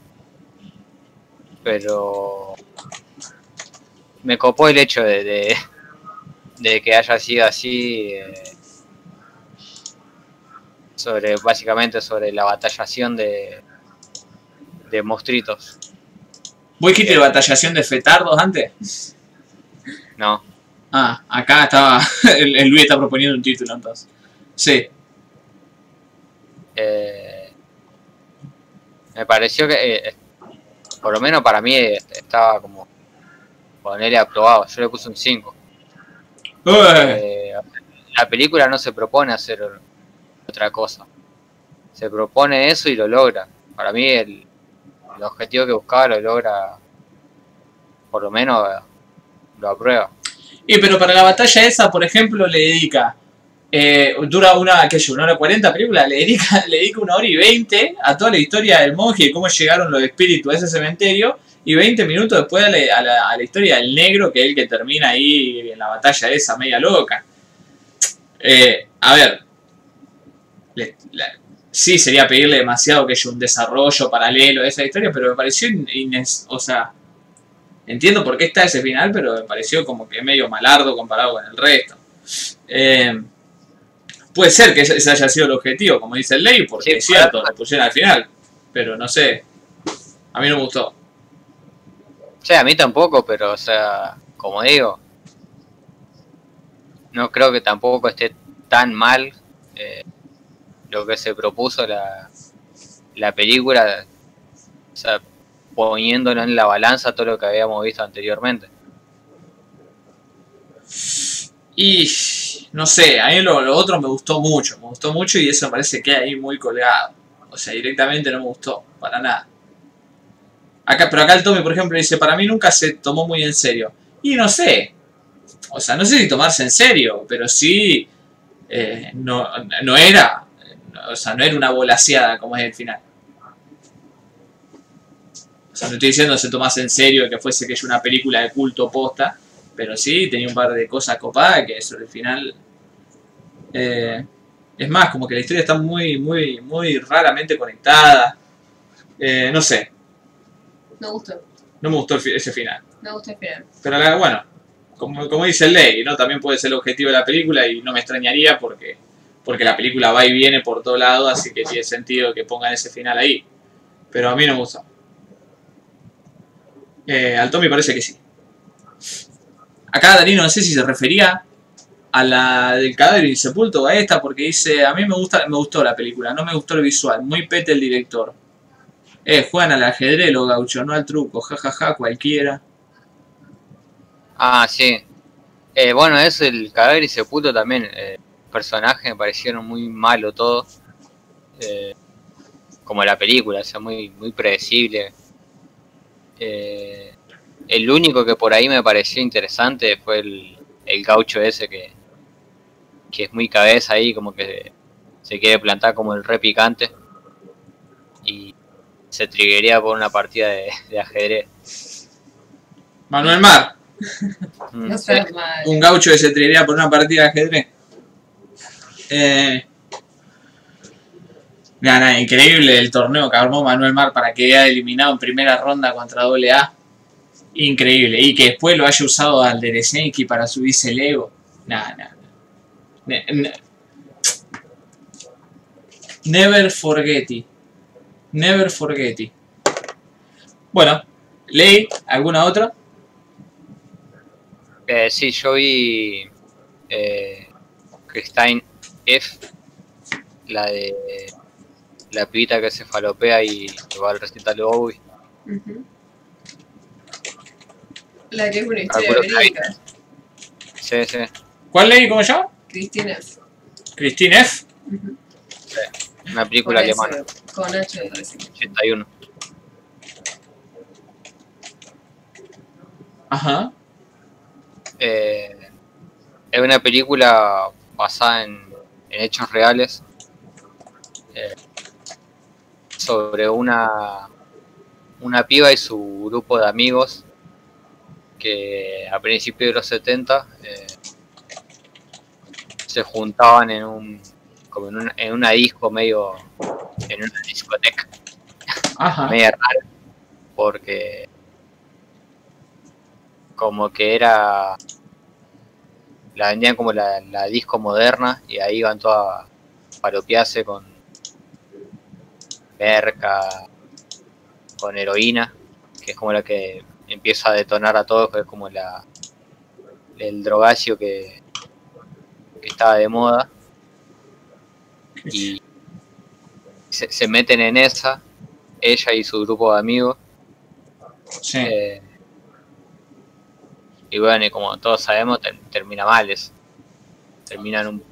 Pero me copó el hecho de, de, de que haya sido así, eh, sobre básicamente sobre la batallación de, de monstruitos. ¿Vos dijiste batallación de fetardos antes? No, Ah, acá estaba. El, el Luis está proponiendo un título entonces. Sí. eh, me pareció que, eh, por lo menos para mí, eh, estaba como ponerle aprobado. Yo le puse un 5. Uy, Eh, la película no se propone hacer otra cosa. Se propone eso y lo logra. Para mí el, el objetivo que buscaba lo logra, por lo menos eh, lo aprueba. Y pero para la batalla esa, por ejemplo, le dedica. eh, dura una, yo, una hora cuarenta película, le dedica, le dedica una hora y veinte a toda la historia del monje y cómo llegaron los espíritus a ese cementerio. Y 20 minutos después a la, a la- a la historia del negro, que es el que termina ahí en la batalla esa media loca. Eh, a ver. le- la- sí, sería pedirle demasiado que haya un desarrollo paralelo de esa historia, pero me pareció ines- o sea, entiendo por qué está ese final, pero me pareció como que medio malardo comparado con el resto. Eh, puede ser que ese ese haya sido el objetivo, como dice el ley, porque Sí, es cierto, claro. lo pusieron al final, pero no sé, a mí no me gustó. O sea, a mí tampoco, pero, o sea, como digo, no creo que tampoco esté tan mal eh, lo que se propuso la, la película, o sea, poniéndolo en la balanza todo lo que habíamos visto anteriormente. Y no sé, a mí lo, lo otro me gustó mucho, me gustó mucho y eso me parece que ahí muy colgado. O sea, directamente no me gustó, para nada. Acá, pero acá el Tommy, por ejemplo, dice, para mí nunca se tomó muy en serio. Y no sé, o sea, no sé si tomarse en serio, pero sí, eh, no, no era, o sea, no era una volaseada como es el final. O sea, no estoy diciendo que se tomase en serio que fuese que es una película de culto posta, pero sí tenía un par de cosas copadas que sobre el final. eh, es más, como que la historia está muy, muy, muy raramente conectada. Eh, no sé, No gustó. no me gustó ese final. No gustó el final. Pero la- bueno, como, como dice ley, ¿no? También puede ser el objetivo de la película y no me extrañaría porque, porque la película va y viene por todo lado, así que tiene sentido que pongan ese final ahí. Pero a mí no me gustó. Eh, al Tommy parece que sí. Acá Danilo no sé si se refería a la del cadáver insepulto o a esta porque dice, a mí me gusta me gustó la película, no me gustó el visual, muy pete el director. Eh, juegan al ajedrez los gauchos, no al truco, jajaja, cualquiera. Ah, sí. Eh, bueno, eso, el cadáver y sepulto también. Eh, personajes me parecieron muy malo todo. Eh, como la película, o sea, muy, muy predecible. Eh, el único que por ahí me pareció interesante fue el, el gaucho ese que, que es muy cabeza ahí, como que se quiere plantar como el re picante. Y se triguería por una partida de, de ajedrez. Manuel Mar, Mm, No un gaucho que se trigaría por una partida de ajedrez. Eh, nada, nada, increíble el torneo que armó Manuel Mar para que haya eliminado en primera ronda contra AA. Increíble. Y que después lo haya usado al Deresenki para subirse el ego. Nada, nada. Ne- ne- Never forget it. Never forget it. Bueno, Ley, ¿alguna otra? Eh, sí, yo vi eh, Christine F, la de la pibita que se falopea y que va al recital de Bowie. La que es una historia verídica. Sí, sí. ¿Cuál Ley? ¿Cómo se llama? Cristina F. Christine F. Ujú. Una película alemana, Con Nacho de Racing. 81. Ajá. Eh, es una película basada en, en hechos reales eh, sobre una una piba y su grupo de amigos que a principios de los 70 eh, se juntaban en un como en una, en una disco medio en una discoteca Ajá. media rara porque como que era la vendían como la, la disco moderna y ahí iban todas a paropiarse con, perca, con heroína, que es como la que empieza a detonar a todos, que es como la el drogacio que, que estaba de moda. Y se, se meten en esa, ella y su grupo de amigos. Sí. eh, y bueno, y como todos sabemos, ter- termina mal eso. Terminan un,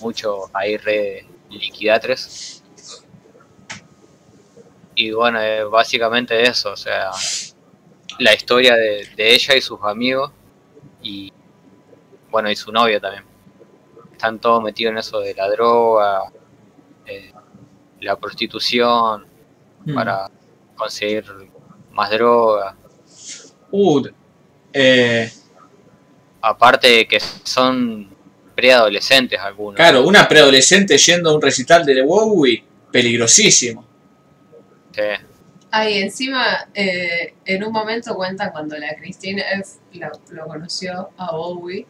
mucho ahí re liquidatres. Y bueno, eh, básicamente eso, o sea, la historia de, de ella y sus amigos y bueno, y su novio también. Están todos metidos en eso de la droga, eh, la prostitución, Mm. para conseguir más droga. Uh, eh, Aparte de que son preadolescentes algunos. claro, una preadolescente yendo a un recital de Bowie, peligrosísimo. Sí. Ahí encima, eh, en un momento cuentan cuando la Christine F. la- lo conoció a Bowie,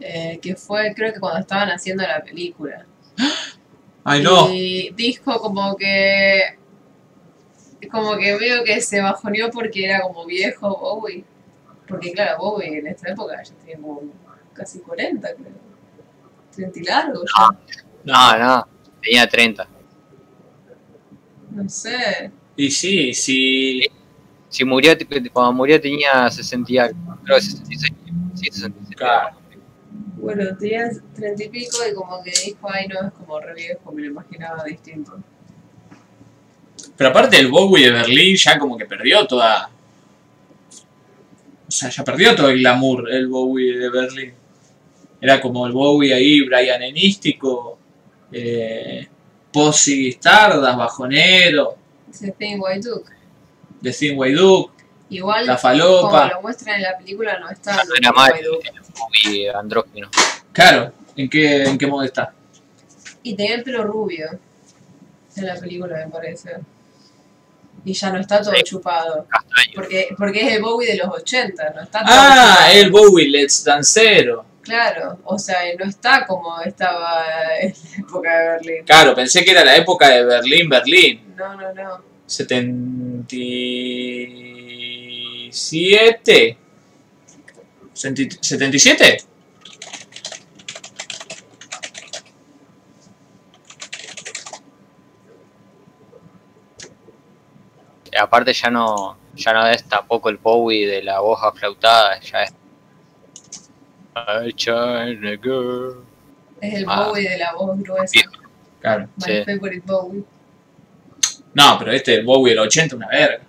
eh, que fue creo que cuando estaban haciendo la película. Ay, no. Y dijo como que. Como que veo que se bajoneó porque era como viejo Bowie. Porque claro, Bowie en esta época ya tenía como casi 40, creo. 30 y largo ya. No, no, tenía 30. No sé. Y sí, sí. Si murió, cuando murió tenía 60 y algo, creo que 66. Sí, 66. Claro. Bueno, tenía 30 y pico y como que dijo, ay no, es como re viejo, me lo imaginaba distinto. Pero aparte el Bowie de Berlín ya como que perdió toda... O sea, ya perdió todo el glamour el Bowie de Berlín. Era como el Bowie ahí, Brian Enístico, eh, Posy Bajonero, Ese Thing White Duke. The Thin Way Duke, Igual, La como Falopa. lo muestran en la película, no está No era mal, muy andrógino. Claro, ¿en qué, en qué modo está? Y tenía el pelo rubio en la película, me parece. Y ya no está todo Sí. chupado. Castaño. Porque, porque es el Bowie de los 80, no está todo Ah, chupado. el Bowie Let's Dancero. Claro, o sea, no está como estaba en la época de Berlín. Claro, pensé que era la época de Berlín, Berlín. No, no, no. 77. Senti- ¿77? Aparte ya no, ya no es tampoco el Bowie de la voz aflautada, ya es... I China girl. Es el Ah. Bowie de la voz gruesa. Claro. My Sí. favorite Bowie. No, pero este, el Bowie del 80, una verga.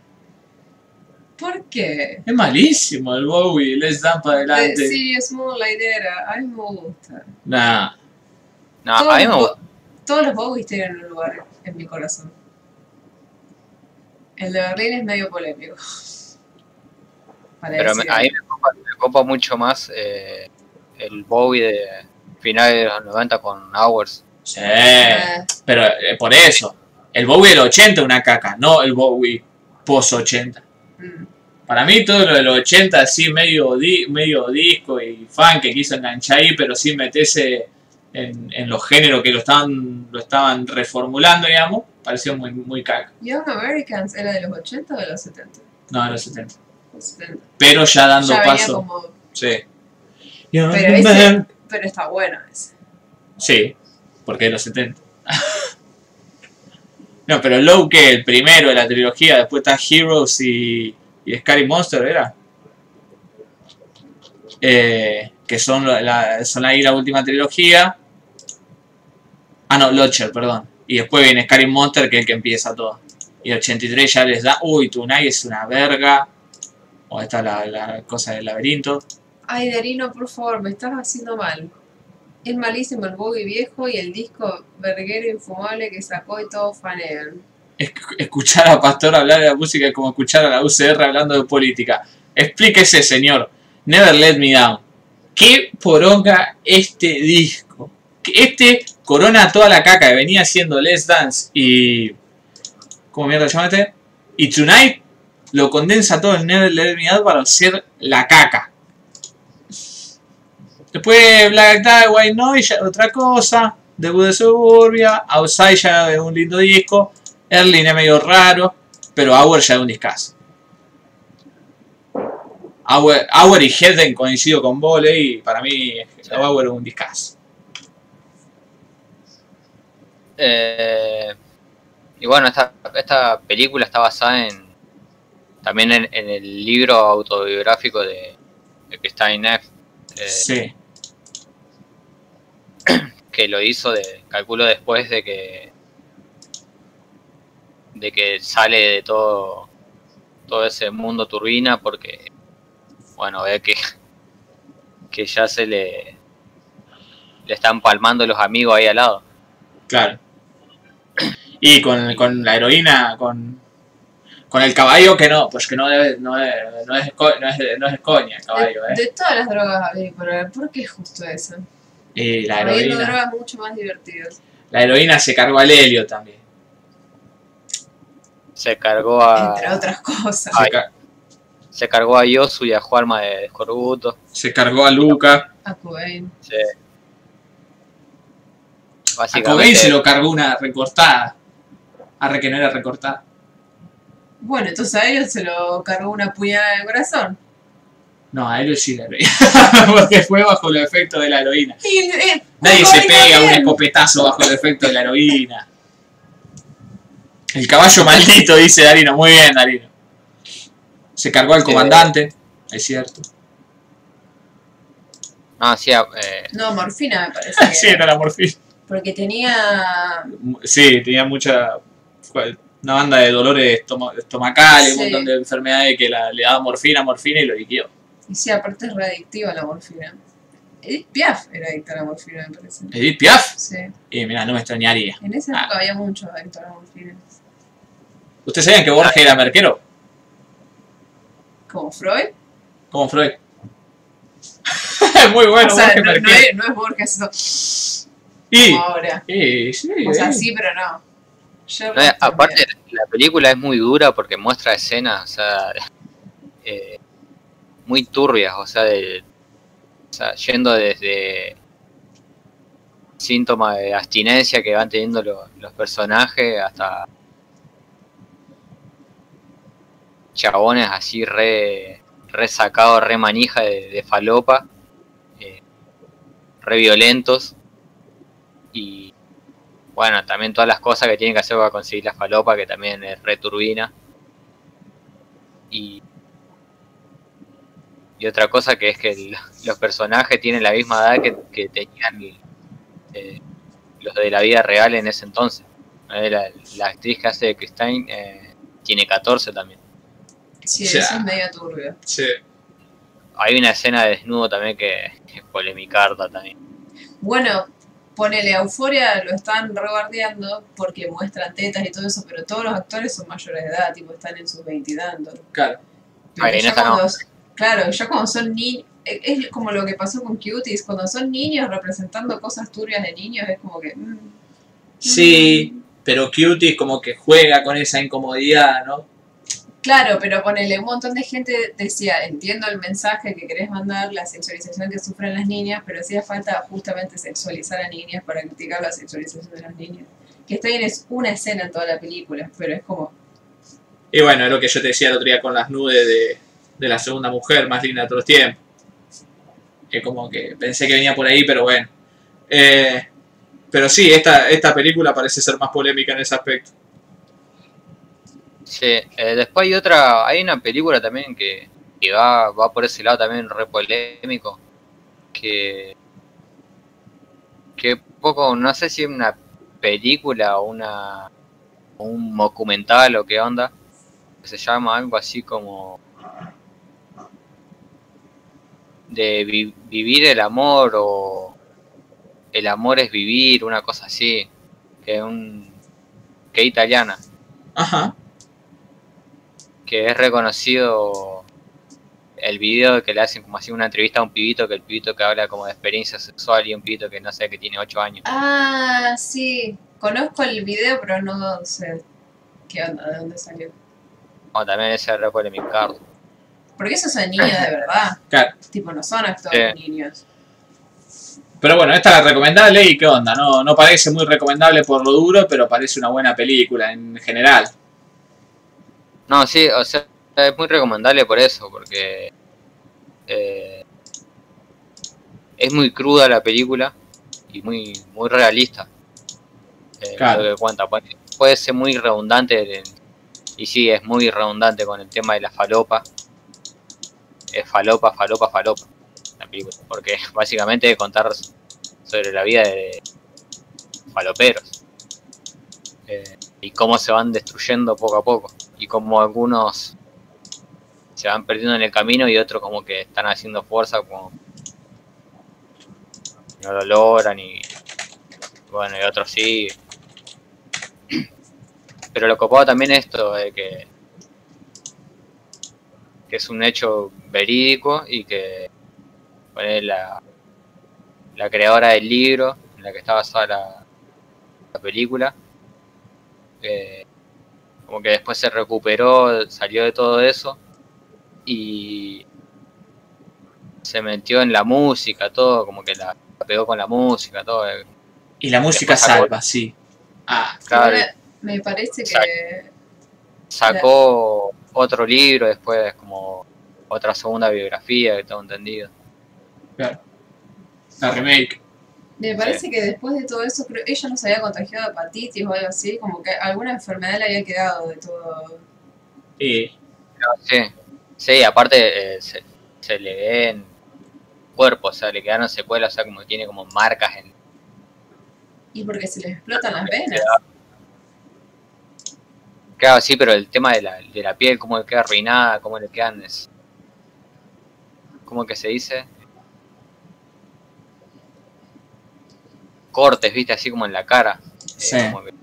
¿Por qué? Es malísimo el Bowie, Let's Dance para Eh, adelante. sí, es Moonlight era. A mí me gusta. Nah. No, Todos a mí me gusta. Todos los Bowies tienen un lugar en mi corazón. El de Berlín es medio polémico. Para Pero decir a mí me copa, me copa mucho más eh, el Bowie de finales de los 90 con Hours. Sí. Pero eh, por eso. El Bowie del 80 una caca, no el Bowie post 80. Para mí todo lo de los 80 así medio, di- medio disco y fan que quiso enganchar ahí, pero sin meterse en, en los géneros que lo estaban, lo estaban reformulando, digamos, pareció muy, muy caca. Young Americans era de los 80 o de los 70? No, de los 70. Los 70. Pero ya dando Ya paso. como. Sí. Pero ese- Pero está bueno ese. Sí, porque de los 70. no, pero Low que el primero de la trilogía, después está Heroes y, y Scary Monster, ¿era? Eh, que son la, son ahí la última trilogía. Ah, no, Lodger, perdón. Y después viene Scary Monster, que es el que empieza todo. Y 83 ya les da, uy, Tonight es una verga. O está la, la cosa del laberinto. Ay, Darino, por favor, me estás haciendo mal. Es malísimo el Bowie viejo y el disco verguero infumable que sacó y todos fanean. Esc- escuchar a Pastor hablar de la música es como escuchar a la UCR hablando de política. Explíquese, señor. Never Let Me Down. ¿Qué poronga este disco? Este corona toda la caca que venía haciendo Let's Dance y... ¿Cómo mierda llama este? Y Tonight lo condensa todo en Never Let Me Down para hacer la caca. Después Black Tie, White Noise, otra cosa. Debut de Suburbia. Outside ya es un lindo disco. Erling es medio raro, pero Auer ya es un discazo. Auer, Auer y Hedden coincido con Voley y para mí Sí. Es un discazo. Eh, y bueno, esta, esta película está basada en también en, en el libro autobiográfico de, de Christine Neff, eh, Sí, que lo hizo de, calculo después de que de que sale de todo todo ese mundo turbina porque bueno ve que que ya se le le están palmando los amigos ahí al lado claro. Y con, con la heroína, con, con el caballo que no, pues que no debe, no es, no es, no es, no es coña el caballo, De, ¿eh? de todas las drogas por ver, ¿por qué justo esa? Y la heroína, drogas mucho más divertidas. la heroína se cargó al helio también. se cargó a Entre otras cosas. Se, Ay. ca- se cargó a Yosu y a Juarma de Escorbuto se cargó a Luca. A Cobain. se- A Cobain se lo cargó una recortada. Arre que no era recortada. Bueno, entonces a ellos se lo cargó una puñalada en el corazón. No, a él sí la heroína. Porque fue bajo el efecto de la heroína. Eh, Nadie se pega un escopetazo bajo el efecto de la heroína. El caballo maldito, dice Darino. Muy bien, Darino. Se cargó al comandante, es cierto. no sí, eh, No, morfina me parece. Sí, era. la morfina. Porque tenía. Sí, tenía mucha. Una banda de dolores estoma- estomacales, un Sí. montón de enfermedades que la- le daba morfina, morfina y lo liquidó. Y sí, aparte es readictiva la morfina. Edith Piaf era adicta a la morfina, me parece. Edith Piaf. Sí. Y mira, no me extrañaría. En esa Ah. época había muchos adictos a la morfina. ¿Ustedes sabían que Borges era merquero? Como Freud. Como Freud. Muy bueno, o sea, Borges no, es, no es Borges eso Y, como ahora. y, sí, O sea, sí, pero no, aparte la película es muy dura porque muestra escenas o sea eh, muy turbias o sea de yendo desde síntomas de abstinencia que van teniendo lo- los personajes hasta chabones así re, re sacados, re manija de, de falopa, eh, re violentos y bueno, también todas las cosas que tienen que hacer para conseguir la falopa, que también es re turbina. Y, y otra cosa que es que el- los personajes tienen la misma edad que, que tenían eh, los de la vida real en ese entonces. Eh, La, la actriz que hace de Christine eh, tiene 14 también. Sí, O sea, eso es medio turbio. Sí. Hay una escena de desnudo también que es polemicarda también. Bueno, ponele Euforia, lo están rebardeando porque muestran tetas y todo eso, pero todos los actores son mayores de edad, tipo están en sus veintitantos. Claro. Pero Ay, ya esta no. Claro, ya cuando son niños, es como lo que pasó con Cuties, cuando son niños representando cosas turbias de niños, es como que... mm, Sí, pero Cutie como que juega con esa incomodidad, ¿no? Claro, pero ponele, un montón de gente decía, entiendo el mensaje que querés mandar, la sexualización que sufren las niñas, pero hacía falta justamente sexualizar a niñas para criticar la sexualización de las niñas. Que está bien, es una escena en toda la película, pero es como, Y bueno, es lo que yo te decía el otro día con las nubes de, de la segunda mujer más linda de todos los tiempos. Que como que pensé que venía por ahí, pero bueno. Eh, pero sí, esta, esta película parece ser más polémica en ese aspecto. Sí, eh, después hay otra, hay una película también que, que va, va por ese lado también re polémico, que, que poco, no sé si es una película o una un documental o qué onda, que se llama algo así como de vi- vivir el amor o el amor es vivir, una cosa así, que es un que es italiana Ajá. que es reconocido el video que le hacen como así una entrevista a un pibito, que el pibito que habla como de experiencia sexual y un pibito que no sé, que tiene 8 años. ah, sí, conozco el video, pero no sé qué onda, de dónde salió. O también ese re polémico. Porque esos son niños de verdad, Claro. tipo, no son actores niños. Pero bueno, esta es recomendable y qué onda, no, no parece muy recomendable por lo duro, pero parece una buena película en general. No, sí, o sea, es muy recomendable por eso, porque eh, es muy cruda la película y muy muy realista. eh, Claro. lo que cuenta. Puede, puede ser muy redundante, en- y sí, es muy redundante con el tema de la falopa. Es falopa, falopa, falopa, la película, porque básicamente es contar sobre la vida de faloperos. Eh, y cómo se van destruyendo poco a poco. Y cómo algunos se van perdiendo en el camino y otros como que están haciendo fuerza como no lo logran y bueno y otros sí pero lo copado también es esto de que que es un hecho verídico y que ponele la la creadora del libro en la que está basada la, la película eh, como que después se recuperó salió de todo eso y se metió en la música, todo, como que la pegó con la música, todo. Y la música Después sacó- salva, sí. Ah, Claro, Me, parece Exacto. Sacó otro libro después, como otra segunda biografía, que tengo entendido. claro. La remake. me parece que después de todo eso creo ella no se había contagiado de hepatitis o algo así, como que alguna enfermedad le había quedado de todo. Y Sí, sí, aparte eh, se, se le ve en cuerpo, o sea, le quedaron secuelas, o sea, como tiene como marcas en... Y porque se les explotan las venas. Claro, sí, pero el tema de la, de la piel, cómo le queda arruinada, cómo le quedan... Es, ¿Cómo que se dice? Cortes, viste, así como en la cara. Eh, Sí. como que-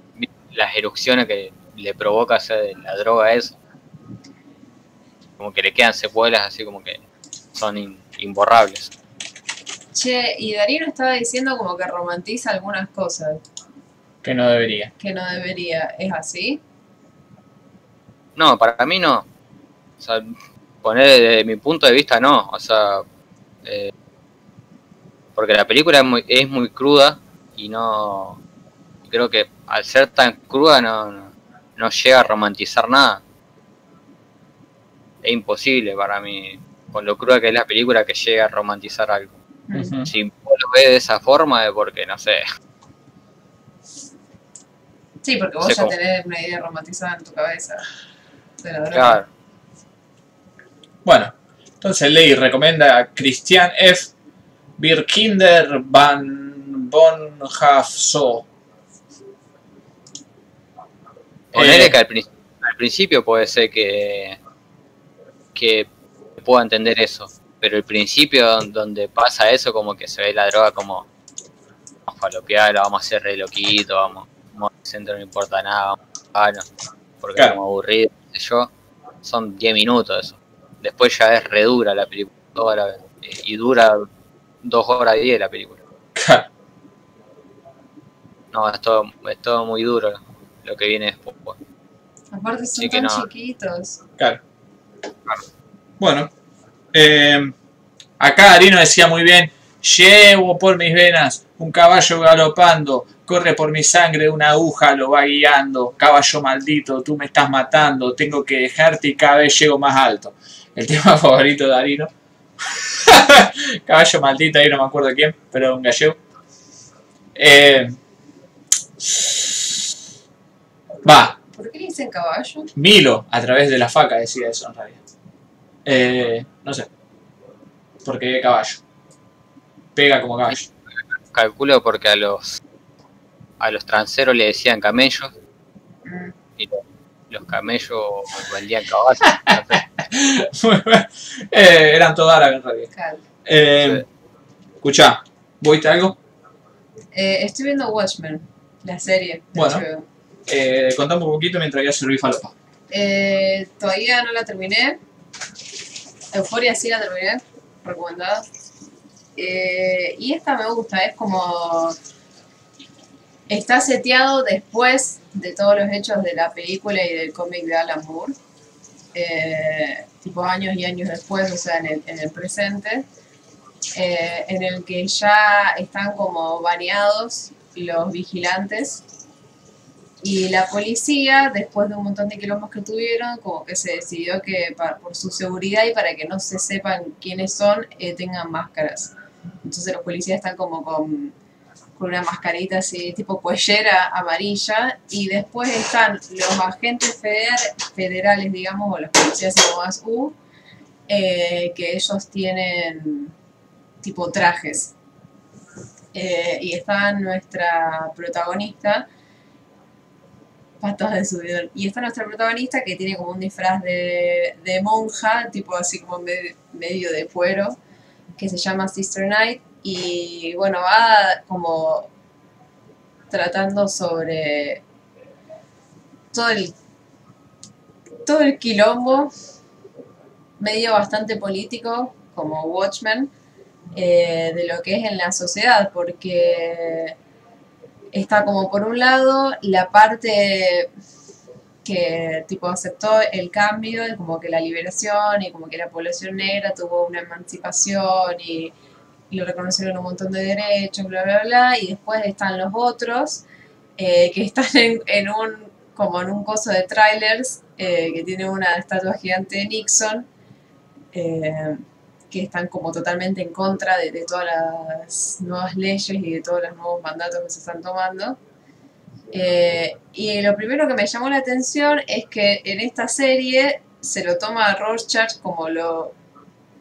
las erupciones que le provoca o sea, de la droga eso. Como que le quedan secuelas así como que son in- imborrables. Che, y Darío estaba diciendo como que romantiza algunas cosas que no debería. que no debería. ¿Es así? No, para mí no. O sea, poner desde mi punto de vista no. O sea, eh, porque la película es muy, es muy cruda y no. Creo que al ser tan cruda no, no, no llega a romantizar nada. Es imposible para mí, con lo cruda que es la película, que llegue a romantizar algo. Si vos lo ves de esa forma es porque, no sé, Sí, porque vos ya como- tenés una idea romantizada en tu cabeza de la droga. claro. Bueno, entonces Ley recomienda a Christian F. Birkinder van Bonhafso. Ponele Eh, que al, prin- al principio puede ser que, que pueda entender eso, pero el principio don- donde pasa eso, como que se ve la droga como vamos a falopearla, vamos a hacer re loquito, vamos, vamos a centro no importa nada, vamos a no, porque Claro. estamos aburridos, yo, son 10 minutos eso. Después ya es re dura la película, toda la- eh, y dura 2 horas y 10 la película. claro, No, es todo, es todo muy duro lo que viene después. Aparte son tan no. chiquitos. claro. Bueno, eh, acá Arino decía muy bien, llevo por mis venas un caballo galopando, corre por mi sangre una aguja lo va guiando, caballo maldito, tú me estás matando, tengo que dejarte y cada vez llego más alto. El tema favorito de Arino. caballo maldito, ahí no me acuerdo quién, pero un gallego. Eh, va, ¿Por qué le dicen caballo? Milo, a través de la faca, decía eso en realidad. Eh, no sé. Porque caballo. Pega como caballo. Calculo porque a los a los transeros le decían camellos y lo- los camellos vendían caballos. no sé. Eh, eran todos árabes en realidad. Cal. Eh, escuchá, ¿voiste algo? Eh, estoy viendo Watchmen, la serie. de Bueno. Eh, contame un poquito mientras voy a servir falopa. Eh, todavía no la terminé. Euforia sí la terminé, recomendada. Eh, y esta me gusta, es como. Está seteado después de todos los hechos de la película y del cómic de Alan Moore. Eh, tipo años y años después, o sea, en el, en el presente. eh, en el que ya están como baneados los vigilantes y la policía, después de un montón de quilombos que tuvieron, como que se decidió que pa- por su seguridad y para que no se sepan quiénes son, tengan máscaras. Entonces los policías están como con, con una mascarita así, tipo pollera amarilla, y después están los agentes feder- federales, digamos, o los policías más U, que ellos tienen tipo trajes. Eh, y está nuestra protagonista, patas de subidón, y está nuestra protagonista que tiene como un disfraz de, de monja, tipo así como me- medio de cuero, que se llama Sister Night, y bueno, va como tratando sobre todo el, todo el quilombo, medio bastante político, como Watchmen, eh, de lo que es en la sociedad, porque está como por un lado la parte que tipo aceptó el cambio, y como que la liberación y como que la población negra tuvo una emancipación y, le reconocieron un montón de derechos, bla, bla, bla, y después están los otros eh, que están en, en un como en un coso de trailers eh, que tiene una estatua gigante de Nixon eh, que están como totalmente en contra de todas las nuevas leyes y de todos los nuevos mandatos que se están tomando. Eh, y lo primero que me llamó la atención es que en esta serie se lo toma a Rorschach como lo,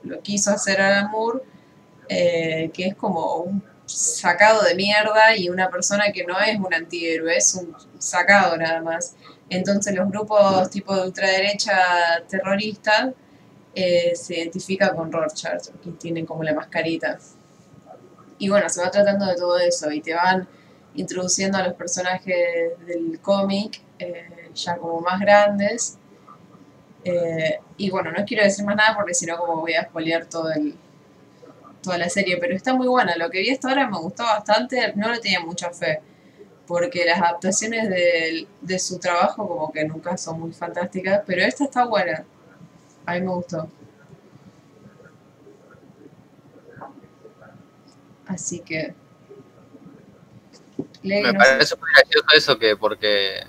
lo quiso hacer Alan Moore, eh, que es como un sacado de mierda y una persona que no es un antihéroe, es un sacado nada más. Entonces los grupos tipo de ultraderecha terrorista eh, se identifica con Rorschach, que tienen como la mascarita. Y bueno, se va tratando de todo eso y te van introduciendo a los personajes del cómic eh, ya como más grandes. Eh, y bueno, no quiero decir más nada porque si no como voy a spoilear todo el, toda la serie, pero está muy buena. Lo que vi hasta ahora me gustó bastante, no le tenía mucha fe, porque las adaptaciones de, de su trabajo como que nunca son muy fantásticas, pero esta está buena. A mí me gustó. Así que... Me no parece muy gracioso eso que porque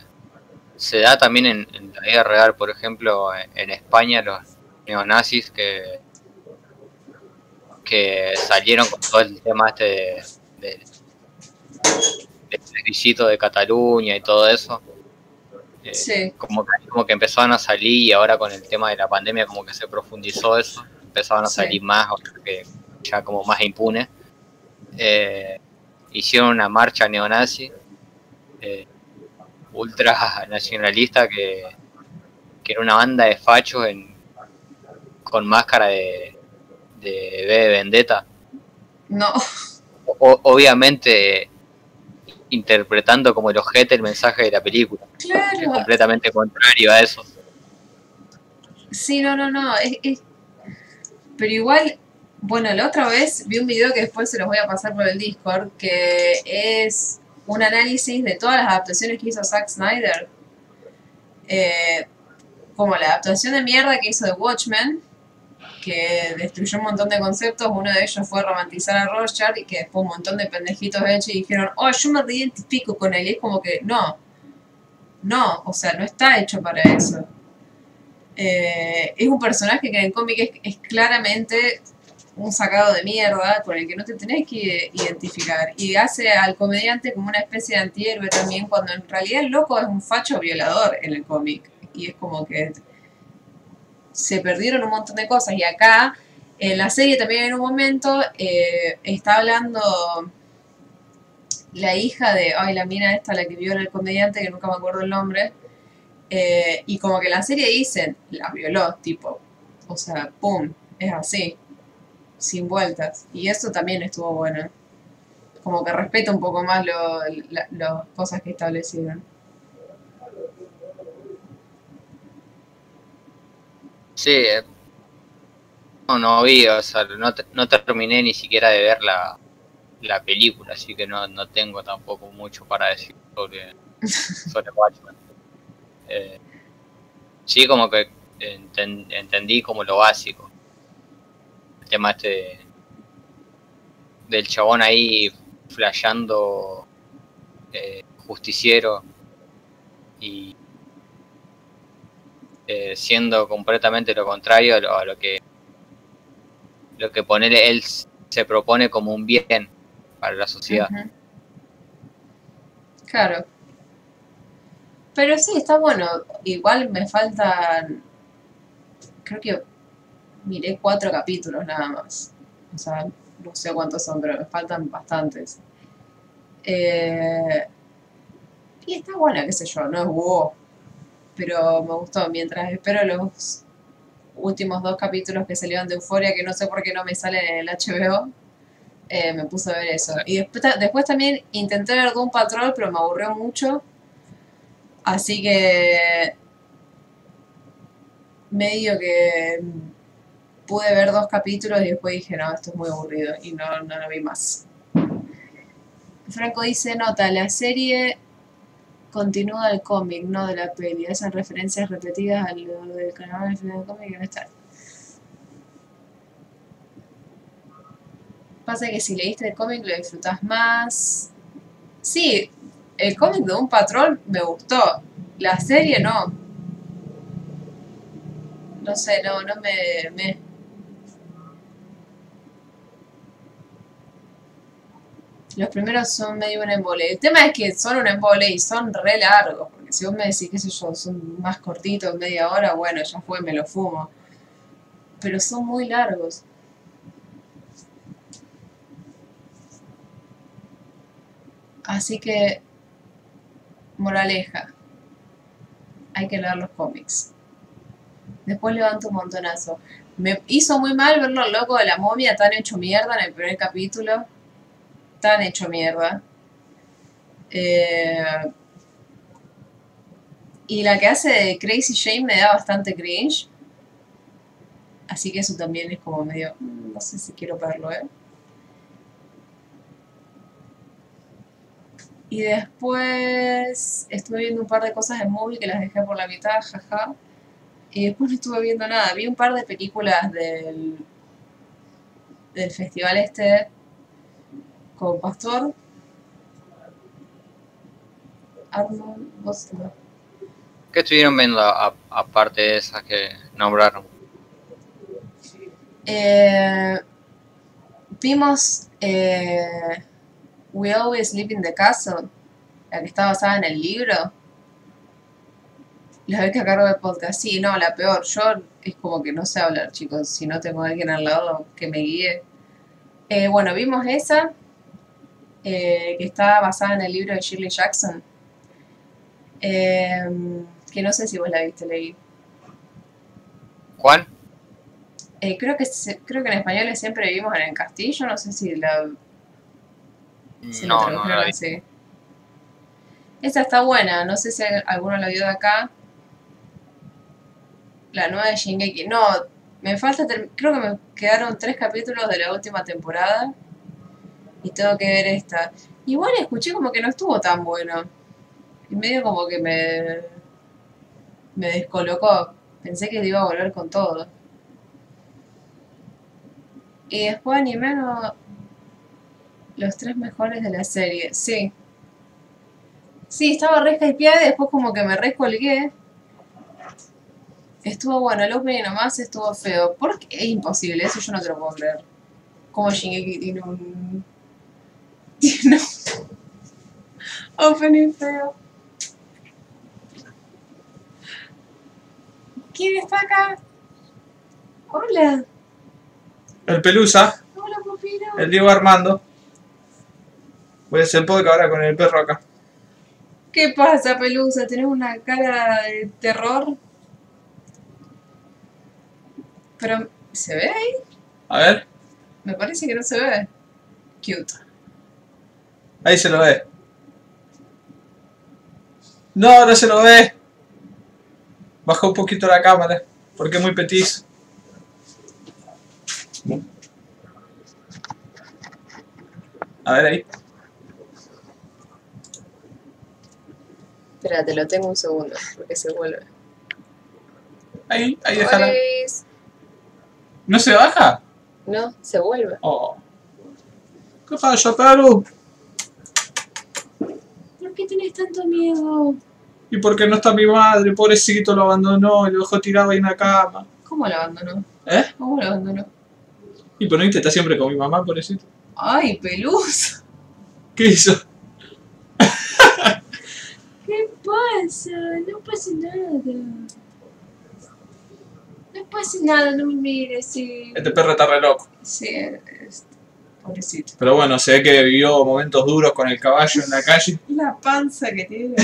se da también en, en la vida real, por ejemplo, en, en España los neonazis que que salieron con todo el tema este de, de, plebiscito de Cataluña y todo eso. Eh, Sí, como que, como que empezaban a salir y ahora con el tema de la pandemia como que se profundizó eso, empezaban a Sí. salir más, o sea que ya como más impune. Eh, hicieron una marcha neonazi, eh, ultra nacionalista, que, que era una banda de fachos en, con máscara de, de B de Vendetta. no, O- obviamente interpretando como el ojete el mensaje de la película, que es claro. completamente contrario a eso. Sí, no, no, no. Es, es- Pero igual, bueno, la otra vez vi un video que después se los voy a pasar por el Discord, que es un análisis de todas las adaptaciones que hizo Zack Snyder. Eh, como la adaptación de mierda que hizo de Watchmen, que destruyó un montón de conceptos. Uno de ellos fue romantizar a Rorschach y que después un montón de pendejitos hechos y dijeron, oh, yo me identifico con él. Y es como que, no, no, o sea, no está hecho para eso. Eh, es un personaje que en el cómic es claramente un sacado de mierda con el que no te tenés que identificar. Y hace al comediante como una especie de antihéroe también, cuando en realidad el loco es un facho violador en el cómic. Y es como que se perdieron un montón de cosas. Y acá, en la serie también en un momento, eh, está hablando la hija de, ay, la mina esta, la que viola el comediante, que nunca me acuerdo el nombre. Eh, y como que en la serie dicen, la violó, tipo. O sea, pum, es así. Sin vueltas. Y eso también estuvo bueno. Como que respeta un poco más lo- la- las cosas que establecieron. Sí, eh, no, no vi, o sea, no, no terminé ni siquiera de ver la, la película, así que no, no tengo tampoco mucho para decir sobre, sobre Watchmen. Eh, sí, como que enten- entendí como lo básico. Tema este de, del chabón ahí flasheando eh, justiciero y eh, siendo completamente lo contrario a lo, a lo que lo que ponerle él se propone como un bien para la sociedad. Claro. Pero sí, está bueno. Igual me faltan. Creo que miré cuatro capítulos nada más. O sea, no sé cuántos son, pero me faltan bastantes. Eh, y está buena, qué sé yo, no es wow. Pero me gustó. Mientras espero los últimos dos capítulos que salieron de Euforia, que no sé por qué no me salen en el HBO, eh, me puse a ver eso. Y después, después también intenté ver Doom Patrol, pero me aburrió mucho. Así que medio que pude ver dos capítulos y después dije, no, esto es muy aburrido y no, no lo vi más. Franco dice, nota, la serie continúa del cómic, no de la peli. Esas referencias repetidas a lo del canal del cómic no están. Pasa que si leíste el cómic lo disfrutás más. Sí, el cómic de un patrón me gustó. La serie no. No sé, no, no me. me... Los primeros son medio un embole. El tema es que son un embole y son re largos. Porque si vos me decís, qué sé yo, son más cortitos, media hora, bueno, ya fue, me lo fumo. Pero son muy largos. Así que, moraleja, hay que leer los cómics. Después levanto un montonazo. Me hizo muy mal verlo al loco de la momia tan hecho mierda en el primer capítulo. Tan hecho mierda. Eh, y la que hace de Crazy Jane me da bastante cringe. Así que eso también es como medio... mm, No sé si quiero verlo, ¿eh? Y después estuve viendo un par de cosas en movie que las dejé por la mitad, jaja. Y después no estuve viendo nada. Vi un par de películas del, del festival este con Pastor. Arnold, no. ¿Qué estuvieron viendo aparte de esas que nombraron? Eh, vimos eh, We Always Live in the Castle, la que está basada en el libro. La vez que a cargo del podcast. Sí, no, la peor. Yo es como que no sé hablar, chicos. Si no tengo a alguien al lado que me guíe. Eh, bueno, vimos esa, eh, que está basada en el libro de Shirley Jackson. Eh, que no sé si vos la viste, leí. ¿Cuál? Eh, creo que se- creo que en español es siempre vivimos en el castillo, no sé si la, si la No, no la vi. así. Esa está buena, no sé si al- alguno la vio de acá. La nueva de Shingeki. No, me falta, creo que me quedaron tres capítulos de la última temporada. Y tengo que ver esta. Igual escuché como que no estuvo tan bueno. Y medio como que me, me descolocó. Pensé que iba a volver con todo. Y después animé no- los tres mejores de la serie. Sí. Sí, estaba re hypeada y después como que me recolgué. Estuvo bueno, el opening nomás estuvo feo. Porque es imposible, eso yo no te lo puedo creer. Como Shingeki tiene un... Tiene un opening feo. ¿Quién está acá? Hola. El Pelusa, Hola, Pupino. el Diego Armando. Voy a hacer podcast ahora con el perro acá. ¿Qué pasa, Pelusa? ¿Tenés una cara de terror? Pero, ¿se ve ahí? A ver, Me parece que no se ve. Cute. Ahí se lo ve. No, no se lo ve. Baja un poquito la cámara, porque es muy petiz. A ver ahí. Espérate, lo tengo un segundo, porque se vuelve. Ahí, ahí déjala. ¿No se baja? No, se vuelve. Oh. ¿Qué pasa, Perú? ¿Por qué tenés tanto miedo? ¿Y por qué no está mi madre? Pobrecito, lo abandonó y lo dejó tirado ahí en la cama. ¿Cómo lo abandonó? ¿Eh? ¿Cómo lo abandonó? ¿Y por no? Está siempre con mi mamá, pobrecito. ¡Ay, peluz! ¿Qué hizo? ¿Qué pasa? No pasa nada. No pasa nada, no me mires, sí. Este perro está re loco. Sí, es- pobrecito. Pero bueno, se ve que vivió momentos duros con el caballo en la calle. La panza que tiene.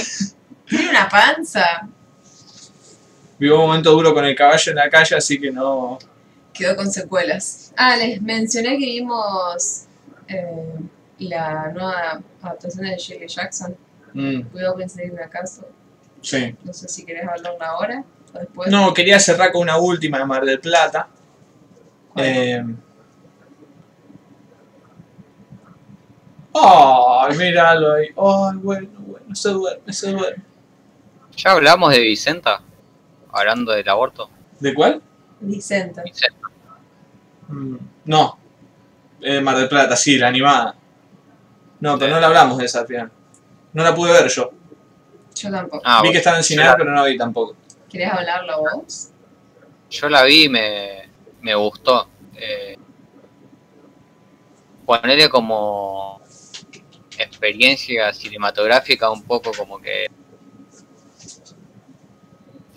Tiene una panza. Vivió momentos duros con el caballo en la calle, así que no... Quedó con secuelas. Ah, les mencioné que vimos eh, la nueva adaptación de Shirley Jackson. Mm, Cuidado con seguirme acaso. sí. No sé si querés hablarla ahora o después. No, quería cerrar con una última de Mar del Plata. Eh... Ay, míralo ahí. Ay, bueno, bueno, se duerme, se duerme. Ya hablamos de Vicenta, hablando del aborto. ¿De cuál? Vicenta. Vicenta. Mm, No. Eh, Mar del Plata, sí, la animada. No, pero no la hablamos de esa al final. No la pude ver yo. Yo tampoco. Ah, vi que estaba en yo Cinear, la- pero no la vi tampoco. ¿Querés hablarlo vos? Yo la vi y me, me gustó. Eh, ponerle como experiencia cinematográfica un poco como que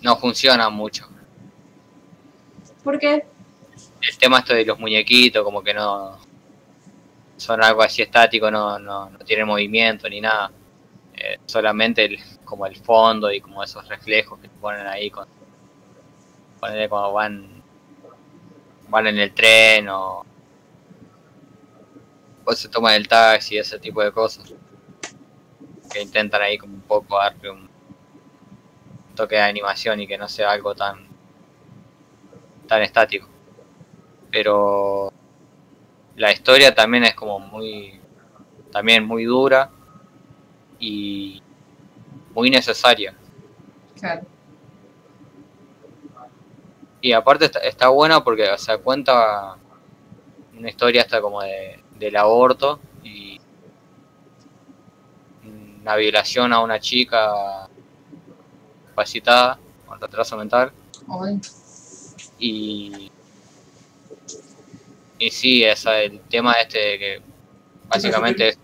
no funciona mucho. ¿Por qué? El tema esto de los muñequitos como que no son algo así estático, no, no, no tienen movimiento ni nada. Eh, solamente el- como el fondo y como esos reflejos que ponen ahí con cuando van van en el tren o, se toman el taxi ese tipo de cosas. Que intentan ahí como un poco darle un toque de animación y que no sea algo tan tan estático. Pero la historia también es como muy también muy dura y muy necesaria. Claro. Y aparte está, está buena porque o sea, cuenta una historia hasta como de, del aborto y una violación a una chica capacitada con retraso mental. Ay, y y sí, esa, el tema este de que básicamente es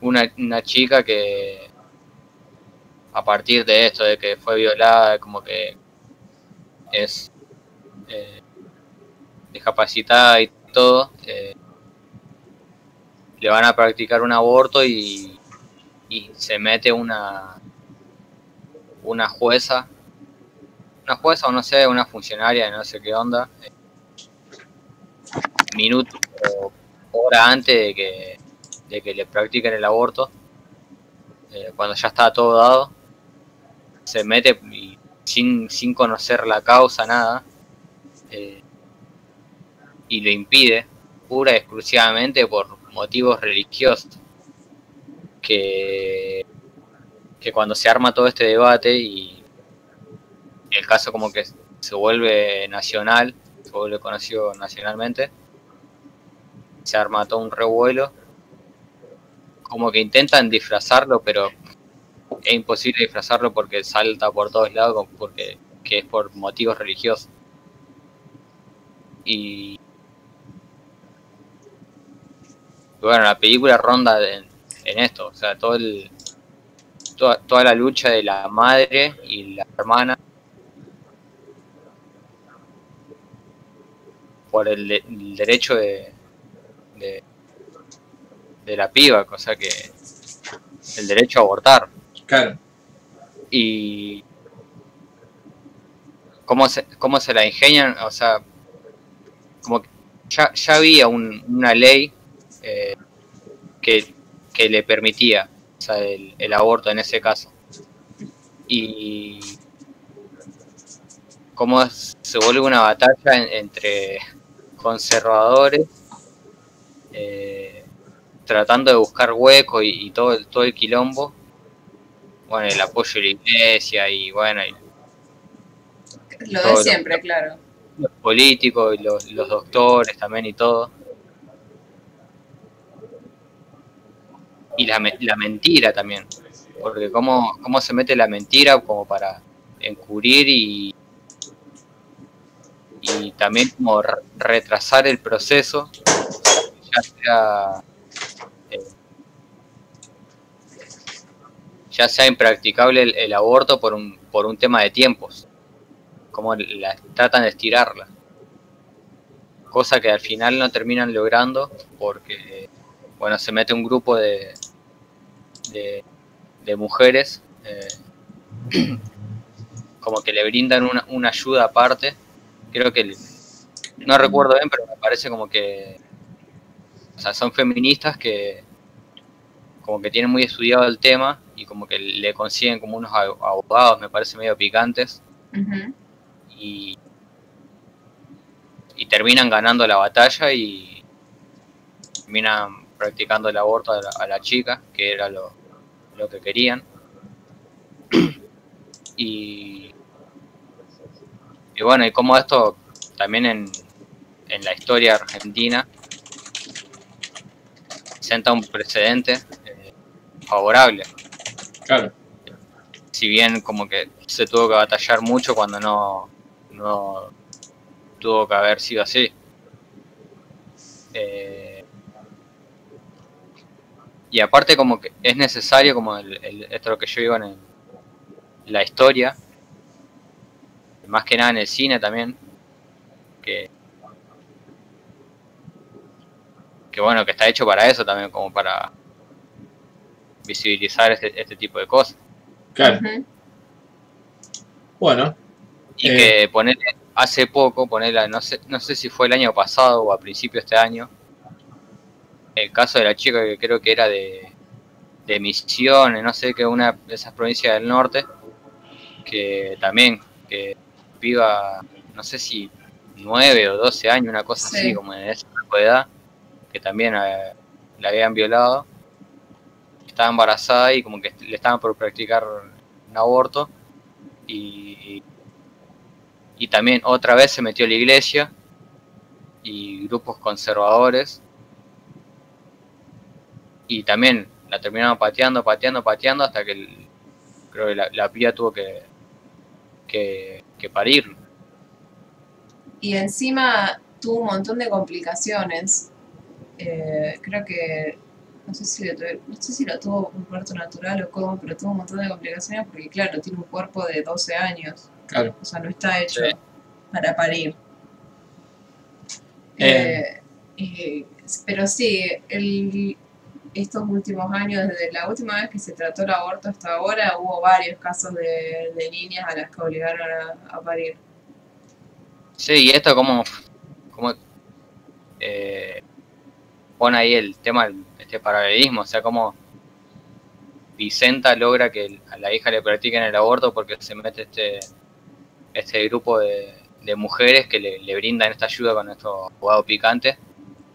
una, una chica que a partir de esto, de que fue violada, como que es eh, discapacitada y todo, eh, le van a practicar un aborto y, y se mete una una jueza, una jueza o no sé, una funcionaria, no sé qué onda, minutos o hora antes de que, de que le practiquen el aborto, eh, cuando ya está todo dado, se mete y sin, sin conocer la causa, nada, eh, y lo impide, pura y exclusivamente por motivos religiosos. Que, que cuando se arma todo este debate y el caso como que se vuelve nacional, se vuelve conocido nacionalmente, se arma todo un revuelo, como que intentan disfrazarlo, pero es imposible disfrazarlo porque salta por todos lados, porque que es por motivos religiosos. Y bueno, la película ronda en, en esto, o sea, todo el, toda, toda la lucha de la madre y la hermana por el, de- el derecho de, de, de la piba, o sea que el derecho a abortar Claro. y cómo se, cómo se la ingenian, o sea, como que ya, ya había un- una ley eh, que, que le permitía o sea, el, el aborto en ese caso. Y cómo se vuelve una batalla en- entre conservadores eh, tratando de buscar hueco y, y todo, el, todo el quilombo. Bueno, el apoyo de la iglesia y bueno, y Lo de siempre, claro. los políticos y los, los doctores también y todo. Y la, la mentira también. Porque cómo, cómo se mete la mentira como para encubrir y, y también como re- retrasar el proceso ya sea, eh, ya sea impracticable el, el aborto por un, por un tema de tiempos. Como la, tratan de estirarla. Cosa que al final no terminan logrando porque, bueno, se mete un grupo de, de, de mujeres eh, como que le brindan una, una ayuda aparte. Creo que, no recuerdo bien, pero me parece como que, o sea, son feministas que como que tienen muy estudiado el tema y como que le consiguen como unos abo- abogados, me parece medio picantes, y, y terminan ganando la batalla y terminan practicando el aborto a la, a la chica, que era lo, lo que querían. Y, y bueno, y como esto también en, en la historia argentina senta un precedente eh, favorable. Claro. Si bien como que se tuvo que batallar mucho cuando no, no tuvo que haber sido así. Eh, y aparte como que es necesario como el, el- esto es lo que yo digo en el- la historia, más que nada en el cine también, que que bueno, que está hecho para eso también, como para visibilizar este, este tipo de cosas. Claro. Bueno, Y Eh. que ponerle hace poco, ponerla, no sé, no sé si fue el año pasado o a principio de este año, el caso de la chica que creo que era de, de Misiones, no sé, que una de esas provincias del norte, que también, que viva, no sé si 9 o 12 años, una cosa Sí. así, como en esa tipo de edad, que también eh, la habían violado, estaba embarazada y como que le estaban por practicar un aborto y, y también otra vez se metió la iglesia y grupos conservadores y también la terminaron pateando, pateando, pateando hasta que el- creo que la, la piba tuvo que, que, que parir. Y encima tuvo un montón de complicaciones. Eh, creo que, no sé, si lo tuve- no sé si lo tuvo un parto natural o cómo, pero tuvo un montón de complicaciones porque, claro, tiene un cuerpo de 12 años. claro. O sea, no está hecho Sí. para parir. Eh, eh, pero sí, el, estos últimos años, desde la última vez que se trató el aborto hasta ahora, hubo varios casos de, de niñas a las que obligaron a, a parir. Sí, y esto como, como eh, pone ahí el tema, este paralelismo, o sea, como Vicenta logra que a la hija le practiquen el aborto porque se mete este, este grupo de, de mujeres que le, le brindan esta ayuda con estos abogados picantes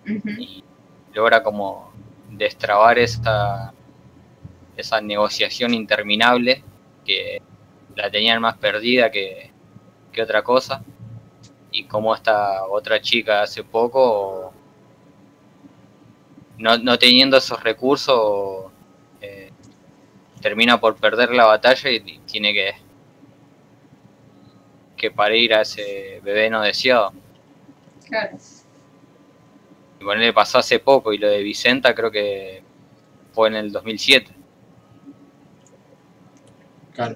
y logra como destrabar esa, esa negociación interminable que la tenían más perdida que, que otra cosa y como esta otra chica hace poco no, no teniendo esos recursos eh, termina por perder la batalla y, tiene que que parir a ese bebé no deseado Claro. Y bueno, le pasó hace poco y lo de Vicenta creo que fue en el 2007. Claro.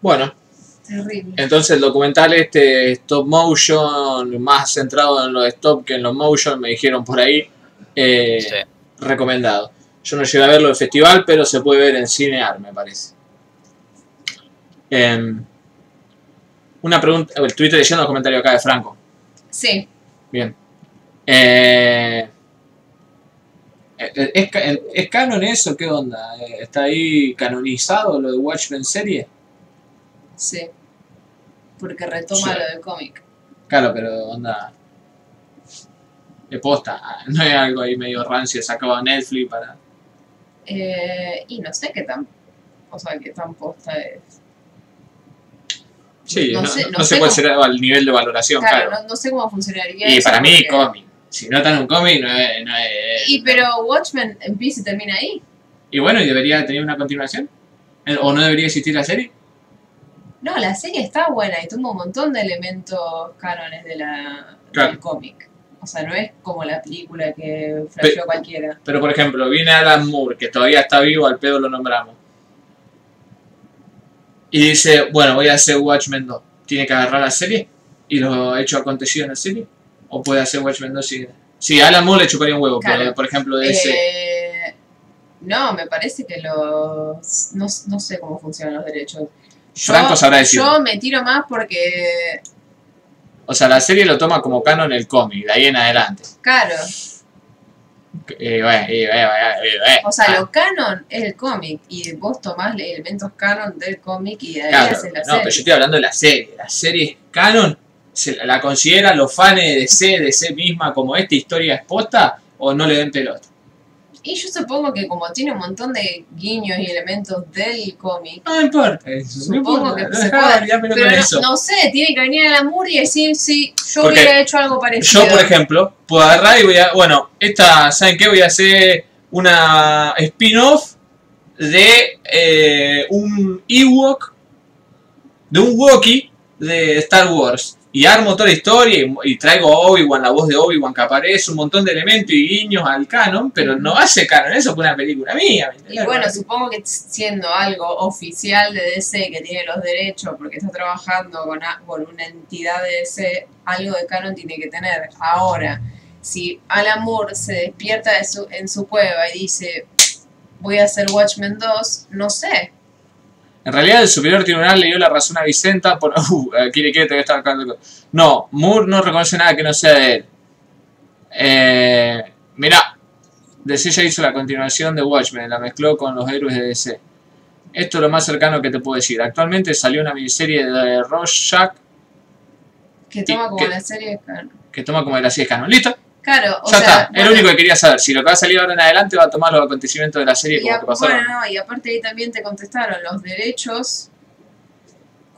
Bueno, Terrible. entonces el documental este stop motion, más centrado en los stop que en los motion, me dijeron por ahí, eh, Sí. recomendado. Yo no llegué a verlo en festival, pero se puede ver en Cinear, me parece. Em, una pregunta, estuviste leyendo los comentarios acá de Franco. Sí, Bien. Eh, eh, ¿es, ca- ¿Es canon eso? ¿Qué onda? Eh, ¿Está ahí canonizado lo de Watchmen serie? sí. Porque retoma Sí. lo del cómic. Claro, pero onda. De posta. No es algo ahí medio rancio sacado a Netflix para. Eh, y no sé qué tan. O sea, qué tan posta es. Sí, no, No sé- no no sé sé cuál cómo- será el nivel de valoración, Claro, claro. no, no sé cómo funcionaría y eso para mí, porque- cómic. Si no está en un cómic, no es, no es- Y pero Watchmen empieza y termina ahí. Y bueno, ¿y debería tener una continuación? Eh, ¿O no debería existir la serie? No, la serie está buena y tuvo un montón de elementos cánones de la, Claro. del cómic. O sea, no es como la película que flasheó cualquiera. Pero por ejemplo, viene Alan Moore, que todavía está vivo, al pedo lo nombramos. Y dice, bueno, voy a hacer Watchmen 2. ¿Tiene que agarrar la serie? ¿Y lo hecho acontecido en la serie? ¿O puede hacer Watchmen 2 si... Sí, Alan Moore le chuparía un huevo, Claro. pero por ejemplo de ese... Eh, no, me parece que los... No, no sé cómo funcionan los derechos. Yo, Franco sabrá decir. yo me tiro más porque, O sea, la serie lo toma como canon el cómic, de ahí en adelante. claro, Eh, bueno, eh, o sea, ah, lo canon es el cómic y vos tomás elementos canon del cómic y de ahí claro, haces la no, serie. pero yo estoy hablando de la serie. La serie canon, ¿se la consideran los fans de DC, de sí misma, como esta historia es posta o no le den pelota? Y yo supongo que como tiene un montón de guiños y elementos del cómic, No importa eso. No Supongo importa, que se puede, pero no, sé, tiene que venir a la Moore y decir, sí, yo Porque hubiera hecho algo parecido. Yo, por ejemplo, puedo agarrar y voy a. Bueno, esta, ¿saben qué? Voy a hacer una spin-off de eh, un Ewok, de un Wookiee de Star Wars. Y armo toda la historia y, y traigo Obi-Wan, la voz de Obi-Wan que aparece, un montón de elementos y guiños al canon, pero no hace canon, eso fue una película mía. ¿me Y bueno, supongo que siendo algo oficial de DC que tiene los derechos porque está trabajando con, a- con una entidad de DC, algo de canon tiene que tener. Ahora, si Alan Moore se despierta de su- en su cueva y dice, voy a hacer Watchmen 2, no sé. En realidad el superior tribunal le dio la razón a Vicenta por... Uh, le quiere todavía estar. No, Moore no reconoce nada que no sea de él. Eh, mirá, DC ya hizo la continuación de Watchmen, la mezcló con los héroes de DC. Esto es lo más cercano que te puedo decir. Actualmente salió una miniserie de Rorschach Que toma como que- la serie de canon. que toma como de la serie canon. ¿Listo? Claro, o ya sea, está. Es bueno, lo único que quería saber. Si lo que va a salir ahora en adelante va a tomar los acontecimientos de la serie como a- que pasaron. bueno, no, y aparte ahí también te contestaron, los derechos,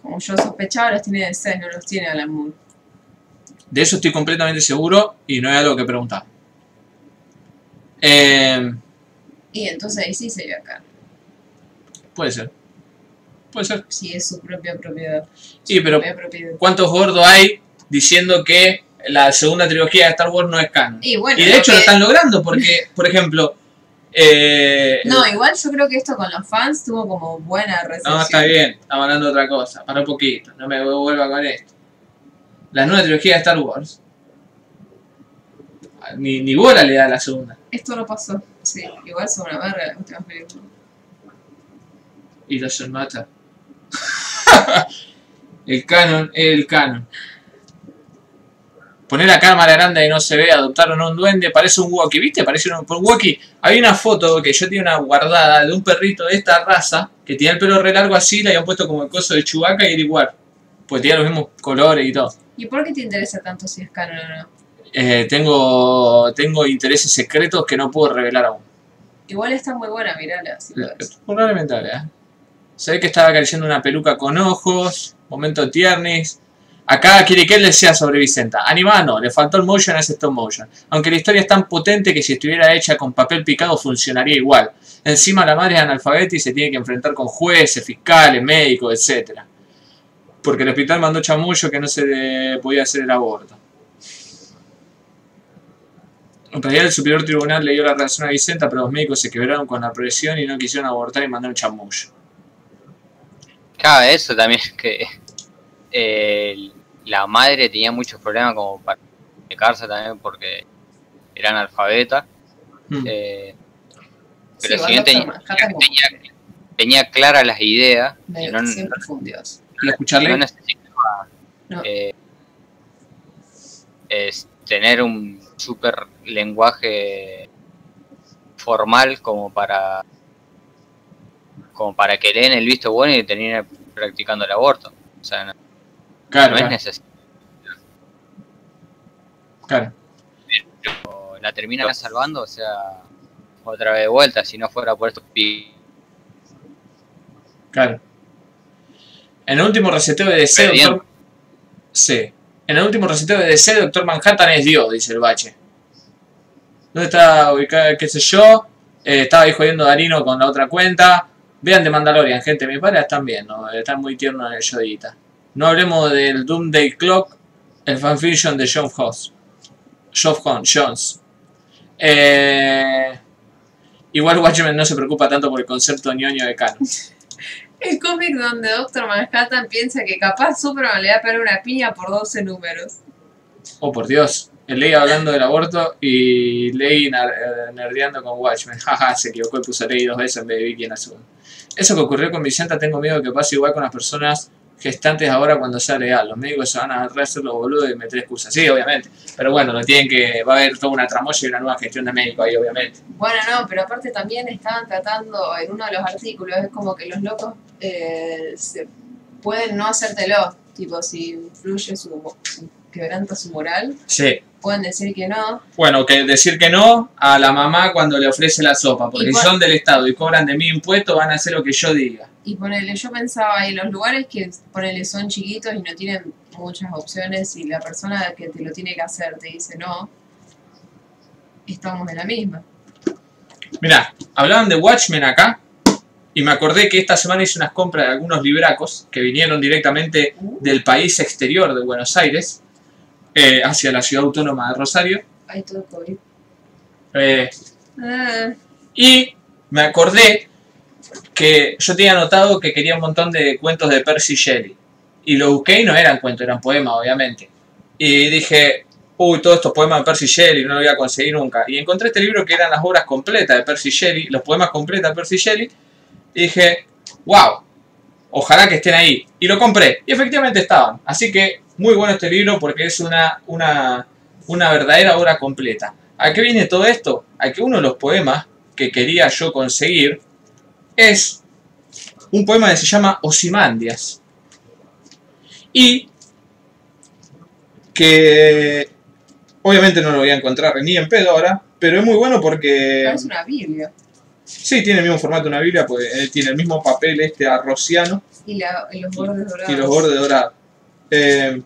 como yo sospechaba, los tiene DC, no los tiene Alan Moore. De eso estoy completamente seguro y no es algo que preguntar. Eh, Y entonces ahí sí sería acá, puede ser. Puede ser. si es su propia propiedad. Sí, pero propiedad. ¿cuántos gordos hay diciendo que la segunda trilogía de Star Wars no es canon? Y bueno, Y de lo hecho lo que- están logrando porque, por ejemplo... eh, No, igual yo creo que esto con los fans tuvo como buena recepción. No, está bien, estamos hablando de otra cosa. Para un poquito, no me vuelva con esto. La nueva trilogía de Star Wars. Ni, ni bola le da a la segunda. Esto no pasó. Sí, igual son una verga las últimas películas. Y los mata. el canon es el canon. Poner la cámara grande y no se ve, adoptaron a un duende, parece un Wookiee, ¿viste? Parece un, un Wookiee. Hay una foto que yo tenía una guardada de un perrito de esta raza que tenía el pelo re largo así, le habían puesto como el coso de Chewbacca y era igual. Pues tenía los mismos colores y todo. ¿Y por qué te interesa tanto si es canon o no? Eh, tengo, tengo intereses secretos que no puedo revelar aún. Igual está muy buena, mirala, si. Probablemente ¿eh? Se ve que estaba acariciando una peluca con ojos, momento tiernis. Acá le sea sobre Vicenta. Animada no, le faltó el motion a ese stop motion. Aunque la historia es tan potente que si estuviera hecha con papel picado funcionaría igual. Encima la madre es analfabeta y se tiene que enfrentar con jueces, fiscales, médicos, etc. Porque el hospital mandó chamullo que no se podía hacer el aborto. En realidad el superior tribunal le dio la razón a Vicenta, pero los médicos se quebraron con la presión y no quisieron abortar y mandaron chamullo. Claro, eso también es que eh, la madre tenía muchos problemas como para comunicarse también porque era analfabeta. Hmm. eh, Sí, pero igual si bien tenía, tenía, tenía claras las ideas, y no, necesitaba No. eh, es tener un super lenguaje formal como para como para que leen el visto bueno y termine practicando el aborto. O sea, no, claro, no es necesario. claro. La termina salvando, o sea, otra vez de vuelta, si no fuera por estos pi... Claro. En el último reseteo de DC, Pero. Doctor... Sí. En el último reseteo de DC, Doctor Manhattan es Dios, dice el bache. ¿Dónde está ubicada? ¿Qué sé yo? Eh, estaba ahí jodiendo Darino con la otra cuenta. Vean de Mandalorian, gente. Mis padres están bien, ¿no? Están muy tiernos en el Yodita. No hablemos del Doomday Clock, el fanfiction de John Hoss. Geoff Jones. Eh, igual Watchmen no se preocupa tanto por el concepto ñoño de canon. El cómic donde Doctor Manhattan piensa que capaz Superman le va a pegar una piña por 12 números. Oh, por Dios. Leí hablando del aborto y Leí eh, nerdeando con Watchmen. Jaja, se equivocó y puso Leí dos veces en vez de Vicky en. Eso que ocurrió con Vicenta, tengo miedo que pase igual con las personas gestantes ahora cuando sea legal. Los médicos se van a hacer los boludos y meter excusas. Sí, obviamente. Pero bueno, lo tienen que. Va a haber toda una tramoya y una nueva gestión de médico ahí, obviamente. Bueno, no, pero aparte también estaban tratando en uno de los artículos, es como que los locos eh, se pueden no hacértelo. Tipo, si influye su, quebranta su moral, Sí. pueden decir que no. Bueno, que decir que no a la mamá cuando le ofrece la sopa, porque si son del Estado y cobran de mi impuesto, van a hacer lo que yo diga. Y ponele, yo pensaba ahí, los lugares que ponele son chiquitos y no tienen muchas opciones y la persona que te lo tiene que hacer te dice no, estamos en la misma. Mirá, hablaban de Watchmen acá y me acordé que esta semana hice unas compras de algunos libracos que vinieron directamente del país exterior de Buenos Aires eh, hacia la ciudad autónoma de Rosario. Hay todo COVID. Eh, Ah, y me acordé que yo tenía notado que quería un montón de cuentos de Percy Shelley. Y lo busqué y no eran cuentos, eran poemas, obviamente. Y dije, uy, todos estos poemas de Percy Shelley no lo voy a conseguir nunca. Y encontré este libro que eran las obras completas de Percy Shelley, los poemas completos de Percy Shelley. Y dije, wow, ojalá que estén ahí. Y lo compré. Y efectivamente estaban. Así que muy bueno este libro porque es una, una, una verdadera obra completa. ¿A qué viene todo esto? A que uno de los poemas que quería yo conseguir es un poema que se llama Osimandias. Y que obviamente no lo voy a encontrar ni en pedo ahora, pero es muy bueno porque parece una Biblia. sí tiene el mismo formato de una Biblia, pues eh, tiene el mismo papel este arrociano Y, la, y los bordes dorados. y los bordes dorados. Eh,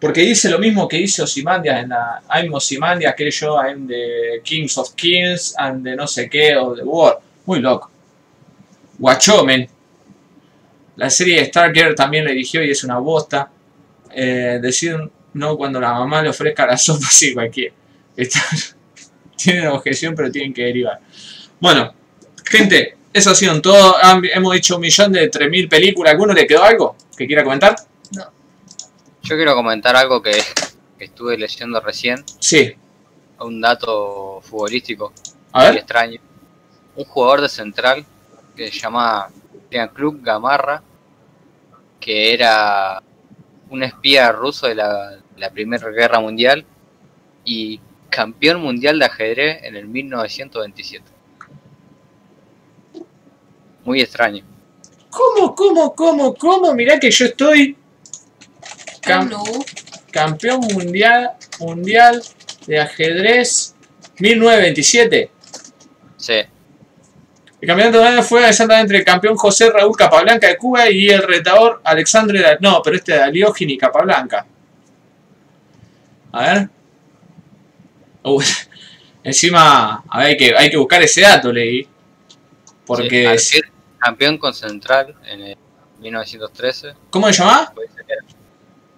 porque dice lo mismo que dice Osimandias en la I'm Osimandias, que yo I'm the Kings of Kings and the no sé qué o the War. Muy loco. Guachomen. La serie de Stargirl también la eligió y es una bosta. Eh, decir no cuando la mamá le ofrezca la sopa, sí, cualquiera. Está- Tienen objeción, pero tienen que derivar. Bueno, gente, eso ha sido todo. Han- hemos dicho un millón de 3.000 películas. ¿Alguno le quedó algo que quiera comentar? Yo quiero comentar algo que, que estuve leyendo recién, Sí. un dato futbolístico A muy ver. extraño. Un jugador de central que se llama Club Gamarra, que era un espía ruso de la, la Primera Guerra Mundial y campeón mundial de ajedrez en el 1927. Muy extraño. ¿Cómo, cómo, cómo, cómo? Mirá que yo estoy cam- campeón mundial, mundial de ajedrez 1927. Sí, El campeonato de fue exactamente entre el campeón José Raúl Capablanca de Cuba y el retador Alexandre... Da- No, pero este y Capablanca. A ver. Uy, encima, a ver, hay que, hay que buscar ese dato, leí. Porque... sí, campeón con Central en el 1913 ¿Cómo se llama?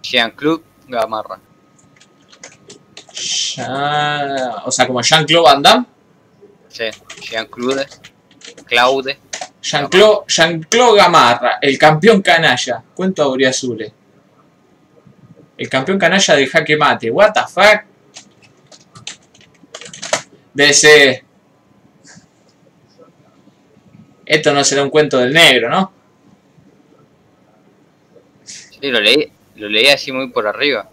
Jean-Claude Gamarra. Ya- o sea, como Jean-Claude Van Damme. Sí, Jean-Claude. Claude. Jean-Claude Gamarra, el campeón canalla. Cuento Auriazule. El campeón canalla de jaque mate. What the fuck? Ser... Esto no será un cuento del negro, ¿no? Sí, lo leí, lo leí así muy por arriba.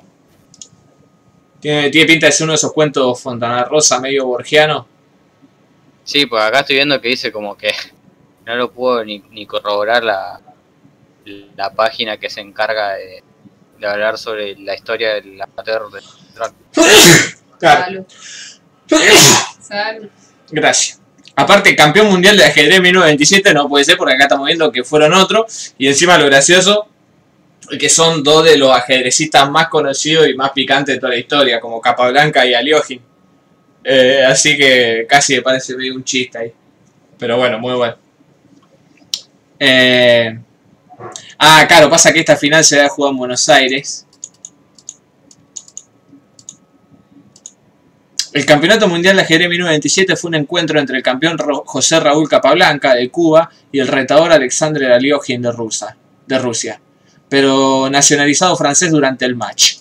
Tiene, tiene pinta de ser uno de esos cuentos Fontana Rosa medio borgiano. Sí, pues acá estoy viendo que dice como que no lo puedo ni, ni corroborar la, la página que se encarga de, de hablar sobre la historia del amateur de. Claro. salud. Gracias. Aparte, campeón mundial de ajedrez 1927 no puede ser porque acá estamos viendo que fueron otros. Y encima lo gracioso es que son dos de los ajedrecistas más conocidos y más picantes de toda la historia, como Capablanca y Aliogin. Eh, así que casi me parece medio un chiste ahí. Pero bueno, muy bueno. Eh, ah, claro, pasa que esta final se va a en Buenos Aires. El Campeonato Mundial de Ajedrez 1927 fue un encuentro entre el campeón José Raúl Capablanca de Cuba y el retador Alexandre Aliogin de, de Rusia, pero nacionalizado francés durante el match.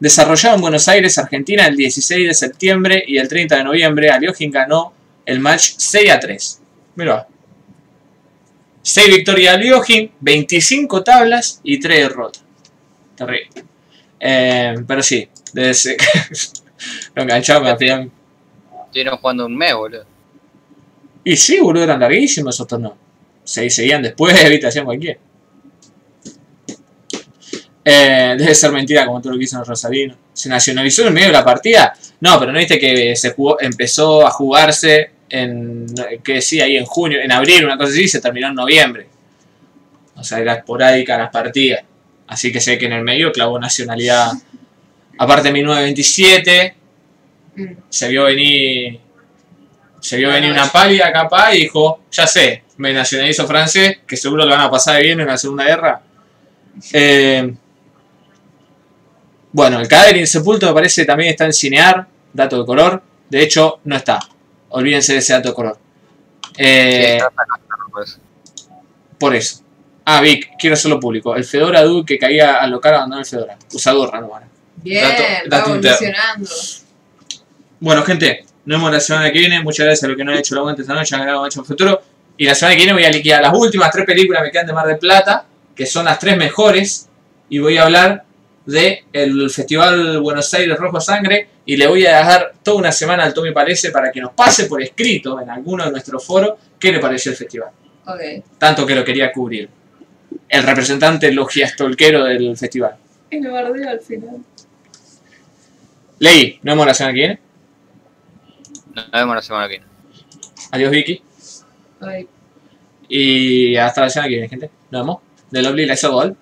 Desarrollado en Buenos Aires, Argentina, el 16 de septiembre y el 30 de noviembre, Aliogin ganó el match 6 a 3. Mirá. 6 victorias de Aliogin, 25 tablas y 3 derrotas. Terrible. Eh, pero sí, ser- lo enganchaba al final. Estuvieron jugando un mes, boludo. Y sí, boludo, eran larguísimos esos torneos. Se seguían después, viste, hacían cualquier. Eh, debe ser mentira como todo lo que hizo Rosarino. ¿Se nacionalizó en el medio de la partida? No, pero no viste que se jugó, empezó a jugarse en, que decía ahí en junio, en abril, una cosa así, y se terminó en noviembre. O sea, era esporádica las partidas. Así que sé que en el medio clavó nacionalidad. Aparte en 1927, Mm. se vio venir se vio venir una pálida capaz y dijo, ya sé, me nacionalizo francés, que seguro lo van a pasar bien en la Segunda Guerra. Eh, bueno, el cadáver insepulto me parece también está en cinear, dato de color. De hecho, no está. Olvídense de ese dato de color. Eh, Sí, pues. por eso. Ah, Vic, quiero hacerlo público. El Fedora Dude que caía al local abandonó el Fedora. Usador, no bueno. Bien, Dato- dato evolucionando. Bueno, gente, nos vemos la semana que viene. Muchas gracias a los que no han hecho el aguante esta noche, han grabado hecho en futuro. Y la semana que viene voy a liquidar las últimas tres películas que me quedan de Mar del Plata, que son las tres mejores. Y voy a hablar de el Festival Buenos Aires Rojo Sangre. Y le voy a dejar toda una semana al Tommy Parece para que nos pase por escrito en alguno de nuestros foros qué le pareció el festival. Ok. Tanto que lo quería cubrir. El representante logiastolquero del festival. Y lo bardeo al final. Leí, nos vemos la semana que viene. Nos vemos la semana que viene. Adiós, Vicky. Ay, Y hasta la semana que viene, gente. Nos vemos. De Lovely Lights of All.